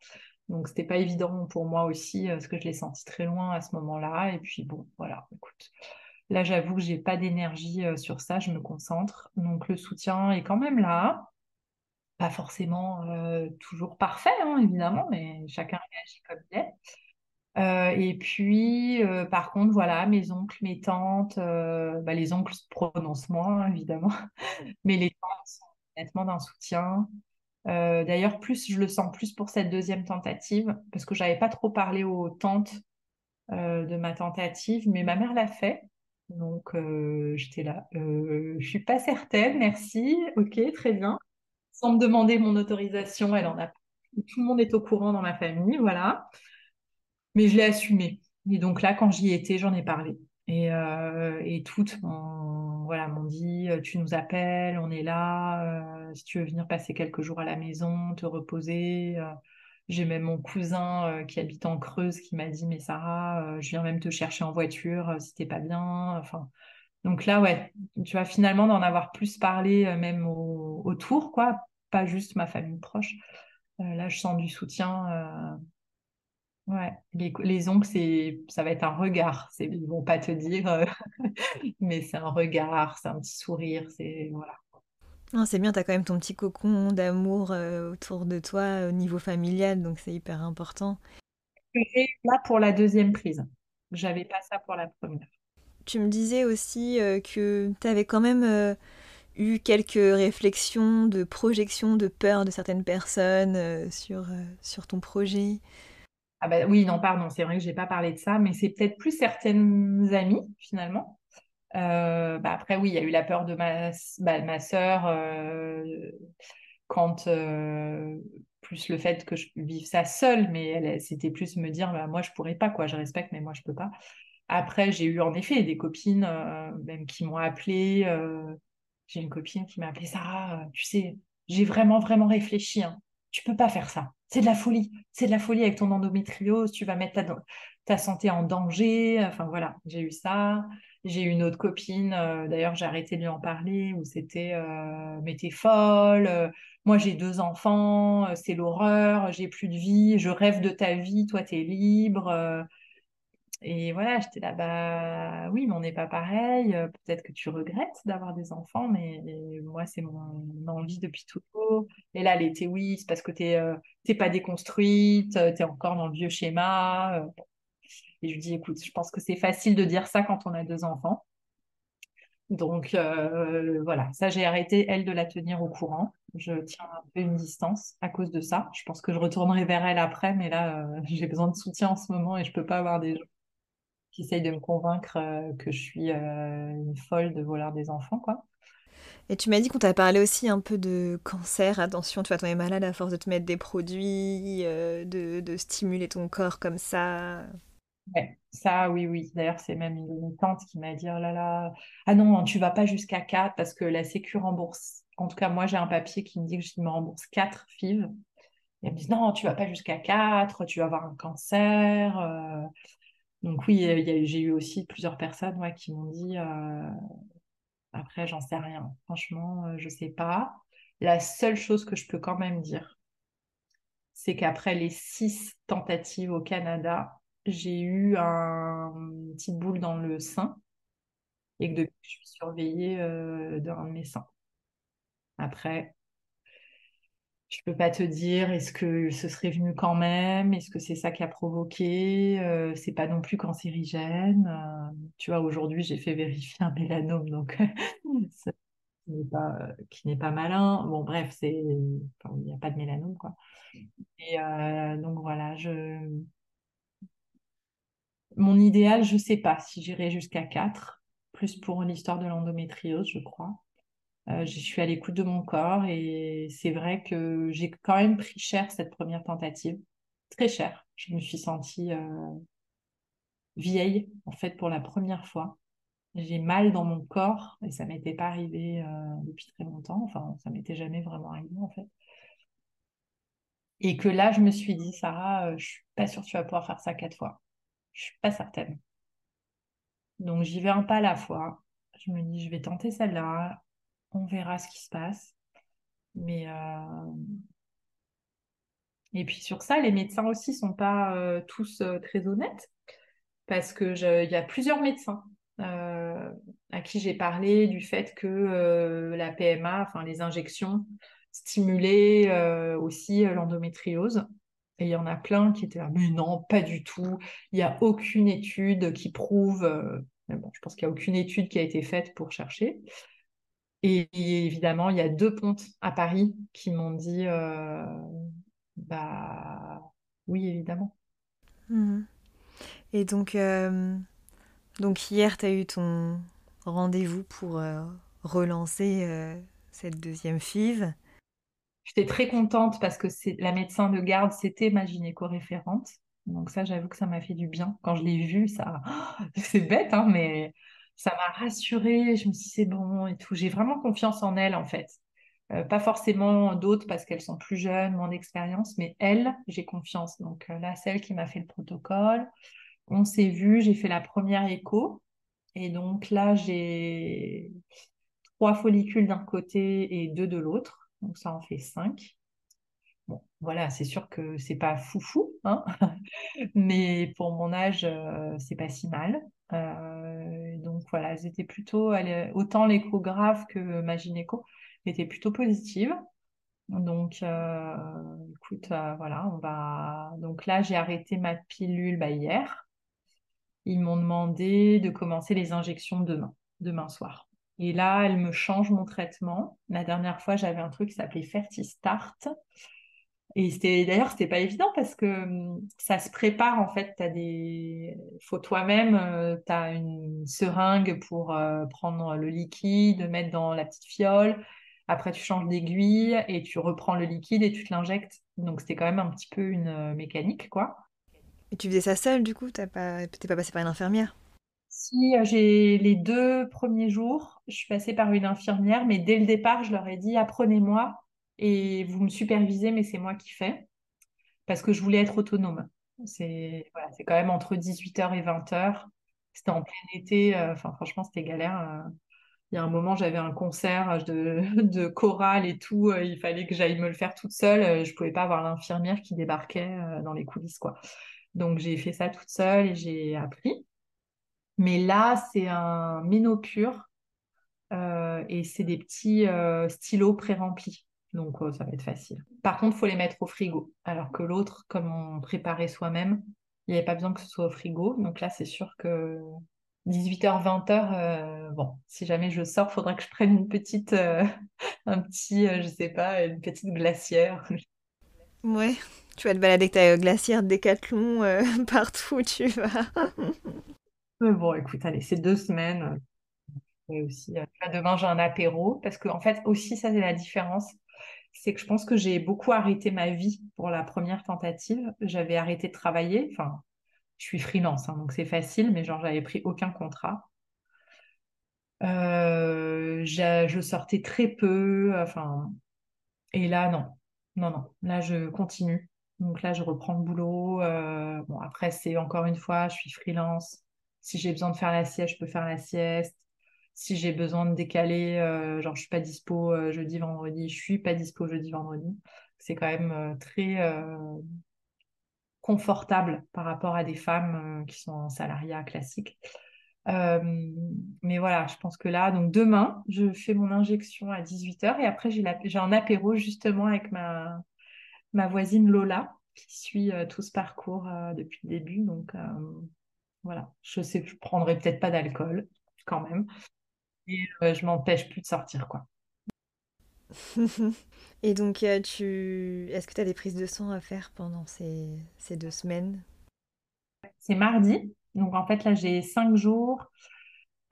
Donc c'était pas évident pour moi aussi, parce que je l'ai senti très loin à ce moment-là. Et puis bon, voilà, écoute. Là, j'avoue que j'ai pas d'énergie sur ça, je me concentre. Donc le soutien est quand même là pas forcément toujours parfait, hein, évidemment, mais chacun réagit comme il est. Euh, et puis, euh, par contre, voilà, mes oncles, mes tantes, bah, les oncles se prononcent moins, évidemment, mais les tantes sont nettement d'un soutien. D'ailleurs, plus je le sens plus pour cette deuxième tentative, parce que j'avais pas trop parlé aux tantes de ma tentative, mais ma mère l'a fait. Donc, j'étais là. je suis pas certaine, merci. Ok, très bien sans me demander mon autorisation, elle en a tout le monde est au courant dans ma famille, voilà. Mais je l'ai assumé. Et donc là, quand j'y étais, j'en ai parlé. Et, euh, et toutes m'ont dit euh, Tu nous appelles, on est là. Euh, si tu veux venir passer quelques jours à la maison, te reposer. J'ai même mon cousin qui habite en Creuse qui m'a dit Mais Sarah, je viens même te chercher en voiture si t'es pas bien. Enfin, donc là, ouais, tu vois, finalement, d'en avoir plus parlé même autour, quoi, pas juste ma famille proche. Là, je sens du soutien. Euh, ouais, les, les ongles, c'est, ça va être un regard. C'est, ils vont pas te dire, mais c'est un regard, c'est un petit sourire, c'est voilà. c'est bien, tu as quand même ton petit cocon d'amour autour de toi au niveau familial, donc c'est hyper important. Et là pour la deuxième prise. J'avais pas ça pour la première. Tu me disais aussi euh, que tu avais quand même euh, eu quelques réflexions de projection, de peur de certaines personnes euh, sur, sur ton projet. Ah bah oui, non, pardon, c'est vrai que je n'ai pas parlé de ça, mais c'est peut-être plus certaines amies finalement. Bah après, oui, il y a eu la peur de ma, bah, ma sœur quand plus le fait que je vive ça seule, mais c'était plus me dire, bah, moi je pourrais pas, quoi, je respecte, mais moi je peux pas. Après, j'ai eu en effet des copines euh, même qui m'ont appelé. Euh, j'ai une copine qui m'a appelé Sarah, euh, tu sais, j'ai vraiment, vraiment réfléchi. Hein. Tu peux pas faire ça. C'est de la folie. C'est de la folie avec ton endométriose. Tu vas mettre ta, santé en danger. Enfin voilà, j'ai eu ça. J'ai eu une autre copine, d'ailleurs j'ai arrêté de lui en parler, où c'était mais t'es folle, moi j'ai deux enfants, c'est l'horreur, j'ai plus de vie, je rêve de ta vie, toi t'es libre. Et voilà, j'étais là, bah oui, mais on n'est pas pareil. Euh, peut-être que tu regrettes d'avoir des enfants, mais moi, c'est mon envie depuis toujours. Et là, l'été, oui, c'est parce que tu n'es euh, pas déconstruite, euh, tu es encore dans le vieux schéma. Et je lui dis, écoute, je pense que c'est facile de dire ça quand on a deux enfants. Donc voilà, ça, j'ai arrêté, elle, de la tenir au courant. Je tiens un peu une distance à cause de ça. Je pense que je retournerai vers elle après, mais là, j'ai besoin de soutien en ce moment et je ne peux pas avoir des gens qui essaye de me convaincre euh, que je suis euh, une folle de vouloir des enfants, quoi. Et tu m'as dit qu'on t'a parlé aussi un peu de cancer. Attention, tu vas tomber malade à force de te mettre des produits, euh, de, de, stimuler ton corps comme ça. Ouais, ça, oui, oui. D'ailleurs, c'est même une tante qui m'a dit, oh là là, ah non, tu vas pas jusqu'à 4 parce que la Sécu rembourse. En tout cas, moi, j'ai un papier qui me dit que je me rembourse 4 FIV. Et elle me dit, non, tu vas pas jusqu'à 4, tu vas avoir un cancer. Donc oui, j'ai eu aussi plusieurs personnes qui m'ont dit, euh, après, j'en sais rien. Franchement, euh, je ne sais pas. La seule chose que je peux quand même dire, c'est qu'après les six tentatives au Canada, j'ai eu un petit boule dans le sein et que depuis, je suis surveillée euh, d'un médecin. Après, je peux pas te dire est-ce que ce serait venu quand même, est-ce que c'est ça qui a provoqué, euh, c'est pas non plus cancérigène. Euh, tu vois, aujourd'hui j'ai fait vérifier un mélanome, donc pas, qui n'est pas malin. Bon, bref, c'est, il n'y a pas de mélanome, quoi. Et euh, donc voilà, je, mon idéal, je ne sais pas si j'irai jusqu'à 4, plus pour l'histoire de l'endométriose, je crois. Euh, je suis à l'écoute de mon corps et c'est vrai que j'ai quand même pris cher cette première tentative, très cher. Je me suis sentie euh, vieille en fait pour la première fois. J'ai mal dans mon corps et ça m'était pas arrivé euh, depuis très longtemps. Enfin, ça m'était jamais vraiment arrivé en fait. Et que là, je me suis dit, Sarah, je suis pas sûre que tu vas pouvoir faire ça quatre fois. Je suis pas certaine. Donc j'y vais un pas à la fois. Je me dis, je vais tenter celle-là. On verra ce qui se passe. Mais euh, et puis sur ça, les médecins aussi sont pas euh, tous euh, très honnêtes parce que il y a plusieurs médecins à qui j'ai parlé du fait que la PMA, enfin les injections, stimulaient aussi l'endométriose. Et il y en a plein qui étaient là, mais non, pas du tout. Il n'y a aucune étude qui prouve. Je pense qu'il n'y a aucune étude qui a été faite pour chercher. Et, évidemment, il y a deux pontes à Paris qui m'ont dit euh, bah oui, évidemment. Mmh. Et donc, euh, donc hier, tu as eu ton rendez-vous pour relancer cette deuxième FIV. J'étais très contente parce que c'est la médecin de garde, c'était ma gynéco-référente. Donc ça, j'avoue que ça m'a fait du bien. Quand je l'ai vue, ça, c'est bête, hein, mais ça m'a rassurée. Je me suis dit, c'est bon et tout. J'ai vraiment confiance en elle, en fait. Euh, pas forcément d'autres parce qu'elles sont plus jeunes, moins d'expérience, mais elle, j'ai confiance. Donc euh, là, celle qui m'a fait le protocole, on s'est vu, j'ai fait la première écho. Et donc là, j'ai trois follicules d'un côté et deux de l'autre donc ça en fait 5. Bon, voilà, c'est sûr que c'est pas foufou, hein mais pour mon âge, euh, c'est pas si mal. Euh, donc voilà, elles étaient plutôt, autant l'échographe que ma gynéco était plutôt positive. Donc, euh, écoute, voilà, on va. Donc là, j'ai arrêté ma pilule bah, hier. Ils m'ont demandé de commencer les injections demain, demain soir. Et là, elle me change mon traitement. La dernière fois, j'avais un truc qui s'appelait Fertistart. Et c'était d'ailleurs, c'était pas évident parce que hum, ça se prépare en fait. As des, faut toi-même, euh, tu as une seringue pour euh, prendre le liquide, mettre dans la petite fiole. Après, tu changes d'aiguille et tu reprends le liquide et tu te l'injectes. Donc, c'était quand même un petit peu une euh, mécanique, quoi. Et tu faisais ça seule, du coup? T'es pas, pas passé par une infirmière? Si j'ai les deux premiers jours, je suis passée par une infirmière, mais dès le départ, je leur ai dit apprenez-moi et vous me supervisez, mais c'est moi qui fais parce que je voulais être autonome. C'est voilà, quand même entre 18h et 20h. C'était en plein été, euh, enfin franchement, c'était galère. Euh. Il y a un moment, j'avais un concert de, de chorale et tout. Euh, il fallait que j'aille me le faire toute seule. Je pouvais pas avoir l'infirmière qui débarquait dans les coulisses, quoi. Donc j'ai fait ça toute seule et j'ai appris. Mais là, c'est un ménopure et c'est des petits stylos pré-remplis. Donc, oh, ça va être facile. Par contre, il faut les mettre au frigo. Alors que l'autre, comme on préparait soi-même, il n'y avait pas besoin que ce soit au frigo. Donc là, c'est sûr que 18h, 20h, euh, bon, si jamais je sors, il faudra que je prenne une petite, un petit, je sais pas, une petite glacière. Ouais, tu vas te balader avec ta glacière décathlon partout où tu vas. Mais bon, écoute, allez, c'est deux semaines. Et aussi, euh, demain, j'ai un apéro. Parce que, en fait, aussi, ça, c'est la différence. C'est que je pense que j'ai beaucoup arrêté ma vie pour la première tentative. J'avais arrêté de travailler. Enfin, je suis freelance, hein, donc c'est facile, mais genre, j'avais pris aucun contrat. Euh, je sortais très peu. Et là, non. Non, non. Là, je continue. Donc là, je reprends le boulot. Euh, bon, après, c'est encore une fois, je suis freelance. Si j'ai besoin de faire la sieste, je peux faire la sieste. Si j'ai besoin de décaler, euh, genre je suis pas dispo euh, jeudi, vendredi, je suis pas dispo jeudi, vendredi. C'est quand même euh, très confortable par rapport à des femmes qui sont en salariat classique. mais voilà, je pense que là, donc demain, je fais mon injection à 18h et après j'ai un apéro justement avec ma, ma voisine Lola qui suit tout ce parcours depuis le début. Donc voilà, je sais que je prendrai peut-être pas d'alcool quand même. Et euh, je m'empêche plus de sortir, quoi. Et donc, euh, tu... est-ce que tu as des prises de sang à faire pendant ces, ces deux semaines? C'est mardi. Donc, en fait, là, j'ai cinq jours.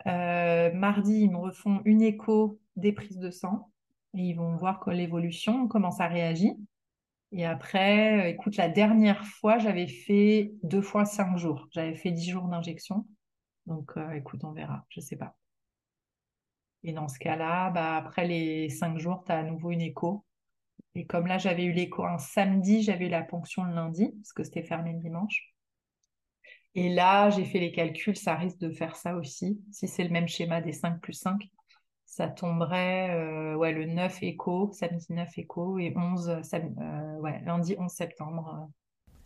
Euh, mardi, ils me refont une écho des prises de sang et ils vont voir l'évolution, comment ça réagit. Et après, écoute, la dernière fois, j'avais fait deux fois cinq jours. J'avais fait dix jours d'injection. Donc, écoute, on verra. Je sais pas. Et dans ce cas-là, bah, après les cinq jours, tu as à nouveau une écho. Et comme là, j'avais eu l'écho un samedi, j'avais eu la ponction le lundi, parce que c'était fermé le dimanche. Et là, j'ai fait les calculs, ça risque de faire ça aussi. Si c'est le même schéma des 5 plus 5, ça tomberait euh, ouais, le 9 écho, samedi 9 écho, et 11, euh, ouais, lundi 11 septembre,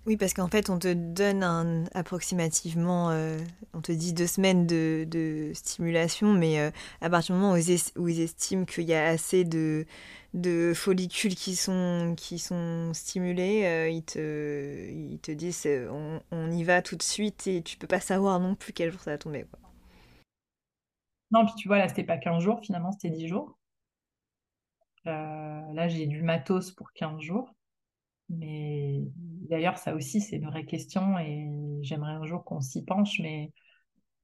oui, parce qu'en fait, on te donne approximativement, euh, on te dit deux semaines de, stimulation, mais euh, à partir du moment où ils, estiment qu'il y a assez de, follicules qui sont, stimulés, euh, ils, te, disent on, y va tout de suite et tu peux pas savoir non plus quel jour ça va tomber. Non, puis tu vois, là, c'était pas 15 jours, finalement, c'était 10 jours. là, j'ai du matos pour 15 jours. Mais d'ailleurs, ça aussi, c'est une vraie question et j'aimerais un jour qu'on s'y penche. Mais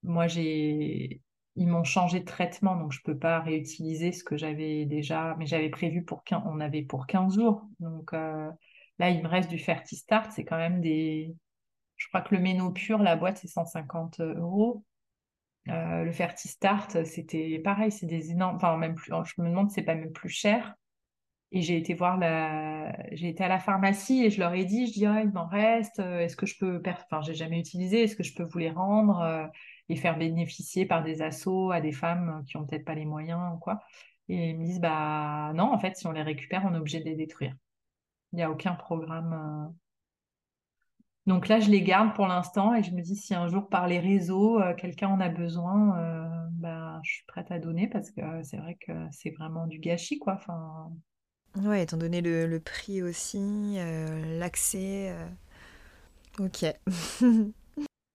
moi, j'ai, ils m'ont changé de traitement, donc je peux pas réutiliser ce que j'avais déjà. Mais j'avais prévu pour 15, on avait pour 15 jours. Donc euh, là, il me reste du Fertistart. C'est quand même des. Je crois que le Ménopure, la boîte, c'est 150 euros. Euh, le Fertistart, c'était pareil, c'est des énormes. Enfin, même plus. Je me demande c'est pas même plus cher. Et j'ai été voir la, j'ai été à la pharmacie et je leur ai dit, je dis, il m'en reste, euh, est-ce que je peux, enfin, j'ai jamais utilisé, est-ce que je peux vous les rendre euh, et faire bénéficier par des assos à des femmes qui ont peut-être pas les moyens ou quoi. Et ils me disent, bah non, en fait, si on les récupère, on est obligé de les détruire. Il n'y a aucun programme. Euh. Donc là, je les garde pour l'instant et je me dis, si un jour par les réseaux, quelqu'un en a besoin, bah, je suis prête à donner parce que c'est vrai que c'est vraiment du gâchis, quoi. Enfin, Ouais, étant donné le, prix aussi, euh, l'accès. Euh, Ok.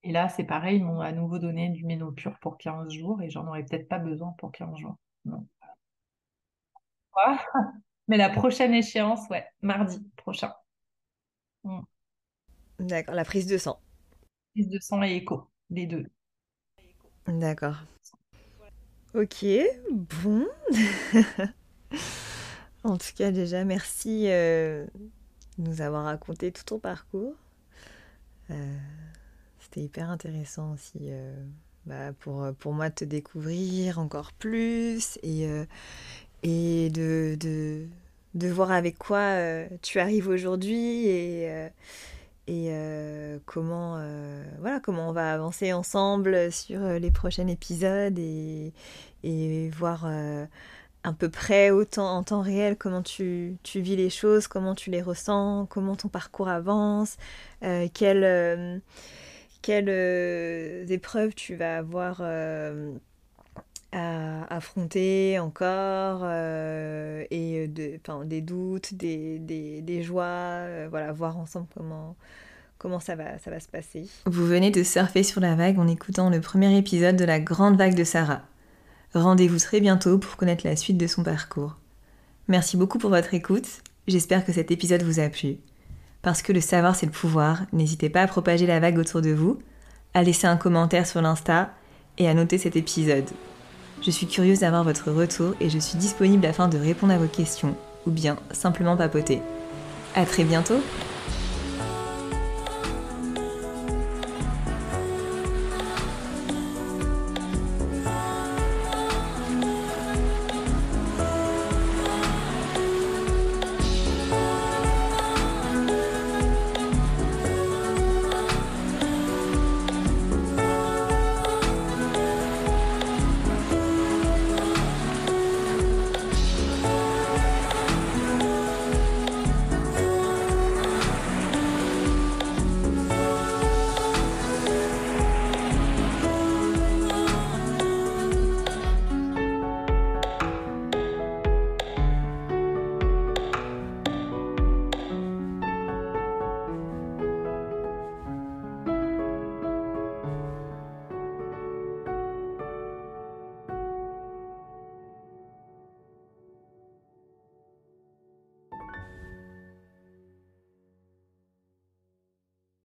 Et là, c'est pareil, ils m'ont à nouveau donné du Ménopure pour 15 jours et j'en aurais peut-être pas besoin pour 15 jours. Non. Mais la prochaine échéance, ouais, mardi prochain. Mm. D'accord, la prise de sang. Prise de sang et écho, les deux. D'accord. Ok, bon. En tout cas, déjà, merci euh, de nous avoir raconté tout ton parcours. Euh, c'était hyper intéressant aussi euh, bah, pour, pour moi de te découvrir encore plus et, et de, de, de, voir avec quoi tu arrives aujourd'hui et, et comment, voilà, comment on va avancer ensemble sur les prochains épisodes et, et voir à peu près autant en temps réel comment tu, vis les choses, comment tu les ressens, comment ton parcours avance, euh, quelles, euh, euh, épreuves tu vas avoir à affronter encore, et de, des doutes, des joies, voilà, voir ensemble comment, comment ça va, ça va se passer. Vous venez de surfer sur la vague en écoutant le premier épisode de la grande vague de Sarah. Rendez-vous très bientôt pour connaître la suite de son parcours. Merci beaucoup pour votre écoute, j'espère que cet épisode vous a plu. Parce que le savoir c'est le pouvoir, n'hésitez pas à propager la vague autour de vous, à laisser un commentaire sur l'Insta et à noter cet épisode. Je suis curieuse d'avoir votre retour et je suis disponible afin de répondre à vos questions ou bien simplement papoter. À très bientôt